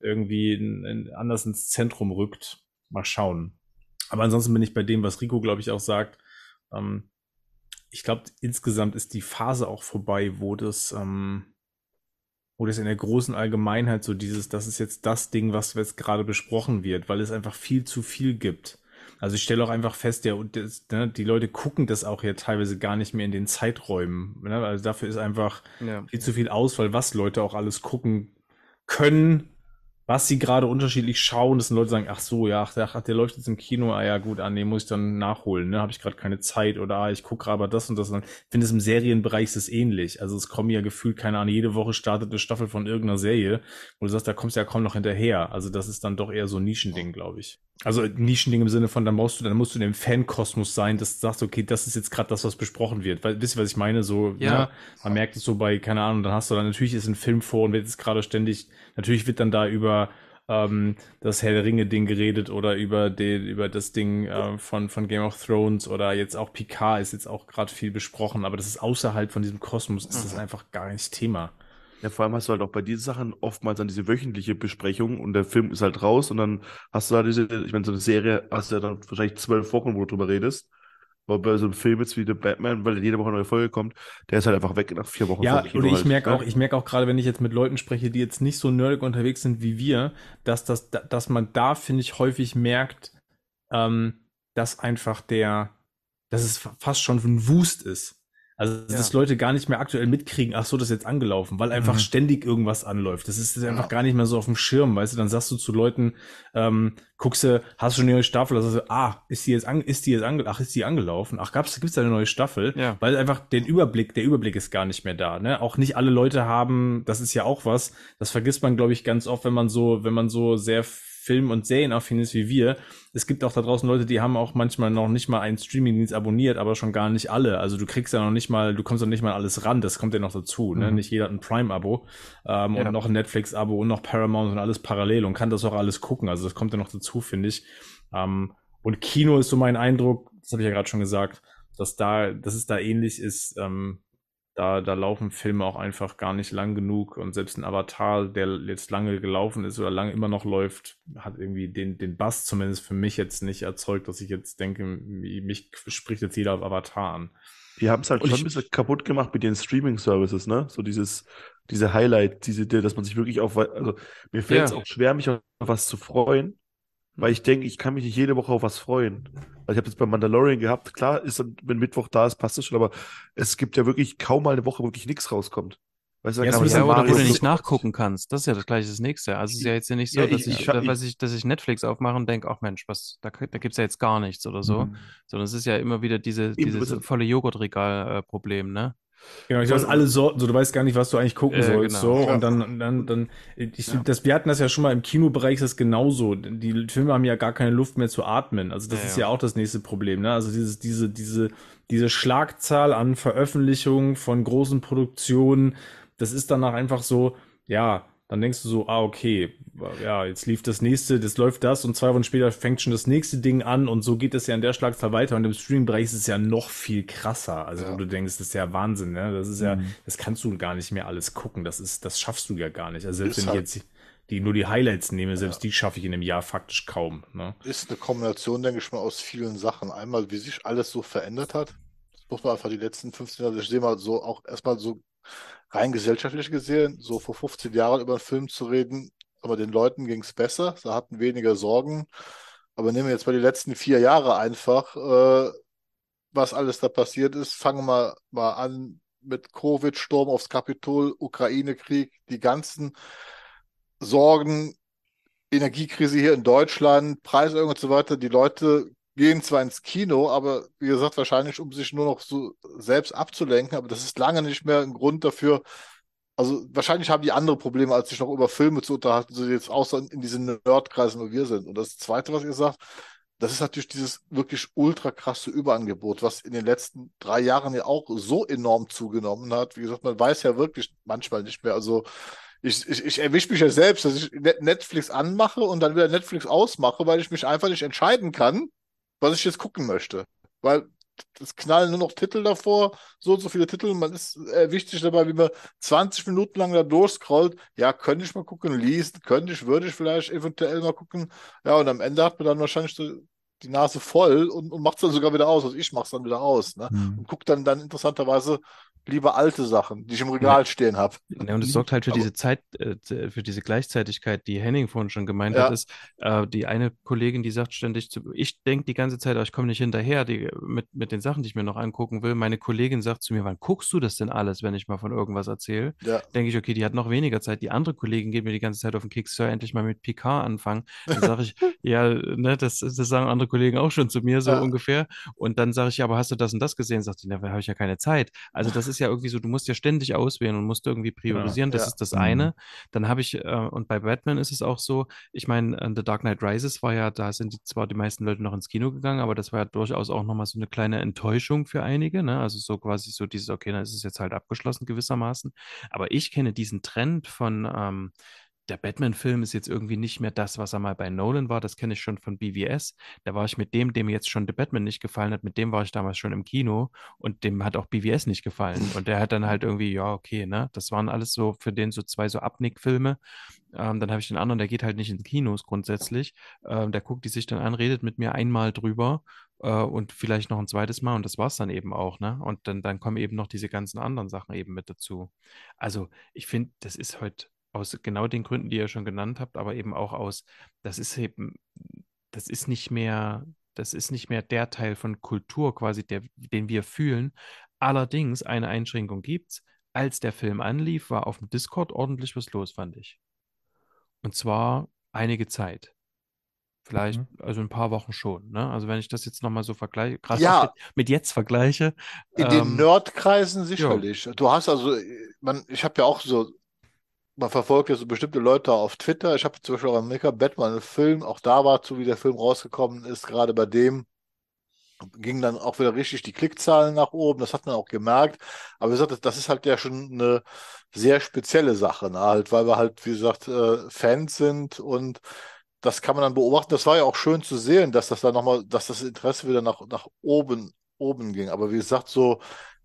irgendwie in, in, anders ins Zentrum rückt. Mal schauen. Aber ansonsten bin ich bei dem, was Rico, glaube ich, auch sagt. Ähm, ich glaube, insgesamt ist die Phase auch vorbei, wo das, ähm, wo das in der großen Allgemeinheit so dieses, das ist jetzt das Ding, was jetzt gerade besprochen wird, weil es einfach viel zu viel gibt. Also ich stelle auch einfach fest, ja, und das, ne, die Leute gucken das auch ja teilweise gar nicht mehr in den Zeiträumen. Ne? Also dafür ist einfach Ja. viel zu viel Auswahl, was Leute auch alles gucken können, was sie gerade unterschiedlich schauen, dass Leute sagen, ach so, ja, ach, der läuft jetzt im Kino, ah ja, gut, ah, nee, muss ich dann nachholen, ne, habe ich gerade keine Zeit oder ah, ich gucke gerade das und das. Ich finde es im Serienbereich ist es ähnlich. Also es kommen ja gefühlt, keine Ahnung, jede Woche startet eine Staffel von irgendeiner Serie, wo du sagst, da kommst du ja kaum noch hinterher. Also das ist dann doch eher so ein Nischending, glaube ich. Also Nischending im Sinne von, dann musst du, dann musst du in dem Fankosmos sein, dass du sagst, okay, das ist jetzt gerade das, was besprochen wird. Weil, wisst ihr, was ich meine? So, Ja. ne? Man merkt es so bei, keine Ahnung, dann hast du dann, natürlich ist ein Film vor und wird jetzt gerade ständig, natürlich wird dann da über ähm, das Herr der Ringe-Ding geredet oder über den, über das Ding äh, von, von Game of Thrones oder jetzt auch Picard ist jetzt auch gerade viel besprochen, aber das ist außerhalb von diesem Kosmos, ist das einfach gar nicht Thema. Ja, vor allem hast du halt auch bei diesen Sachen oftmals dann diese wöchentliche Besprechung und der Film ist halt raus und dann hast du da diese, ich meine, so eine Serie hast du ja dann wahrscheinlich zwölf Wochen, wo du drüber redest. Aber bei so einem Film jetzt wie The Batman, weil jede Woche eine neue Folge kommt, der ist halt einfach weg nach vier Wochen Ja, und ich halt, merke ne? auch, ich merke auch gerade, wenn ich jetzt mit Leuten spreche, die jetzt nicht so nerdig unterwegs sind wie wir, dass das, dass man da, finde ich, häufig merkt, ähm, dass einfach der, dass es fa- fast schon ein Wust ist. Also, dass Leute gar nicht mehr aktuell mitkriegen, ach so, das ist jetzt angelaufen, weil einfach Mhm. ständig irgendwas anläuft. Das ist einfach gar nicht mehr so auf dem Schirm, weißt du, dann sagst du zu Leuten, ähm, guckst du, hast du schon eine neue Staffel, also so, ah, ist die jetzt an, ist die jetzt ange, ach, ist die angelaufen? Ach, gab's, gibt's da eine neue Staffel? Ja. Weil einfach den Überblick, der Überblick ist gar nicht mehr da, ne? Auch nicht alle Leute haben, das ist ja auch was, das vergisst man, glaube ich, ganz oft, wenn man so, wenn man so sehr Film- und Serienaffin ist wie wir. Es gibt auch da draußen Leute, die haben auch manchmal noch nicht mal einen Streamingdienst abonniert, aber schon gar nicht alle. Also du kriegst ja noch nicht mal, du kommst ja nicht mal alles ran, das kommt ja noch dazu. Ne? Mhm. Nicht jeder hat ein Prime-Abo ähm, Ja. und noch ein Netflix-Abo und noch Paramount und alles parallel und kann das auch alles gucken. Also das kommt ja noch dazu, finde ich. Ähm, und Kino ist so mein Eindruck, das habe ich ja gerade schon gesagt, dass da, dass es da ähnlich ist. Ähm, da, da laufen Filme auch einfach gar nicht lang genug und selbst ein Avatar, der jetzt lange gelaufen ist oder lange immer noch läuft, hat irgendwie den, den Bass zumindest für mich jetzt nicht erzeugt, dass ich jetzt denke, mich spricht jetzt jeder auf Avatar an. Die haben es halt Und schon ich- ein bisschen kaputt gemacht mit den Streaming-Services, ne? So dieses, diese Highlight, diese, dass man sich wirklich auf, also mir fällt es Ja. auch schwer, mich auf was zu freuen, weil ich denke, ich kann mich nicht jede Woche auf was freuen. Also ich habe jetzt bei Mandalorian gehabt, klar ist dann, wenn Mittwoch da ist, passt das schon, aber es gibt ja wirklich kaum mal eine Woche, wo wirklich nichts rauskommt. Weißt du, Ja, kann man Ja, oder wo du nicht nachgucken kannst. Das ist ja das gleiche das nächste. Also es ist ja jetzt ja nicht so, Ja, dass ich- ich, da, ich- dass ich Netflix aufmache und denke, ach Mensch, was, da, da gibt es ja jetzt gar nichts oder so. Mhm. Sondern es ist ja immer wieder diese, dieses volle Joghurtregal-Problem, ne? Genau, du hast alle Sorten, so du weißt gar nicht, was du eigentlich gucken Äh, sollst. genau. So, Ja. und dann, dann, dann, ich, Ja. das, wir hatten das ja schon mal im Kinobereich, ist das genauso. Die Filme haben ja gar keine Luft mehr zu atmen. Also das Ja, ist ja. ja auch das nächste Problem. Ne? Also dieses, diese, diese, diese Schlagzahl an Veröffentlichungen von großen Produktionen, das ist danach einfach so, ja, dann denkst du so, ah, okay, ja, jetzt lief das nächste, das läuft das und zwei Wochen später fängt schon das nächste Ding an und so geht es ja in der Schlagzahl weiter und im Streaming-Bereich ist es ja noch viel krasser. Also Ja. wo du denkst, das ist ja Wahnsinn, ne? Das ist ja, Mhm. das kannst du gar nicht mehr alles gucken. Das ist, das schaffst du ja gar nicht. Also selbst Ist wenn ich halt- jetzt die, nur die Highlights nehme, selbst die schaffe ich in einem Jahr faktisch kaum. Ne? Ist eine Kombination, denke ich mal, aus vielen Sachen. Einmal, wie sich alles so verändert hat. Das muss man einfach die letzten 15 Jahre, ich sehe mal so auch erstmal so rein gesellschaftlich gesehen, so vor 15 Jahren über einen Film zu reden, aber den Leuten ging es besser, sie hatten weniger Sorgen. Aber nehmen wir jetzt mal die letzten vier Jahre einfach, äh, was alles da passiert ist. Fangen wir mal an mit Covid, Sturm aufs Kapitol, Ukraine-Krieg, die ganzen Sorgen, Energiekrise hier in Deutschland, Preiserhöhung und so weiter. Die Leute gehen zwar ins Kino, aber wie gesagt, wahrscheinlich, um sich nur noch so selbst abzulenken, aber das ist lange nicht mehr ein Grund dafür. Also wahrscheinlich haben die andere Probleme, als sich noch über Filme zu unterhalten, so jetzt außer in diesen Nerdkreisen, wo wir sind. Und das Zweite, was ihr sagt, das ist natürlich dieses wirklich ultra krasse Überangebot, was in den letzten drei Jahren ja auch so enorm zugenommen hat. Wie gesagt, man weiß ja wirklich manchmal nicht mehr. Also ich, ich, ich erwische mich ja selbst, dass ich Net- Netflix anmache und dann wieder Netflix ausmache, weil ich mich einfach nicht entscheiden kann, was ich jetzt gucken möchte. Weil es knallen nur noch Titel davor, so und so viele Titel. Man ist erwischt sich dabei, wie man 20 Minuten lang da durchscrollt. Ja, könnte ich mal gucken, liest, könnte ich, würde ich vielleicht eventuell mal gucken. Ja, und am Ende hat man dann wahrscheinlich so die Nase voll und, und macht es dann sogar wieder aus. Also ich mache es dann wieder aus. Ne? Mhm. Und gucke dann, dann interessanterweise lieber alte Sachen, die ich im Regal stehen habe. Ja, und es sorgt halt für diese Zeit, äh, für diese Gleichzeitigkeit, die Henning vorhin schon gemeint Ja. hat, ist, äh, die eine Kollegin, die sagt ständig zu, ich denke die ganze Zeit, aber ich komme nicht hinterher, die, mit, mit den Sachen, die ich mir noch angucken will. Meine Kollegin sagt zu mir, wann guckst du das denn alles, wenn ich mal von irgendwas erzähle? Ja. Denke ich, okay, die hat noch weniger Zeit. Die andere Kollegin geht mir die ganze Zeit auf den Keks, soll endlich mal mit Picard anfangen. Dann sage ich, ja, ne, das, das sagen andere Kollegen auch schon zu mir, so Ja. ungefähr. Und dann sage ich, ja, aber hast du das und das gesehen? Sagt sie, na, da habe ich ja keine Zeit. Also das ist ja irgendwie so, du musst ja ständig auswählen und musst irgendwie priorisieren. Das Ja. ist das Mhm. eine. Dann habe ich, äh, und bei Batman ist es auch so, ich meine, äh, The Dark Knight Rises war ja, da sind die, zwar die meisten Leute noch ins Kino gegangen, aber das war ja durchaus auch nochmal so eine kleine Enttäuschung für einige. Ne? Also so quasi so dieses, okay, dann ist es jetzt halt abgeschlossen gewissermaßen. Aber ich kenne diesen Trend von, ähm, der Batman-Film ist jetzt irgendwie nicht mehr das, was er mal bei Nolan war. Das kenne ich schon von BVS. Da war ich mit dem, dem jetzt schon The Batman nicht gefallen hat, mit dem war ich damals schon im Kino und dem hat auch BVS nicht gefallen. Und der hat dann halt irgendwie, ja, okay, ne? Das waren alles so für den so zwei so Abnick-Filme. Ähm, dann habe ich den anderen, der geht halt nicht in Kinos grundsätzlich. Ähm, der guckt die sich dann an, redet mit mir einmal drüber äh, und vielleicht noch ein zweites Mal und das war's dann eben auch, ne? Und dann, dann kommen eben noch diese ganzen anderen Sachen eben mit dazu. Also ich finde, das ist heute aus genau den Gründen, die ihr schon genannt habt, aber eben auch aus, das ist eben, das ist nicht mehr, das ist nicht mehr der Teil von Kultur quasi, der, den wir fühlen. Allerdings eine Einschränkung gibt's. Als der Film anlief, war auf dem Discord ordentlich was los, fand ich. Und zwar einige Zeit. Vielleicht, also ein paar Wochen schon. Ne? Also wenn ich das jetzt nochmal so vergleiche, gerade Ja. mit, mit jetzt vergleiche. In den ähm, Nerdkreisen sicherlich. Du hast also, man, ich habe ja auch so, man verfolgt ja so bestimmte Leute auf Twitter. Ich habe zum Beispiel auch am Maker Batman einen Film, auch da war zu, wie der Film rausgekommen ist, gerade bei dem gingen dann auch wieder richtig die Klickzahlen nach oben. Das hat man auch gemerkt. Aber wie gesagt, das, das ist halt ja schon eine sehr spezielle Sache, ne? halt, weil wir halt, wie gesagt, äh, Fans sind und das kann man dann beobachten. Das war ja auch schön zu sehen, dass das dann nochmal, dass das Interesse wieder nach, nach oben, oben ging. Aber wie gesagt, so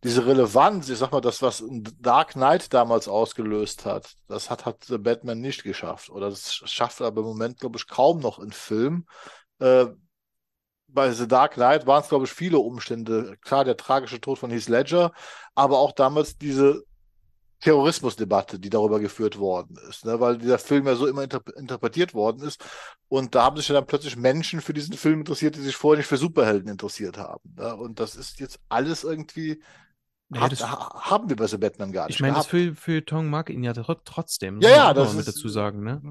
diese Relevanz, ich sag mal, das, was Dark Knight damals ausgelöst hat, das hat, hat The Batman nicht geschafft. Oder das schafft aber im Moment, glaube ich, kaum noch in Film. Äh, bei The Dark Knight waren es, glaube ich, viele Umstände. Klar, der tragische Tod von Heath Ledger, aber auch damals diese Terrorismusdebatte, die darüber geführt worden ist, ne? weil dieser Film ja so immer inter interpretiert worden ist. Und da haben sich ja dann plötzlich Menschen für diesen Film interessiert, die sich vorher nicht für Superhelden interessiert haben. Ne? Und das ist jetzt alles irgendwie Naja, das- ha- haben wir bei The Batman gar nicht Ich meine, das für, für Tong mag ihn ja tro- trotzdem. Ja, man ja, auch das noch mit dazu sagen, ne?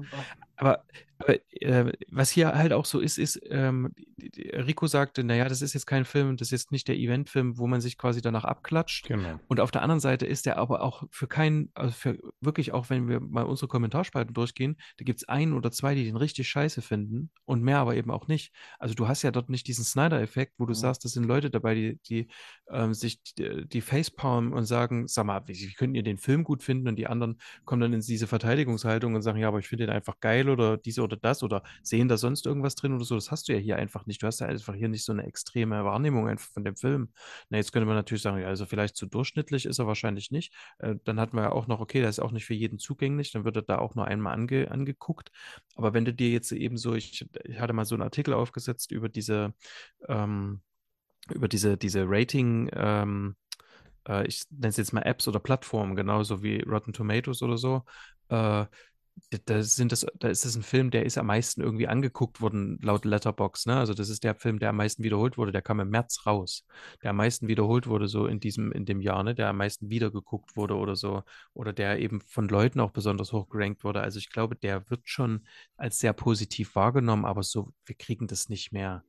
Aber, aber äh, was hier halt auch so ist, ist, ähm, Rico sagte, naja, das ist jetzt kein Film, das ist jetzt nicht der Eventfilm, wo man sich quasi danach abklatscht. Genau. Und auf der anderen Seite ist der aber auch für keinen, also für wirklich auch, wenn wir mal unsere Kommentarspalten durchgehen, da gibt es einen oder zwei, die den richtig scheiße finden und mehr aber eben auch nicht. Also du hast ja dort nicht diesen Snyder-Effekt, wo du Mhm. sagst, das sind Leute dabei, die, die ähm, sich die, die facepalmen und sagen, sag mal, wie, wie könnt ihr den Film gut finden? Und die anderen kommen dann in diese Verteidigungshaltung und sagen, ja, aber ich finde den einfach geil oder diese oder das oder sehen da sonst irgendwas drin oder so. Das hast du ja hier einfach nicht. Du hast ja einfach hier nicht so eine extreme Wahrnehmung einfach von dem Film. Na, jetzt könnte man natürlich sagen, ja, also vielleicht zu durchschnittlich ist er wahrscheinlich nicht. Äh, dann hatten wir ja auch noch, okay, der ist auch nicht für jeden zugänglich, dann wird er da auch nur einmal ange, angeguckt. Aber wenn du dir jetzt eben so, ich, ich hatte mal so einen Artikel aufgesetzt über diese, ähm, über diese, diese Rating, ähm, äh, ich nenne es jetzt mal Apps oder Plattformen, genauso wie Rotten Tomatoes oder so. Äh, da- sind das, da ist das ein Film, der ist am meisten irgendwie angeguckt worden, laut Letterbox, ne? Also das ist der Film, der am meisten wiederholt wurde, der kam im März raus. Der am meisten wiederholt wurde, so in diesem, in dem Jahr, ne? Der am meisten wiedergeguckt wurde oder so. Oder der eben von Leuten auch besonders hoch gerankt wurde. Also ich glaube, der wird schon als sehr positiv wahrgenommen, aber so, wir kriegen das nicht mehr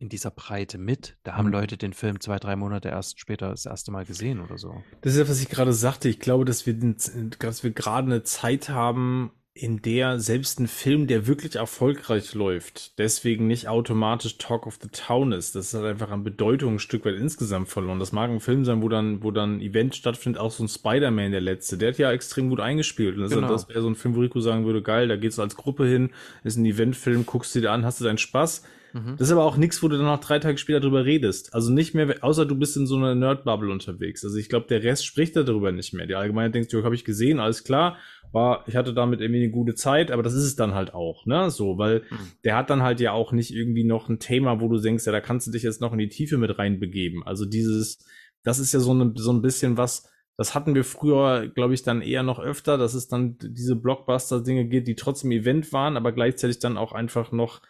in dieser Breite mit. Da haben Mhm. Leute den Film zwei, drei Monate erst später das erste Mal gesehen oder so. Das ist ja, was ich gerade sagte. Ich glaube, dass wir, den, dass wir gerade eine Zeit haben, in der selbst ein Film, der wirklich erfolgreich läuft, deswegen nicht automatisch Talk of the Town ist. Das hat einfach an Bedeutung ein Stück weit insgesamt verloren. Das mag ein Film sein, wo dann, wo dann ein Event stattfindet, auch so ein Spider-Man, der letzte. Der hat ja extrem gut eingespielt. Und das, Genau. das wäre so ein Film, wo Rico sagen würde, geil, da gehst du als Gruppe hin, ist ein Eventfilm, guckst du dir an, hast du deinen Spaß. Mhm. Das ist aber auch nichts, wo du dann noch drei Tage später drüber redest. Also nicht mehr, außer du bist in so einer Nerd-Bubble unterwegs. Also ich glaube, der Rest spricht darüber nicht mehr. Die Allgemeine denkt, jo, habe ich gesehen, alles klar. War, ich hatte damit irgendwie eine gute Zeit, aber das ist es dann halt auch, ne? So, weil Mhm. der hat dann halt ja auch nicht irgendwie noch ein Thema, wo du denkst, ja, da kannst du dich jetzt noch in die Tiefe mit reinbegeben. Also dieses, das ist ja so, eine, so ein bisschen was, das hatten wir früher, glaube ich, dann eher noch öfter, dass es dann diese Blockbuster-Dinge geht, die trotzdem Event waren, aber gleichzeitig dann auch einfach noch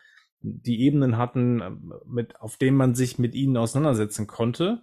die Ebenen hatten, ähm, mit, auf denen man sich mit ihnen auseinandersetzen konnte.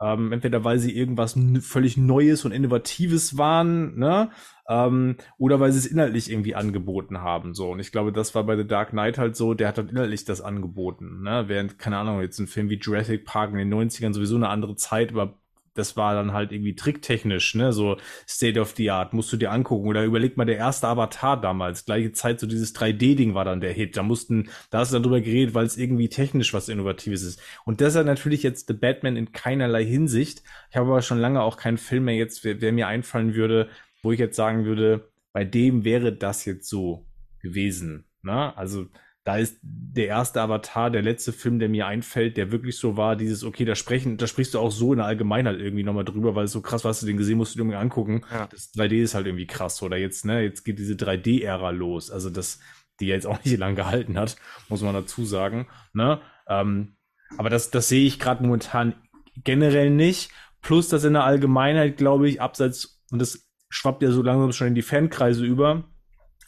Ähm, entweder weil sie irgendwas völlig Neues und Innovatives waren, ne? Ähm, oder weil sie es inhaltlich irgendwie angeboten haben. So. Und ich glaube, das war bei The Dark Knight halt so, der hat halt inhaltlich das angeboten. Ne? Während, keine Ahnung, jetzt ein Film wie Jurassic Park in den 90ern sowieso eine andere Zeit, aber das war dann halt irgendwie tricktechnisch, ne? So State of the Art, musst du dir angucken. Oder überleg mal, der erste Avatar damals, gleiche Zeit, so dieses 3D-Ding war dann der Hit. Da mussten, da hast du dann drüber geredet, weil es irgendwie technisch was Innovatives ist. Und das hat natürlich jetzt The Batman in keinerlei Hinsicht. Ich habe aber schon lange auch keinen Film mehr jetzt, wer, wer mir einfallen würde, wo ich jetzt sagen würde, bei dem wäre das jetzt so gewesen. Ne? Also da ist der erste Avatar, der letzte Film, der mir einfällt, der wirklich so war, dieses, okay, da sprechen, da sprichst du auch so in der Allgemeinheit irgendwie nochmal drüber, weil es so krass war, hast du den gesehen, musst du dir irgendwie angucken. Ja. Das 3D ist halt irgendwie krass. Oder jetzt, ne, jetzt geht diese 3D-Ära los. Also das, die jetzt auch nicht lang gehalten hat, muss man dazu sagen. Ne? Ähm, aber das, das sehe ich gerade momentan generell nicht. Plus, dass in der Allgemeinheit, glaube ich, abseits, und das schwappt ja so langsam schon in die Fankreise über,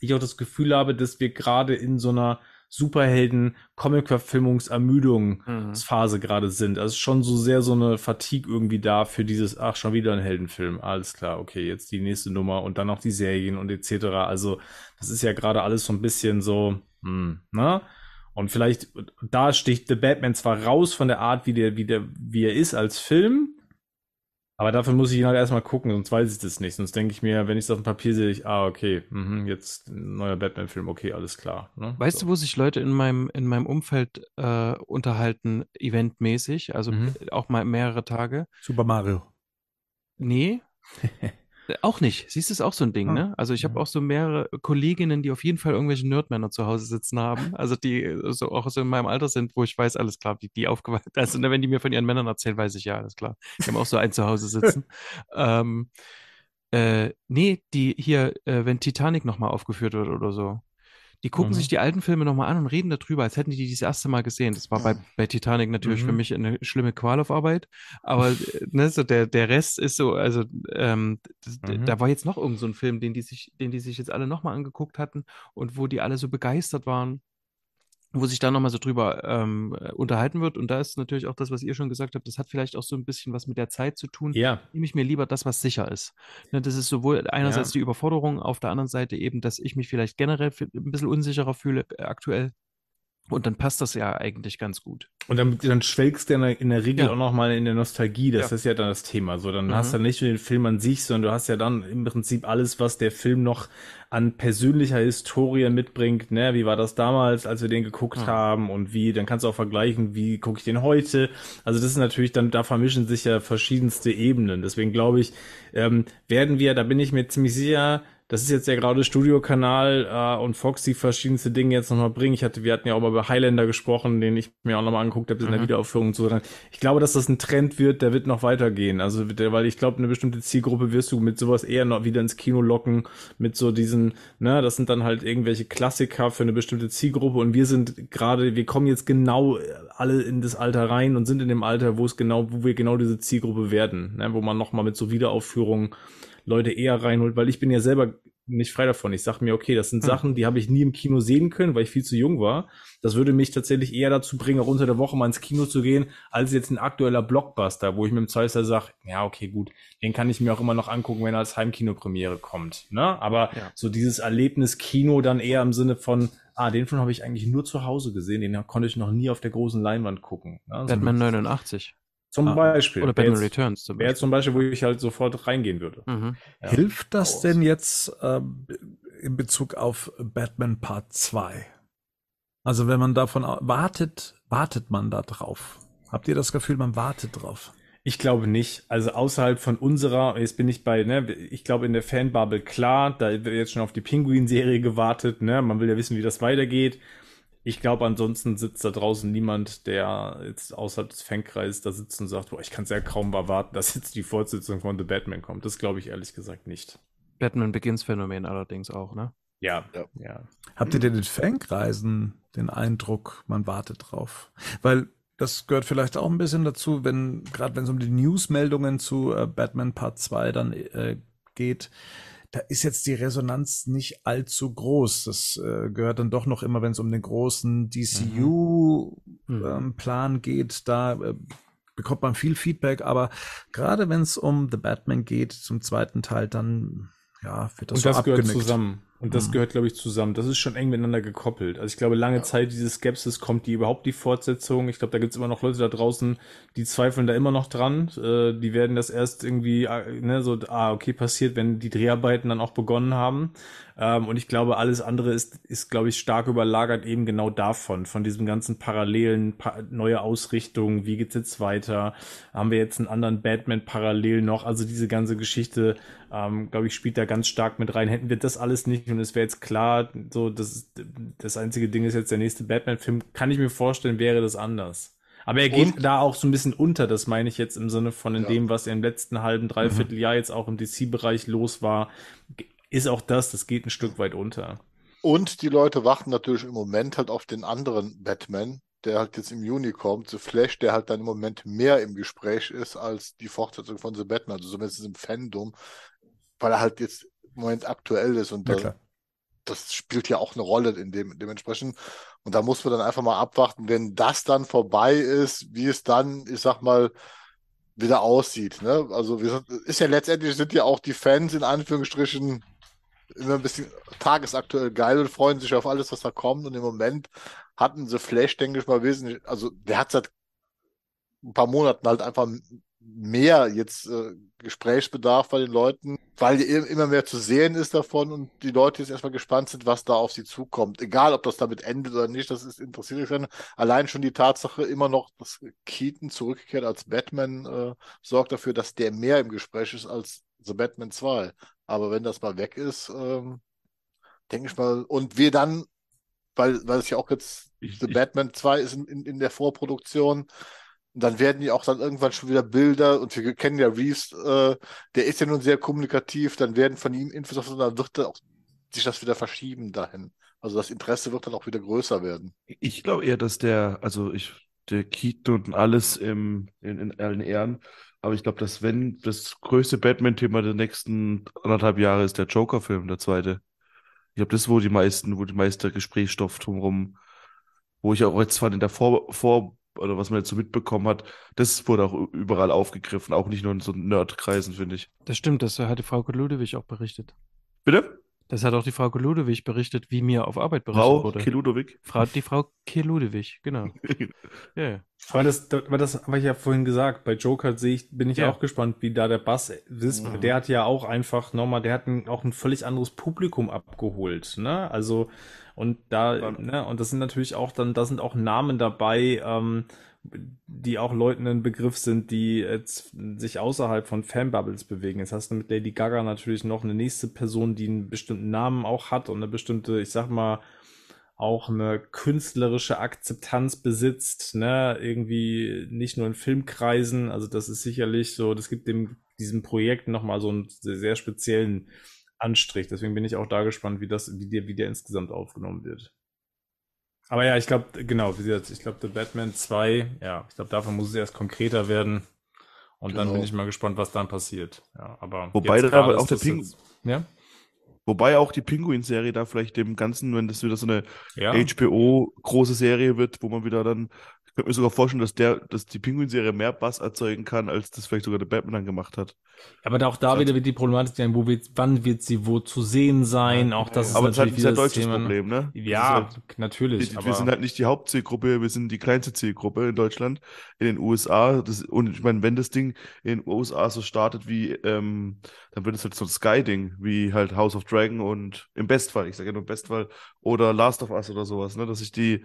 ich auch das Gefühl habe, dass wir gerade in so einer Superhelden-Comic-Verfilmungs-Ermüdungsphase gerade sind. Also schon so sehr so eine Fatigue irgendwie da für dieses, ach, schon wieder ein Heldenfilm. Alles klar, okay, jetzt die nächste Nummer und dann noch die Serien und etc. Also das ist ja gerade alles so ein bisschen so, hm, ne? Und vielleicht, da sticht The Batman zwar raus von der Art, wie der, wie der, wie er ist als Film, aber dafür muss ich ihn halt erstmal gucken, sonst weiß ich das nicht. Sonst denke ich mir, wenn ich es auf dem Papier sehe, ich, ah, okay, mhm, jetzt ein neuer Batman-Film, okay, alles klar. Ne? Weißt so. du, wo sich Leute in meinem, in meinem Umfeld äh, unterhalten, eventmäßig, also Mhm. auch mal mehrere Tage? Super Mario. Nee. Äh, Auch nicht. Siehst du, ist auch so ein Ding, Ah. ne? Also ich habe auch so mehrere Kolleginnen, die auf jeden Fall irgendwelche Nerdmänner zu Hause sitzen haben. Also die äh, so auch so in meinem Alter sind, wo ich weiß, alles klar, wie die aufgewachsen Also ne, wenn die mir von ihren Männern erzählen, weiß ich ja, alles klar. Die haben auch so einen zu Hause sitzen. ähm, äh, nee, die hier, äh, wenn Titanic nochmal aufgeführt wird oder so, Die gucken Mhm. sich die alten Filme nochmal an und reden darüber, als hätten die die das erste Mal gesehen. Das war bei, bei Titanic natürlich für Mhm. mich eine schlimme Qual auf Arbeit. Aber äh, ne, so der, der Rest ist so, also ähm, das, Mhm. da war jetzt noch irgend so ein Film, den die sich, den die sich jetzt alle nochmal angeguckt hatten und wo die alle so begeistert waren wo sich da nochmal so drüber ähm, äh, unterhalten wird. Und da ist natürlich auch das, was ihr schon gesagt habt, das hat vielleicht auch so ein bisschen was mit der Zeit zu tun. Ja, Nehme ich mir lieber das, was sicher ist. Ne, das ist sowohl einerseits Ja. die Überforderung, auf der anderen Seite eben, dass ich mich vielleicht generell ein bisschen unsicherer fühle äh, aktuell. Und dann passt das ja eigentlich ganz gut. Und dann, dann schwelgst du in der, in der Regel Ja. auch nochmal in der Nostalgie. Das Ja. ist ja dann das Thema. So, dann Mhm. hast du nicht nur den Film an sich, sondern du hast ja dann im Prinzip alles, was der Film noch an persönlicher Historie mitbringt. Ne? Wie war das damals, als wir den geguckt Mhm. haben und wie, dann kannst du auch vergleichen, wie gucke ich den heute. Also das ist natürlich dann, da vermischen sich ja verschiedenste Ebenen. Deswegen glaube ich, ähm, werden wir, da bin ich mir ziemlich sicher, das ist jetzt ja gerade Studiokanal äh, und Fox die verschiedenste Dinge jetzt nochmal bringen. Ich hatte, wir hatten ja auch mal über Highlander gesprochen, den ich mir auch nochmal angeguckt habe in der Mhm. Wiederaufführung und so. Ich glaube, dass das ein Trend wird, der wird noch weitergehen. Also, weil ich glaube, eine bestimmte Zielgruppe wirst du mit sowas eher noch wieder ins Kino locken, mit so diesen, ne, das sind dann halt irgendwelche Klassiker für eine bestimmte Zielgruppe und wir sind gerade, wir kommen jetzt genau äh, alle in das Alter rein und sind in dem Alter, wo es genau, wo wir genau diese Zielgruppe werden, ne, wo man nochmal mit so Wiederaufführungen Leute eher reinholt, weil ich bin ja selber nicht frei davon. Ich sag mir, okay, das sind Hm. Sachen, die habe ich nie im Kino sehen können, weil ich viel zu jung war. Das würde mich tatsächlich eher dazu bringen, auch unter der Woche mal ins Kino zu gehen, als jetzt ein aktueller Blockbuster, wo ich mit dem Zweifel sage, ja, okay, gut, den kann ich mir auch immer noch angucken, wenn er als Heimkinopremiere kommt. Ne? Aber Ja. so dieses Erlebnis Kino dann eher im Sinne von, ah, den Film habe ich eigentlich nur zu Hause gesehen, den konnte ich noch nie auf der großen Leinwand gucken. Ne? So Batman 89 zum Ah. Beispiel. oder Wäre Batman Returns zum wäre Beispiel. zum Beispiel, wo ich halt sofort reingehen würde. Mhm. Ja. Hilft das denn jetzt ähm, in Bezug auf Batman Part 2? Also wenn man davon wartet, wartet man da drauf? Habt ihr das Gefühl, man wartet drauf? Ich glaube nicht. Also außerhalb von unserer, jetzt bin ich bei, ne, ich glaube in der Fanbubble klar, da wird jetzt schon auf die Pinguin-Serie gewartet, ne, man will ja wissen, wie das weitergeht. Ich glaube, ansonsten sitzt da draußen niemand, der jetzt außerhalb des Fankreises da sitzt und sagt, boah, ich kann es ja kaum erwarten, dass jetzt die Fortsetzung von The Batman kommt. Das glaube ich ehrlich gesagt nicht. Batman Begins Phänomen allerdings auch, ne? Ja, Ja. ja. Habt ihr denn in Fankreisen den Eindruck, man wartet drauf? Weil das gehört vielleicht auch ein bisschen dazu, wenn, gerade wenn es um die Newsmeldungen zu äh, Batman Part 2 dann äh, geht, da ist jetzt die Resonanz nicht allzu groß. Das äh, gehört dann doch noch immer, wenn es um den großen DCU-Plan Mhm. geht, da äh, bekommt man viel Feedback, aber gerade wenn es um The Batman geht, zum zweiten Teil, dann ja, wird das Und so das gehört abgenickt. zusammen. Und das Mhm. gehört, glaube ich, zusammen. Das ist schon eng miteinander gekoppelt. Also ich glaube, lange Ja. Zeit diese Skepsis, kommt die überhaupt die Fortsetzung? Ich glaube, da gibt es immer noch Leute da draußen, die zweifeln da immer noch dran. Äh, die werden das erst irgendwie, äh, ne, so, ah, okay, passiert, wenn die Dreharbeiten dann auch begonnen haben. Ähm, und ich glaube, alles andere ist, ist, glaube ich, stark überlagert eben genau davon, von diesem ganzen parallelen, pa neue Ausrichtung, wie geht's jetzt weiter? Haben wir jetzt einen anderen Batman parallel noch? Also diese ganze Geschichte, ähm, glaube ich, spielt da ganz stark mit rein. Hätten wir das alles nicht und es wäre jetzt klar, so, das, das einzige Ding ist jetzt der nächste Batman-Film, kann ich mir vorstellen, wäre das anders. Aber er geht Und- da auch so ein bisschen unter, das meine ich jetzt im Sinne von in Ja. dem, was im letzten halben, dreiviertel Jahr jetzt auch im DC-Bereich los war, ist auch das, das geht ein Stück weit unter. Und die Leute warten natürlich im Moment halt auf den anderen Batman, der halt jetzt im Juni kommt, The Flash, der halt dann im Moment mehr im Gespräch ist als die Fortsetzung von The Batman, also zumindest im Fandom, weil er halt jetzt im Moment aktuell ist und Ja, das spielt ja auch eine Rolle in dem, dementsprechend. Und da muss man dann einfach mal abwarten, wenn das dann vorbei ist, wie es dann, ich sag mal, wieder aussieht. Ne? Also wir sind, ist ja letztendlich sind ja auch die Fans in Anführungsstrichen immer ein bisschen tagesaktuell geil und freuen sich auf alles, was da kommt. Und im Moment hatten sie Flash, denke ich mal, wesentlich, also der hat seit ein paar Monaten halt einfach mehr jetzt äh, Gesprächsbedarf bei den Leuten, weil immer mehr zu sehen ist davon und die Leute jetzt erstmal gespannt sind, was da auf sie zukommt. Egal, ob das damit endet oder nicht, das ist interessiert mich. Allein schon die Tatsache immer noch, dass Keaton zurückkehrt als Batman, äh, sorgt dafür, dass der mehr im Gespräch ist als The Batman 2. Aber wenn das mal weg ist, ähm, denke ich mal, und wir dann, weil, weil es ja auch jetzt Ich, The ich, Batman 2 ist in, in, in der Vorproduktion. Und dann werden die auch dann irgendwann schon wieder Bilder, und wir kennen ja Reeves, äh, der ist ja nun sehr kommunikativ, dann werden von ihm Infos auf, dann wird auch sich das wieder verschieben dahin. Also das Interesse wird dann auch wieder größer werden. Ich glaube eher, dass der, also ich, der Keaton und alles im, in, in allen Ehren, aber ich glaube, dass wenn das größte Batman-Thema der nächsten anderthalb Jahre ist der Joker-Film, der zweite. Ich glaube, das ist, wo die meisten, wo die meiste Gesprächsstoff drumherum, wo ich auch jetzt fand in der Vor, Vor oder was man jetzt so mitbekommen hat, das wurde auch überall aufgegriffen, auch nicht nur in so Nerdkreisen, finde ich. Das stimmt, das hat die Frau Ludewig auch berichtet. Bitte? Das hat auch die Frau Ludewig berichtet, wie mir auf Arbeit berichtet Frau wurde. Keludowig? Frau, die Frau Ludewig, genau. Ja, ja. Aber das, das, aber das habe ich ja vorhin gesagt. Bei Joker sehe ich, bin ich Ja. auch gespannt, wie da der Bass ist. Mhm. Der hat ja auch einfach nochmal, der hat ein, auch ein völlig anderes Publikum abgeholt. Ne? Also, und da, Ja. ne, und das sind natürlich auch dann, da sind auch Namen dabei, ähm, die auch Leuten ein Begriff sind, die jetzt sich außerhalb von Fanbubbles bewegen. Jetzt hast du mit Lady Gaga natürlich noch eine nächste Person, die einen bestimmten Namen auch hat und eine bestimmte, ich sag mal, auch eine künstlerische Akzeptanz besitzt, ne, irgendwie nicht nur in Filmkreisen, also das ist sicherlich so, das gibt dem, diesem Projekt nochmal so einen sehr, speziellen Anstrich, deswegen bin ich auch da gespannt, wie das, wie der, wie der insgesamt aufgenommen wird. Aber ja, ich glaube, genau, wie gesagt, ich glaube, The Batman 2, ja, ich glaube, davon muss es erst konkreter werden. Und dann Genau. bin ich mal gespannt, was dann passiert. Ja, aber Wobei da aber auch der das Ping- jetzt- ja, Wobei auch die Pinguin-Serie da vielleicht dem Ganzen, wenn das wieder so eine ja. HBO-große Serie wird, wo man wieder dann, könnte mir sogar vorstellen, dass der, dass die Pinguin-Serie mehr Bass erzeugen kann, als das vielleicht sogar der Batman dann gemacht hat. Aber auch da Das wieder wird die Problematik sein, wo wird, wann wird sie wo zu sehen sein? Auch das ist Aber das ist halt natürlich ein deutsches. Problem, ne? Ja, halt, natürlich. wir, aber wir sind halt nicht die Hauptzielgruppe, wir sind die kleinste Zielgruppe in Deutschland, in den USA. Das, und ich meine, wenn das Ding in den USA so startet wie, ähm, dann wird es halt so ein Sky-Ding, wie halt House of Dragon und im Bestfall, ich sage ja nur Bestfall, oder Last of Us oder sowas, ne? Dass ich die,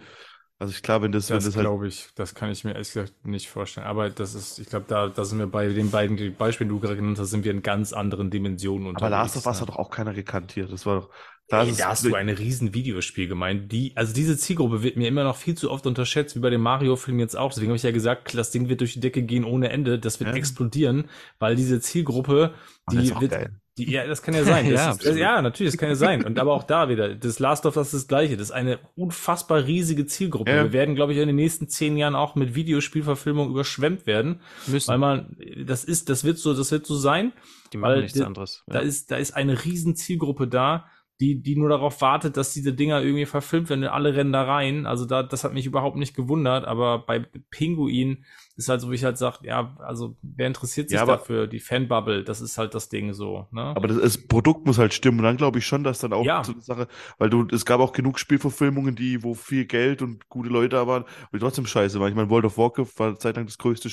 also ich wenn das, das das halt glaube ich, das kann ich mir ehrlich gesagt nicht vorstellen. Aber das ist, ich glaube, da, da sind wir bei den beiden Beispielen, die du gerade genannt hast, sind wir in ganz anderen Dimensionen Aber unterwegs. Last of Us ne? hat doch auch keiner gekannt hier. Das war doch. Da, Ey, da hast du ein riesen Videospiel gemeint. Die, also diese Zielgruppe wird mir immer noch viel zu oft unterschätzt, wie bei dem Mario-Film jetzt auch. Deswegen habe ich ja gesagt, das Ding wird durch die Decke gehen ohne Ende. Das wird Ja. explodieren, weil diese Zielgruppe, das die wird, geil. die, ja, das kann ja sein. Das Ja, ist, absolut. ja, natürlich, das kann ja sein. Und aber auch da wieder, das Last of Us ist das Gleiche. Das ist eine unfassbar riesige Zielgruppe. Ja. Wir werden, glaube ich, in den nächsten zehn Jahren auch mit Videospielverfilmungen überschwemmt werden, Müssen. weil man, das ist, das wird so, das wird so sein. die machen nichts anderes. Da Ja. ist, da ist eine riesen Zielgruppe da, die, die nur darauf wartet, dass diese Dinger irgendwie verfilmt werden. Alle rennen da rein. Also da, das hat mich überhaupt nicht gewundert. Aber bei Pinguin ist halt so, wie ich halt sage, ja, also wer interessiert sich Ja, aber- dafür? Die Fanbubble, das ist halt das Ding so. Ne? Aber das, das Produkt muss halt stimmen. Und dann glaube ich schon, dass dann auch Ja. so eine Sache, weil du, es gab auch genug Spielverfilmungen, die, wo viel Geld und gute Leute da waren, und die trotzdem scheiße waren. Ich meine, World of Warcraft war eine Zeit lang das größte,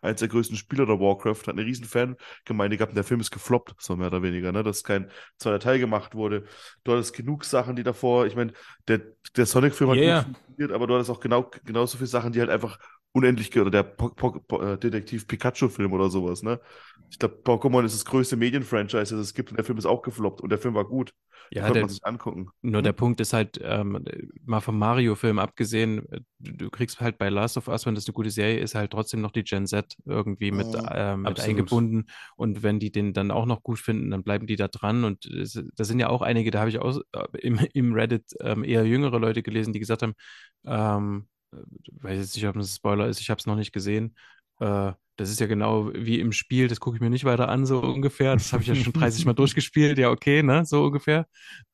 eins der größten Spieler der Warcraft, hat eine riesen Fangemeinde gehabt und der Film ist gefloppt, so mehr oder weniger, ne? Dass kein zweiter Teil gemacht wurde. Du hattest genug Sachen, die davor, ich meine, der, der Sonic-Film hat Ja, ja. gut funktioniert, aber du hattest auch genau, genauso viele Sachen, die halt einfach unendlich, oder der po po po äh, Detektiv Pikachu-Film oder sowas, ne? Ich glaube, Pokémon ist das größte Medienfranchise, das es gibt und der Film ist auch gefloppt und der Film war gut. Ja, Konnte der, man sich angucken. Nur Hm? der Punkt ist halt, ähm, mal vom Mario-Film abgesehen, äh, du, du kriegst halt bei Last of Us, wenn das eine gute Serie ist, halt trotzdem noch die Gen Z irgendwie mit, Mhm. ähm, mit eingebunden. Und wenn die den dann auch noch gut finden, dann bleiben die da dran. Und es, da sind ja auch einige, da habe ich auch äh, im, im Reddit ähm, eher jüngere Leute gelesen, die gesagt haben, ähm, äh, weiß jetzt nicht, ob das ein Spoiler ist, ich habe es noch nicht gesehen. Äh, das ist ja genau wie im Spiel, das gucke ich mir nicht weiter an, so ungefähr. Das habe ich ja schon 30 Mal durchgespielt, ja, okay, ne, so ungefähr.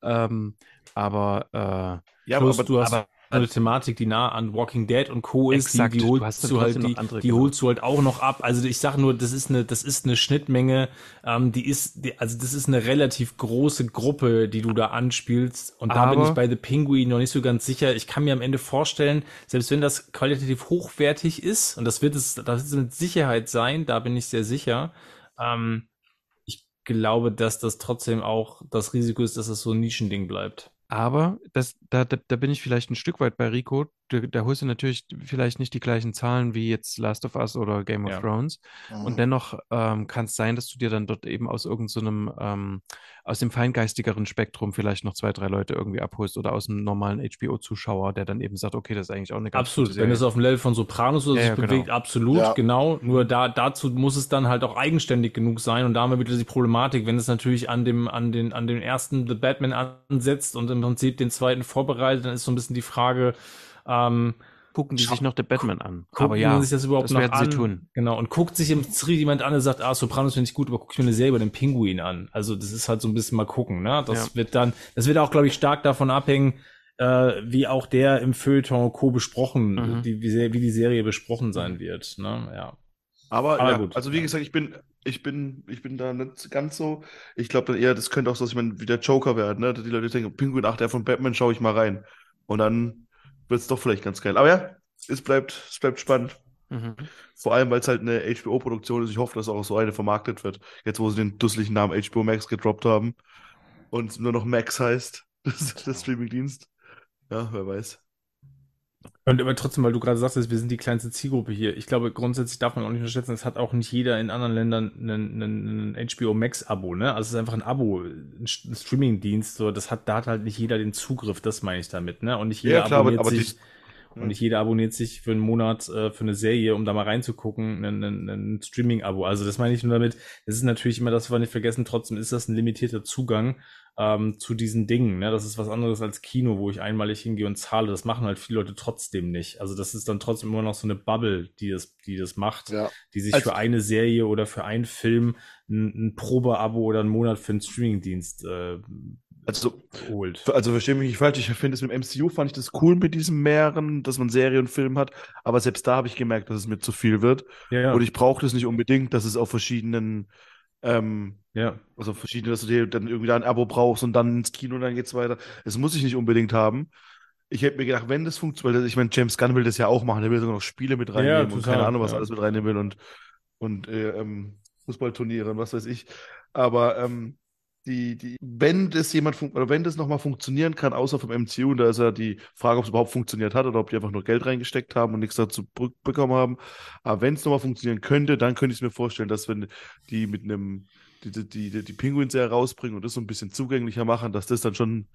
Ähm, aber äh, Ja, Plus, aber, du hast aber- eine Thematik, die nah an Walking Dead und Co. ist, Exakt, die, die du holst du, dann halt, die, die holst du halt auch noch ab. Also ich sage nur, das ist eine, das ist eine Schnittmenge, ähm, die ist, die, also das ist eine relativ große Gruppe, die du da anspielst. Und da bin Aber- ich bei The Penguin noch nicht so ganz sicher. Ich kann mir am Ende vorstellen, selbst wenn das qualitativ hochwertig ist, und das wird es, das wird es mit Sicherheit sein, da bin ich sehr sicher, ähm, ich glaube, dass das trotzdem auch das Risiko ist, dass es so ein Nischending bleibt. Aber das, da, da, da bin ich vielleicht ein Stück weit bei Rico. Da, da holst du natürlich vielleicht nicht die gleichen Zahlen wie jetzt Last of Us oder Game of Ja. Thrones. Mhm. Und dennoch ähm, kann es sein, dass du dir dann dort eben aus irgendeinem, ähm, aus dem feingeistigeren Spektrum vielleicht noch zwei, drei Leute irgendwie abholst oder aus einem normalen HBO-Zuschauer, der dann eben sagt, okay, das ist eigentlich auch eine ganz Absolut, gute wenn es auf dem Level von Sopranos oder so Ja, sich ja, genau. bewegt, absolut, Ja. genau. Nur da, dazu muss es dann halt auch eigenständig genug sein und da haben wir wieder die Problematik, wenn es natürlich an dem, an den, an den ersten The Batman ansetzt und im Prinzip den zweiten vorbereitet, dann ist so ein bisschen die Frage, ähm, gucken die sich noch The Batman an. Aber ja, sich das überhaupt das noch werden an? sie tun. Genau, und guckt sich im Street jemand an und sagt, ah, Sopranos finde ich gut, aber guck ich mir eine Serie über den Pinguin an. Also das ist halt so ein bisschen mal gucken, ne? Das Ja. wird dann, das wird auch, glaube ich, stark davon abhängen, äh, wie auch der im Feuilleton Co. besprochen, Mhm. die, wie, wie die Serie besprochen sein wird, ne? Ja. Aber, Aber ja, gut. also wie gesagt, ich bin, ich bin, ich bin da nicht ganz so. Ich glaube dann eher, das könnte auch so, ich meine, wie der Joker werden, ne? Die Leute denken, Pinguin, ach, der von Batman, schaue ich mal rein. Und dann wird es doch vielleicht ganz geil. Aber ja, es bleibt, es bleibt spannend. Mhm. Vor allem, weil es halt eine HBO-Produktion ist. Ich hoffe, dass auch so eine vermarktet wird. Jetzt, wo sie den dusseligen Namen HBO Max gedroppt haben und es nur noch Max heißt, das ist der Streamingdienst. Ja, wer weiß. Und aber trotzdem, weil du gerade sagtest, wir sind die kleinste Zielgruppe hier. Ich glaube, grundsätzlich darf man auch nicht unterschätzen, es hat auch nicht jeder in anderen Ländern einen HBO Max-Abo, ne? Also es ist einfach ein Abo, ein, St- ein Streaming-Dienst, so, das hat, da hat halt nicht jeder den Zugriff, das meine ich damit, ne? Und nicht jeder Ja, klar, aber, abonniert aber sich, die, und nicht jeder abonniert sich für einen Monat äh, für eine Serie, um da mal reinzugucken, ein, ein, ein Streaming-Abo. Also das meine ich nur damit, das ist natürlich immer, das wir nicht vergessen, trotzdem ist das ein limitierter Zugang ähm, zu diesen Dingen. Ne? Das ist was anderes als Kino, wo ich einmalig hingehe und zahle. Das machen halt viele Leute trotzdem nicht. Also das ist dann trotzdem immer noch so eine Bubble, die das, die das macht, Ja. die sich Also- für eine Serie oder für einen Film ein, ein Probeabo oder einen Monat für einen Streamingdienst äh, also, holt. also verstehe mich nicht falsch, ich finde es mit dem MCU fand ich das cool mit diesem mehreren, dass man Serie und Film hat, aber selbst da habe ich gemerkt, dass es mir zu viel wird. Ja, ja. Und ich brauche das nicht unbedingt, dass es auf verschiedenen, ähm, ja. also verschiedene, dass du dir dann irgendwie da ein Abo brauchst und dann ins Kino und dann geht's weiter. Das muss ich nicht unbedingt haben. Ich hätte mir gedacht, wenn das funktioniert, ich meine, James Gunn will das ja auch machen, der will sogar noch Spiele mit reinnehmen und total, keine Ahnung, was ja. alles mit reinnehmen will und, und äh, ähm, Fußballturniere und was weiß ich. Aber ähm, die, die, wenn das jemand oder wenn das nochmal funktionieren kann, außer vom MCU, da ist ja die Frage, ob es überhaupt funktioniert hat oder ob die einfach nur Geld reingesteckt haben und nichts dazu bekommen haben. Aber wenn es nochmal funktionieren könnte, dann könnte ich es mir vorstellen, dass wenn die mit einem, die, die, die, die Penguins ja rausbringen und das so ein bisschen zugänglicher machen, dass das dann schon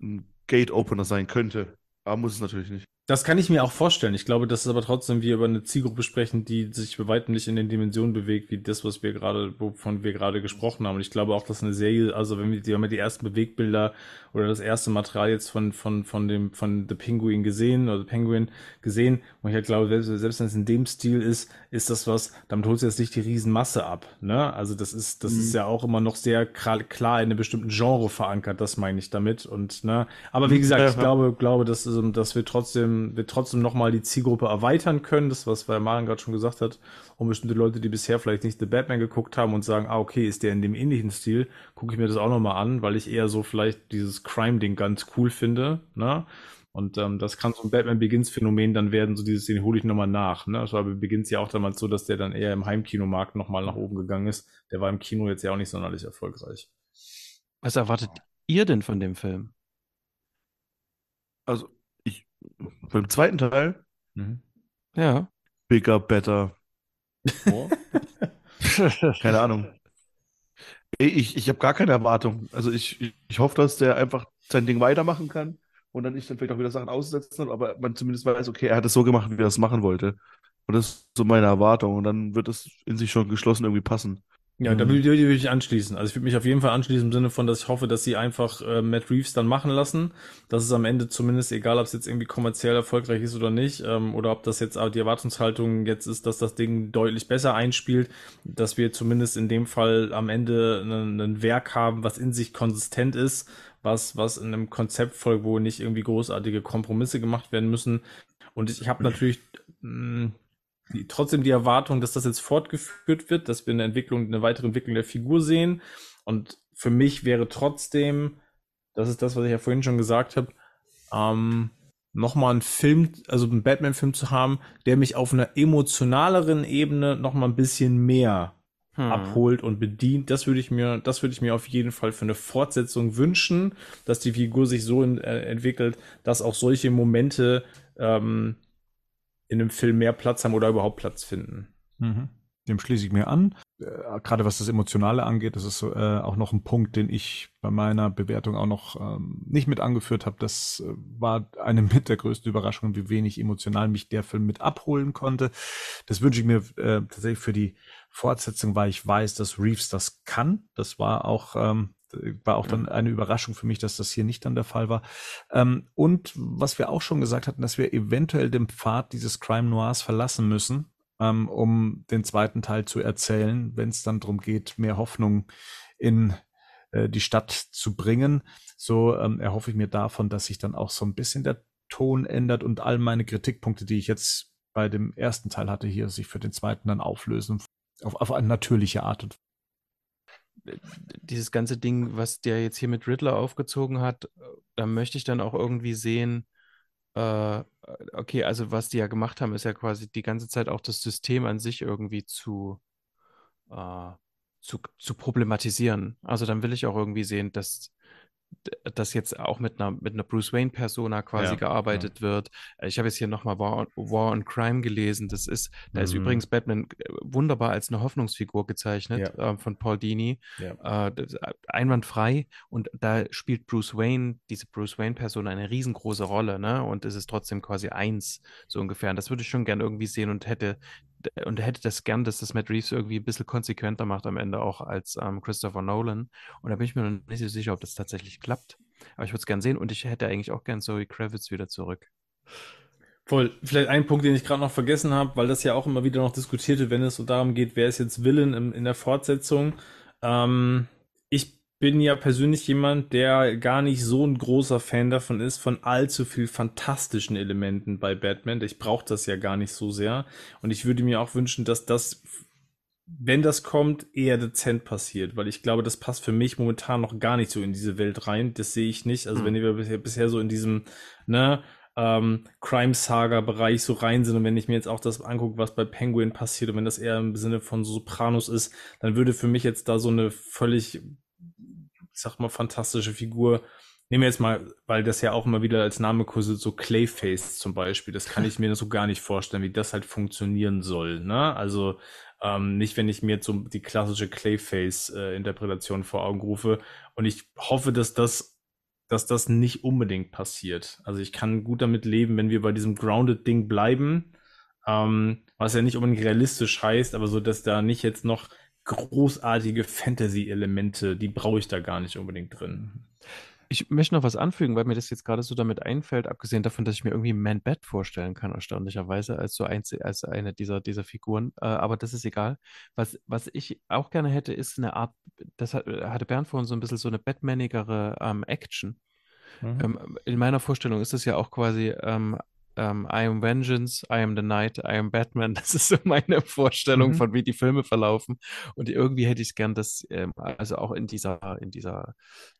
ein Gate-Opener sein könnte. Aber muss es natürlich nicht. Das kann ich mir auch vorstellen. Ich glaube, dass es aber trotzdem wir über eine Zielgruppe sprechen, die sich bei weitem nicht in den Dimensionen bewegt, wie das, was wir gerade, wovon wir gerade gesprochen haben. Und ich glaube auch, dass eine Serie, also wenn wir, die haben ja die ersten Bewegbilder oder das erste Material jetzt von, von, von dem, von The Penguin gesehen oder The Penguin gesehen. Und ich halt glaube, selbst, selbst wenn es in dem Stil ist, ist das was, damit holst du jetzt nicht die Riesenmasse ab, ne? Also das ist, das ist ja auch immer noch sehr klar, in einem bestimmten Genre verankert, das meine ich damit. Und, ne? Aber wie gesagt, Ja, ich ja. glaube, glaube, dass, dass wir trotzdem, wir trotzdem nochmal die Zielgruppe erweitern können, das, was Maren gerade schon gesagt hat, um bestimmte Leute, die bisher vielleicht nicht The Batman geguckt haben und sagen, ah, okay, ist der in dem ähnlichen Stil, gucke ich mir das auch nochmal an, weil ich eher so vielleicht dieses Crime-Ding ganz cool finde, ne? Und ähm, das kann so ein Batman Begins-Phänomen dann werden, so dieses, den hole ich nochmal nach. Ne? Das war bei Begins ja auch damals so, dass der dann eher im Heimkinomarkt nochmal nach oben gegangen ist. Der war im Kino jetzt ja auch nicht sonderlich erfolgreich. Was erwartet ihr denn von dem Film? Also, beim zweiten Teil, Mhm. Ja. bigger, better. Keine Ahnung. Ich, ich habe gar keine Erwartung. Also ich, ich, ich hoffe, dass der einfach sein Ding weitermachen kann und dann ich dann vielleicht auch wieder Sachen aussetzen, aber man zumindest weiß, okay, er hat es so gemacht, wie er es machen wollte. Und das ist so meine Erwartung. Und dann wird es in sich schon geschlossen irgendwie passen. Ja, da Mhm. würde würde ich anschließen. Also ich würde mich auf jeden Fall anschließen im Sinne von, dass ich hoffe, dass sie einfach äh, Matt Reeves dann machen lassen. Das ist am Ende zumindest egal, ob es jetzt irgendwie kommerziell erfolgreich ist oder nicht, ähm, oder ob das jetzt auch die Erwartungshaltung jetzt ist, dass das Ding deutlich besser einspielt, dass wir zumindest in dem Fall am Ende ein, ein Werk haben, was in sich konsistent ist, was, was in einem Konzept folgt, wo nicht irgendwie großartige Kompromisse gemacht werden müssen. Und ich, ich habe natürlich mh, die, trotzdem die Erwartung, dass das jetzt fortgeführt wird, dass wir eine Entwicklung, eine weitere Entwicklung der Figur sehen. Und für mich wäre trotzdem, das ist das, was ich ja vorhin schon gesagt habe, ähm, nochmal einen Film, also einen Batman-Film zu haben, der mich auf einer emotionaleren Ebene nochmal ein bisschen mehr Hm. abholt und bedient. Das würde ich mir, das würde ich mir auf jeden Fall für eine Fortsetzung wünschen, dass die Figur sich so in, äh, entwickelt, dass auch solche Momente ähm, in einem Film mehr Platz haben oder überhaupt Platz finden. Mhm. Dem schließe ich mir an. Äh, gerade was das Emotionale angeht, das ist so, äh, auch noch ein Punkt, den ich bei meiner Bewertung auch noch ähm, nicht mit angeführt habe. Das äh, war eine mit der größten Überraschung, wie wenig emotional mich der Film mit abholen konnte. Das wünsche ich mir äh, tatsächlich für die Fortsetzung, weil ich weiß, dass Reeves das kann. Das war auch ähm, war auch dann eine Überraschung für mich, dass das hier nicht dann der Fall war. Ähm, und was wir auch schon gesagt hatten, dass wir eventuell den Pfad dieses Crime Noirs verlassen müssen, ähm, um den zweiten Teil zu erzählen, wenn es dann darum geht, mehr Hoffnung in äh, die Stadt zu bringen. So ähm, erhoffe ich mir davon, dass sich dann auch so ein bisschen der Ton ändert und all meine Kritikpunkte, die ich jetzt bei dem ersten Teil hatte, hier sich für den zweiten dann auflösen auf, auf eine natürliche Art und dieses ganze Ding, was der jetzt hier mit Riddler aufgezogen hat, da möchte ich dann auch irgendwie sehen, äh, okay, also was die ja gemacht haben, ist ja quasi die ganze Zeit auch das System an sich irgendwie zu, äh, zu, zu problematisieren. Also dann will ich auch irgendwie sehen, dass dass jetzt auch mit einer, mit einer Bruce Wayne-Persona quasi Ja, gearbeitet wird. Ich habe jetzt hier nochmal War, on- War on Crime gelesen. Das ist, da ist Mhm. übrigens Batman äh, wunderbar als eine Hoffnungsfigur gezeichnet ähm, von Paul Dini. Ja. Äh, äh, einwandfrei. Und da spielt Bruce Wayne, diese Bruce Wayne-Persona, eine riesengroße Rolle, ne? Und es ist trotzdem quasi eins, so ungefähr. Und das würde ich schon gern irgendwie sehen und hätte und hätte das gern, dass das Matt Reeves irgendwie ein bisschen konsequenter macht am Ende auch als ähm, Christopher Nolan. Und da bin ich mir noch nicht so sicher, ob das tatsächlich klappt. Aber ich würde es gern sehen und ich hätte eigentlich auch gern Zoe Kravitz wieder zurück. Voll. Vielleicht ein Punkt, den ich gerade noch vergessen habe, weil das ja auch immer wieder noch diskutiert wird, wenn es so darum geht, wer ist jetzt Villain in, der Fortsetzung. Ähm, bin ja persönlich jemand, der gar nicht so ein großer Fan davon ist, von allzu viel fantastischen Elementen bei Batman. Ich brauche das ja gar nicht so sehr. Und ich würde mir auch wünschen, dass das, wenn das kommt, eher dezent passiert, weil ich glaube, das passt für mich momentan noch gar nicht so in diese Welt rein. Das sehe ich nicht. Also Hm. wenn wir bisher, bisher so in diesem, ne, ähm, Crime-Saga-Bereich so rein sind und wenn ich mir jetzt auch das angucke, was bei Penguin passiert und wenn das eher im Sinne von Sopranos ist, dann würde für mich jetzt da so eine völlig, sag mal, fantastische Figur, nehmen wir jetzt mal, weil das ja auch immer wieder als Name kursiert, so Clayface zum Beispiel, das kann ich mir so gar nicht vorstellen, wie das halt funktionieren soll, ne? Also ähm, nicht, wenn ich mir jetzt so die klassische Clayface-Interpretation vor Augen rufe und ich hoffe, dass das dass das nicht unbedingt passiert. Also ich kann gut damit leben, wenn wir bei diesem Grounded-Ding bleiben, ähm, was ja nicht unbedingt realistisch heißt, aber so, dass da nicht jetzt noch großartige Fantasy-Elemente, die brauche ich da gar nicht unbedingt drin. Ich möchte noch was anfügen, weil mir das jetzt gerade so damit einfällt, abgesehen davon, dass ich mir irgendwie Man-Bat vorstellen kann, erstaunlicherweise, als so eins, als eine dieser, dieser Figuren. Äh, aber das ist egal. Was, was ich auch gerne hätte, ist eine Art, das hat, hatte Bernd vorhin so ein bisschen so eine Batmanigere ähm, Action. Mhm. Ähm, in meiner Vorstellung ist es ja auch quasi ähm, ähm, I am Vengeance, I am the Night, I am Batman. Das ist so meine Vorstellung Mhm. von wie die Filme verlaufen. Und irgendwie hätte ich es gern, dass ähm, also auch in dieser, in dieser,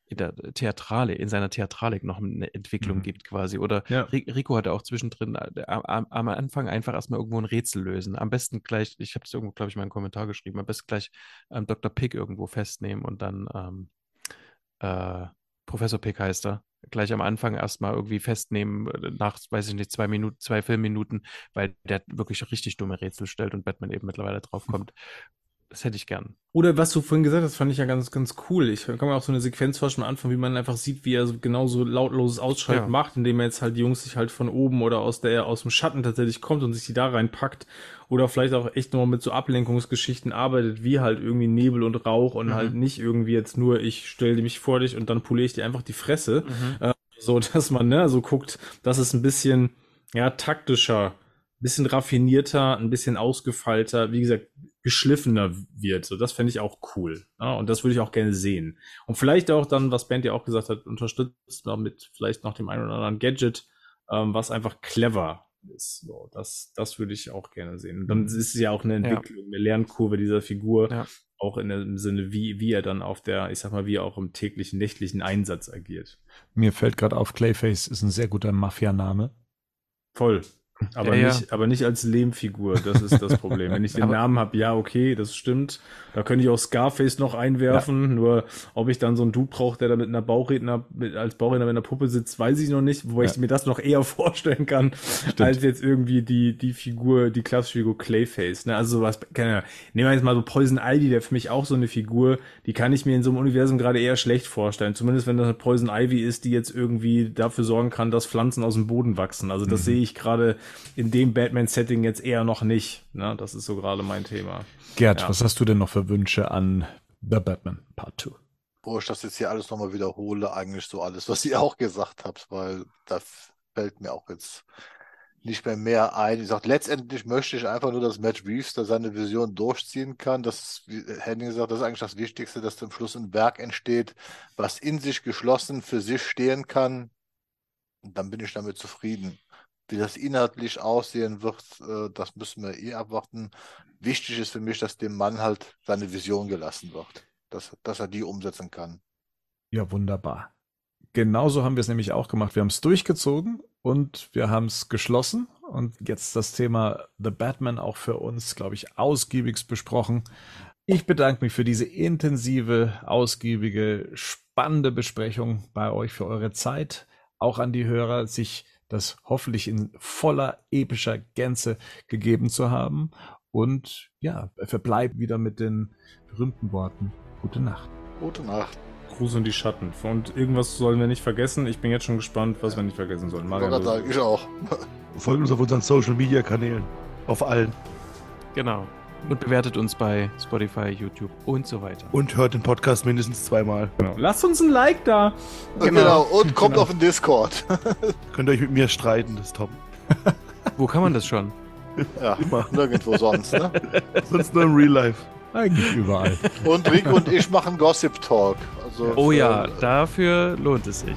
in der Theatrale, in seiner Theatralik noch eine Entwicklung Mhm. gibt quasi. Oder Ja. Ri- Rico hatte auch zwischendrin äh, am, am Anfang einfach erstmal irgendwo ein Rätsel lösen. Am besten gleich, ich habe es irgendwo, glaube ich, mal in einen Kommentar geschrieben, am besten gleich ähm, Dr. Pig irgendwo festnehmen und dann ähm, äh, Professor Pick heißt er, gleich am Anfang erstmal irgendwie festnehmen, äh, nach, weiß ich nicht, zwei Minuten, zwei Filmminuten, weil der wirklich richtig dumme Rätsel stellt und Batman eben mittlerweile draufkommt. Das hätte ich gern. Oder was du vorhin gesagt hast, fand ich ja ganz, ganz cool. Ich kann mir auch so eine Sequenz vorstellen am Anfang, wie man einfach sieht, wie er so genauso lautloses Ausschalten Ja. macht, indem er jetzt halt die Jungs sich halt von oben oder aus der, aus dem Schatten tatsächlich kommt und sich die da reinpackt. Oder vielleicht auch echt nochmal mit so Ablenkungsgeschichten arbeitet, wie halt irgendwie Nebel und Rauch und Mhm. halt nicht irgendwie jetzt nur, ich stelle mich vor dich und dann poliere ich dir einfach die Fresse. Mhm. So, dass man, ne, so guckt, dass es ein bisschen, ja, taktischer, ein bisschen raffinierter, ein bisschen ausgefeilter, wie gesagt, geschliffener wird. So, das fände ich auch cool. Ja, und das würde ich auch gerne sehen. Und vielleicht auch dann, was Band ja auch gesagt hat, unterstützt noch mit vielleicht noch dem einen oder anderen Gadget, ähm, was einfach clever ist. So, das, das würde ich auch gerne sehen. Und dann ist es ja auch eine Ja. Entwicklung, eine Lernkurve dieser Figur. Ja. Auch in dem Sinne, wie, wie er dann auf der, ich sag mal, wie er auch im täglichen, nächtlichen Einsatz agiert. Mir fällt gerade auf, Clayface ist ein sehr guter Mafia-Name. Voll. Aber, Ja, ja. nicht, aber nicht als Lehmfigur, das ist das Problem. Wenn ich den Aber- Namen habe, ja, okay, das stimmt. Da könnte ich auch Scarface noch einwerfen. Nur ob ich dann so einen Dude brauche, der da mit einer Bauchredner, mit, als Bauchredner mit einer Puppe sitzt, weiß ich noch nicht, wobei ich mir das noch eher vorstellen kann, als jetzt irgendwie die, die Figur, die klassische Figur Clayface. Ne? Also sowas, keine Ahnung. Nehmen wir jetzt mal so Poison Ivy, der für mich auch so eine Figur, die kann ich mir in so einem Universum gerade eher schlecht vorstellen. Zumindest wenn das eine Poison Ivy ist, die jetzt irgendwie dafür sorgen kann, dass Pflanzen aus dem Boden wachsen. Also das sehe ich gerade in dem Batman-Setting jetzt eher noch nicht. Ne? Das ist so gerade mein Thema. Gerd, Ja. was hast du denn noch für Wünsche an The Batman Part 2? Wo ich das jetzt hier alles nochmal wiederhole, eigentlich so alles, was ihr auch gesagt habt, weil da fällt mir auch jetzt nicht mehr mehr ein. Ich sag, letztendlich möchte ich einfach nur, dass Matt Reeves da seine Vision durchziehen kann. Das wie Henning gesagt, das ist eigentlich das Wichtigste, dass zum Schluss ein Werk entsteht, was in sich geschlossen für sich stehen kann. Und dann bin ich damit zufrieden. Wie das inhaltlich aussehen wird, äh, das müssen wir eh abwarten. Wichtig ist für mich, dass dem Mann halt seine Vision gelassen wird, dass, dass er die umsetzen kann. Ja, wunderbar. Genauso haben wir es nämlich auch gemacht. Wir haben es durchgezogen und wir haben es geschlossen. Und jetzt das Thema The Batman auch für uns, glaube ich, ausgiebigst besprochen. Ich bedanke mich für diese intensive, ausgiebige, spannende Besprechung bei euch für eure Zeit. Auch an die Hörer, sich das hoffentlich in voller epischer Gänze gegeben zu haben. Und ja, verbleibt wieder mit den berühmten Worten. Gute Nacht. Gute Nacht. Gruß und die Schatten. Und irgendwas sollen wir nicht vergessen. Ich bin jetzt schon gespannt, was wir nicht vergessen sollen. Ich Marian, ich auch. Folgt uns auf unseren Social Media Kanälen. Auf allen. Genau. Und bewertet uns bei Spotify, YouTube und so weiter. Und hört den Podcast mindestens zweimal. genau. Lasst uns ein Like da. Genau. Und kommt Genau. auf den Discord. Könnt ihr euch mit mir streiten, das ist top. Wo kann man das schon? ja, nirgendwo sonst. Ne? Sonst nur im Real Life. Eigentlich überall. Und Rick und ich machen Gossip Talk. Also Oh für- ja, dafür lohnt es sich.